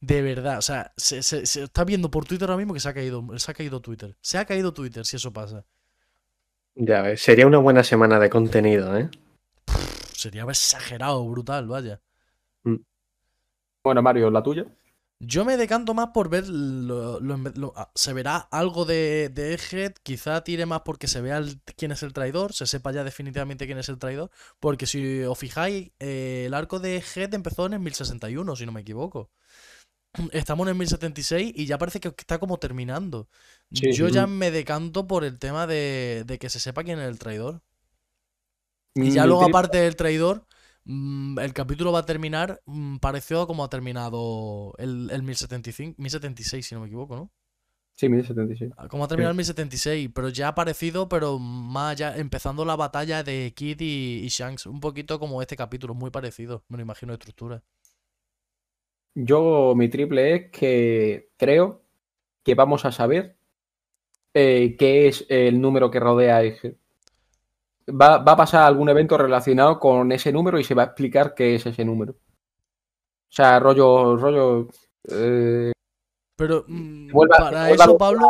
de verdad, o sea, se, se- se está viendo por Twitter ahora mismo que se ha caído, se ha caído Twitter. Se ha caído Twitter si eso pasa.
Ya ves, sería una buena semana de contenido, ¿eh?
Pff, Sería exagerado, brutal, vaya.
Bueno, Mario, la tuya.
Yo me decanto más por ver lo, lo- lo- ah, se verá algo de, de Egghead, quizá tire más porque se vea el- quién es el traidor, se sepa ya definitivamente quién es el traidor, porque si os fijáis, eh, el arco de Egghead empezó en el 1061, si no me equivoco. Estamos en el 1076 y ya parece que está como terminando.
Sí,
Yo ya me decanto por el tema de, de que se sepa quién es el traidor. Y
Mm,
ya
mi
luego, aparte del traidor, mm, el capítulo va a terminar mm, parecido a como ha terminado el, el 1075, 1076, si no me equivoco, ¿no?
Sí, 1076.
A Como ha terminado el 1076, pero ya ha parecido, pero más allá, empezando la batalla de Kid y, y Shanks. Un poquito como este capítulo, muy parecido, me lo imagino de estructura.
Yo, mi triple es que creo que vamos a saber eh, qué es el número que rodea a Eje. Va, va a pasar algún evento relacionado con ese número y se va a explicar qué es ese número. O sea, rollo, rollo. eh,
Pero mm,
vuelva-
para
vuelva
eso, Pablo,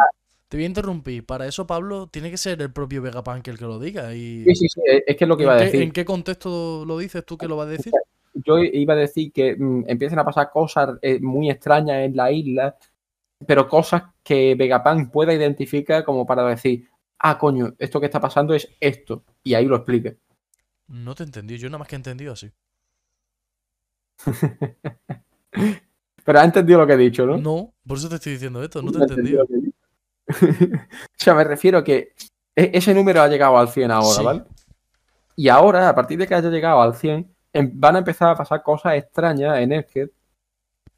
te voy a interrumpir. Para eso, Pablo, tiene que ser el propio Vegapunk el que lo diga. Y
sí, sí, sí, es que es lo que iba a
¿En, qué,
decir.
en qué contexto lo dices tú que lo vas a decir?
Yo iba a decir que mm, empiezan a pasar cosas eh, muy extrañas en la isla, pero cosas que Vegapunk pueda identificar como para decir, ah, coño, esto que está pasando es esto. Y ahí lo explique.
No te entendí, yo nada más que he entendido así.
Pero has entendido lo que he dicho, ¿no?
No, por eso te estoy diciendo esto, no te he
entendido o sea, me refiero que e- ese número ha llegado al 100 ahora,
Sí.
¿vale? Y ahora, a partir de que haya llegado al 100, em- van a empezar a pasar cosas extrañas en Egghead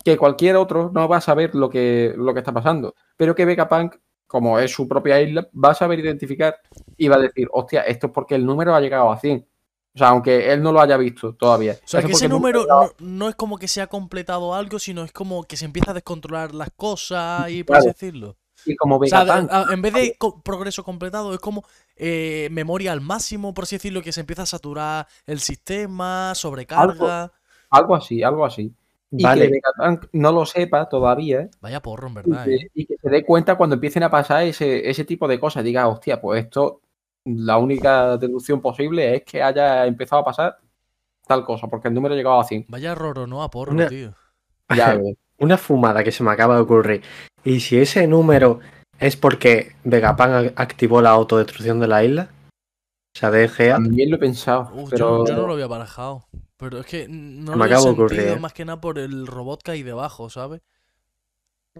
que cualquier otro no va a saber lo que, lo que está pasando. Pero que Vegapunk, como es su propia isla, va a saber identificar y va a decir, hostia, esto es porque el número ha llegado a 100. O sea, aunque él no lo haya visto todavía.
O sea,
Eso
que ese número no, no es como que se ha completado algo, sino es como que se empieza a descontrolar las cosas y por así decirlo.
Y como
O sea, a- en vez de co- progreso completado, es como eh, memoria al máximo, por así decirlo, que se empieza a saturar el sistema, sobrecarga.
algo así, algo así. Y
Vale.
que Vegapunk no lo sepa todavía
Vaya porro, en
y
verdad,
que,
¿eh?
y que se dé cuenta cuando empiecen a pasar ese, ese tipo de cosas. Diga, hostia, pues esto, la única deducción posible es que haya empezado a pasar tal cosa, porque el número ha llegado a 100.
Vaya roro, no a porro,
Una-
tío.
Ya.
Una fumada que se me acaba de ocurrir. Y si ese número es porque Vegapunk activó la autodestrucción de la isla, o sea, de Egea,
También lo he pensado,
Uf,
pero
yo, yo no lo había barajado. Pero es que no
Me
lo he
acaba de
sentido
ocurrir, ¿eh?
más que nada por el robot que hay debajo, ¿sabes?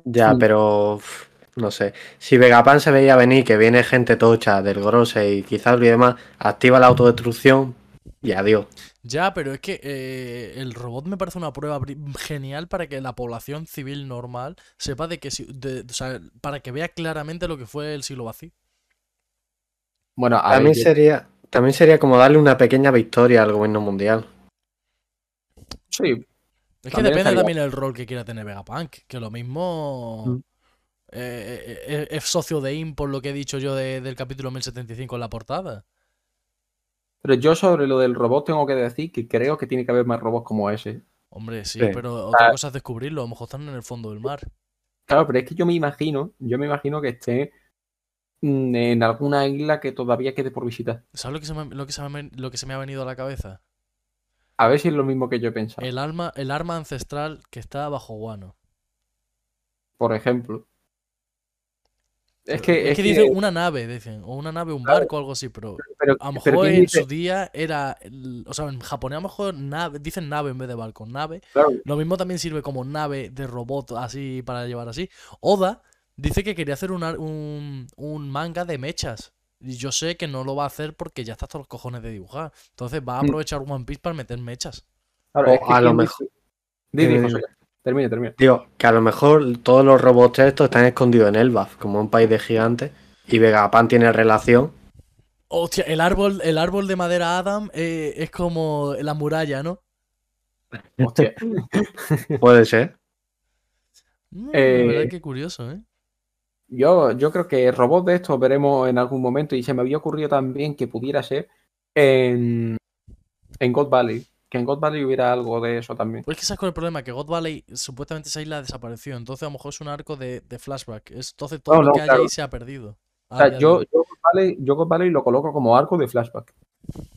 ya,
Sí.
pero no sé. Si Vegapunk se veía venir que viene gente tocha del Grose y quizás y demás, activa la autodestrucción y adiós.
Ya, pero es que eh, el robot me parece una prueba genial para que la población civil normal sepa de que si- de- o sea, para que vea claramente lo que fue el siglo vacío.
bueno, a
También
ver,
sería, también sería como darle una pequeña victoria al gobierno mundial.
Sí,
Es que depende también el rol que quiera tener Vegapunk, que lo mismo
Mm.
eh, eh, eh, es socio de IM por lo que he dicho yo de- del capítulo 1075 en la portada.
pero yo sobre lo del robot tengo que decir que creo que tiene que haber más robots como ese.
Hombre, sí,
Sí.
pero otra
Ah.
cosa es descubrirlo, a lo mejor están en el fondo del mar.
Claro, pero es que yo me imagino, yo me imagino que esté mm, en alguna isla que todavía quede por visitar.
¿Sabes lo que se me, lo que se me- lo que se me ha venido a la cabeza?
A ver si es lo mismo que yo he pensado.
El alma, el arma ancestral que está bajo Guano.
Por ejemplo. Es que,
Es que dicen una nave, dicen, o una nave, un
Claro.
barco, algo así, pero
pero,
a lo mejor
¿quién
en
dice?
su día era, el- o sea, en japonés a lo mejor nave, dicen nave en vez de barco, nave.
Claro,
Lo mismo también sirve como nave de robot así para llevar así. Oda dice que quería hacer un, un manga de mechas. Y yo sé que no lo va a hacer porque ya está hasta los cojones de dibujar. Entonces va a
Mm.
aprovechar One Piece para meter mechas.
claro,
O
es que
a lo
¿quién
mejor-
dice? Di, di,
Dime,
José,
dime.
Termina, termina.
Digo, que a lo mejor todos los robots estos están escondidos en Elbaf, como un país de gigantes, y Vegapunk tiene relación.
Hostia, el árbol, el árbol de madera Adam eh, es como la muralla, ¿no?
Hostia.
Puede ser.
Mm,
Eh,
la verdad que curioso, ¿eh?
Yo, yo creo que robots de estos veremos en algún momento y se me había ocurrido también que pudiera ser en, en God Valley, que en God Valley hubiera algo de eso también.
Pues es que sabes es el problema, que God Valley supuestamente esa isla desapareció, entonces a lo mejor es un arco de, de flashback. Es- entonces todo
No,
lo que hay
claro.
ahí se ha perdido.
O sea, yo,
hoy.
yo, God Valley, yo God Valley lo coloco como arco de flashback.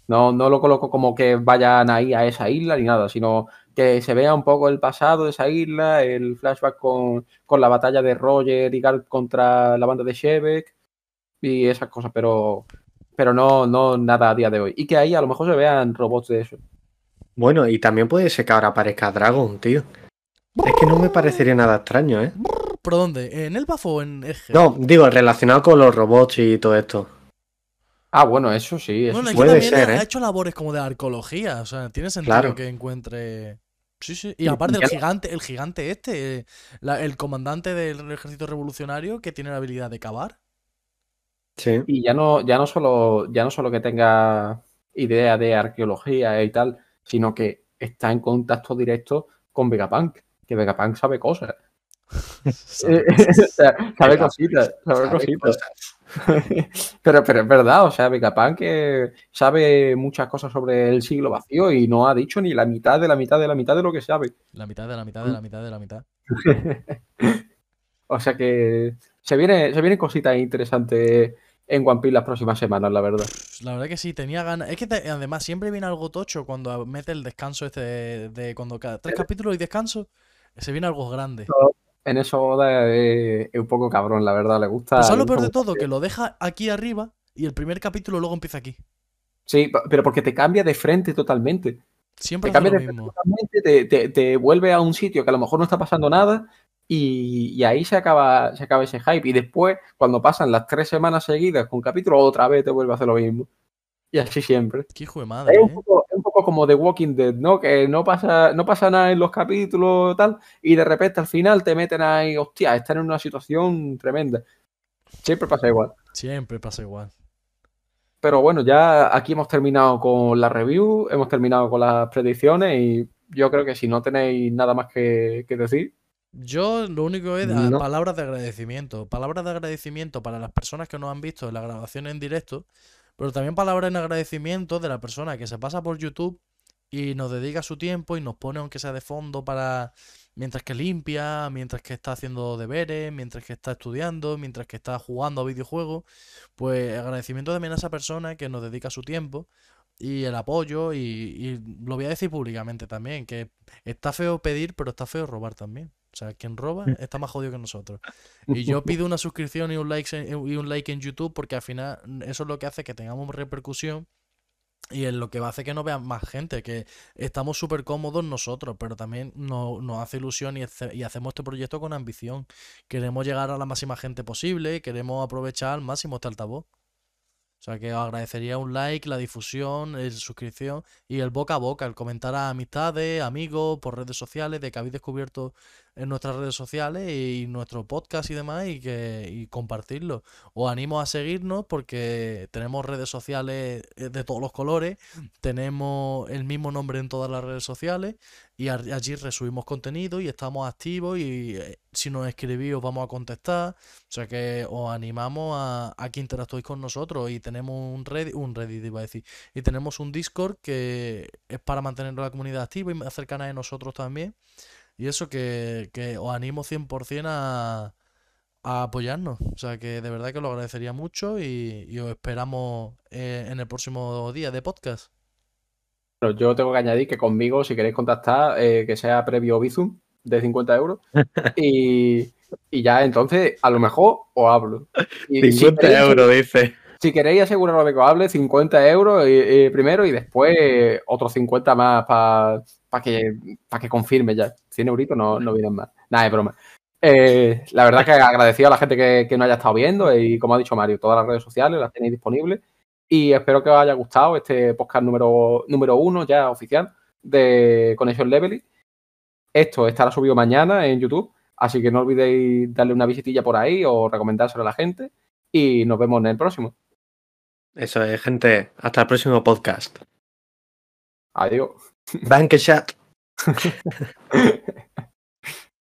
No, no lo coloco como que vayan ahí a esa isla ni nada, sino que se vea un poco el pasado de esa isla, el flashback con, con la batalla de Roger y Garth contra la banda de Shevek y esas cosas, pero, pero no, no nada a día de hoy. Y que ahí a lo mejor se vean robots de eso.
Bueno, y también puede ser que ahora aparezca Dragon, tío. Es que no me parecería nada extraño, ¿eh?
¿Por dónde? ¿En el bafo o en Eje?
No, digo, relacionado con los robots y todo esto.
Ah, bueno, eso sí, eso
Bueno, es
sí.
Puede
también
ser,
ha
¿eh?
hecho labores como de arqueología, o sea, tiene sentido
Claro.
que encuentre... Sí, sí.
Y-
aparte el gigante, el gigante este, la- el comandante del ejército revolucionario que tiene la habilidad de cavar.
Sí.
Y ya no, ya no solo, ya no solo que tenga idea de arqueología y tal, sino que está en contacto directo con Vegapunk, que Vegapunk sabe cosas.
Sabe
cositas, sabe
Sabe
cositas.
cosas.
Pero, pero es verdad, o sea, Vegapunk eh, sabe muchas cosas sobre el siglo vacío y no ha dicho ni la mitad de la mitad de la mitad de lo que sabe.
La mitad de la mitad de la mitad de la mitad.
O sea que se viene, se vienen cositas interesantes en One Piece las próximas semanas, la verdad.
La verdad que sí, tenía ganas. Es que te- además siempre viene algo tocho cuando mete el descanso este de, de cuando cada tres capítulos y descanso, se viene algo grande.
En eso es, es un poco cabrón, la verdad, le gusta.
Pero ¿sabes
le
lo peor de todo? Que lo deja aquí arriba y el primer capítulo luego empieza aquí.
Sí, pero porque te cambia de frente totalmente.
Siempre
Te cambia
lo
de frente totalmente, te, te- te vuelve a un sitio que a lo mejor no está pasando nada y, y ahí se acaba, se acaba ese hype. Y después, cuando pasan las tres semanas seguidas con capítulo, otra vez te vuelve a hacer lo mismo. Y así siempre.
Qué hijo de madre,
Es un
¿eh?
poco, poco como The Walking Dead, ¿no? Que no pasa, no pasa nada en los capítulos tal, y de repente al final te meten ahí, hostia, están en una situación tremenda. Siempre pasa igual.
Siempre pasa igual.
Pero bueno, ya aquí hemos terminado con la review, hemos terminado con las predicciones y yo creo que si no tenéis nada más que, que decir,
Yo lo único es
No.
palabras de agradecimiento. Palabras de agradecimiento para las personas que nos han visto en la grabación en directo, pero también palabras en agradecimiento de la persona que se pasa por YouTube y nos dedica su tiempo y nos pone, aunque sea de fondo, para mientras que limpia, mientras que está haciendo deberes, mientras que está estudiando, mientras que está jugando a videojuegos. Pues agradecimiento también a esa persona que nos dedica su tiempo y el apoyo y, y lo voy a decir públicamente también, que está feo pedir, pero está feo robar también. O sea, quien roba está más jodido que nosotros. Y yo pido una suscripción y un like en, y un like en YouTube porque al final eso es lo que hace que tengamos repercusión y es lo que va a hacer que nos vean más gente, que estamos súper cómodos nosotros, pero también no- nos hace ilusión y, hace- y hacemos este proyecto con ambición. Queremos llegar a la máxima gente posible, queremos aprovechar al máximo este altavoz. O sea que os agradecería un like, la difusión, la suscripción y el boca a boca, el comentar a amistades, amigos, por redes sociales, de que habéis descubierto en nuestras redes sociales y nuestro podcast y demás y que y compartirlo. Os animo a seguirnos porque tenemos redes sociales eh, de todos los colores, tenemos el mismo nombre en todas las redes sociales y allí resubimos contenido y estamos activos y eh, si nos escribís os vamos a contestar. O sea que os animamos a, a que interactuéis con nosotros y tenemos un Reddit, un Reddit iba a decir, y tenemos un Discord que es para mantener la comunidad activa y más cercana de nosotros también. Y eso que, que os animo 100% a, a apoyarnos. O sea que de verdad que lo agradecería mucho y, y os esperamos eh, en el próximo día de podcast.
pero yo tengo que añadir que conmigo, si queréis contactar, eh, que sea previo Bizum de 50 euros. Y, y ya entonces, a lo mejor os hablo. Y si
50
queréis-
euros, dice.
Si queréis aseguraros de que os hable, 50 euros primero y después otros 50 más para que, pa que confirme ya. 100 euritos no, no vienen más. Nada, es broma. Eh, la verdad que agradecido a la gente que, que nos haya estado viendo y como ha dicho Mario, todas las redes sociales las tenéis disponibles y espero que os haya gustado este podcast número, número uno ya oficial de Connection Leveling. Esto estará subido mañana en YouTube, así que no olvidéis darle una visitilla por ahí o recomendárselo a la gente y nos vemos en el próximo.
Eso es, gente. Hasta el próximo podcast.
Adiós.
Bank chat.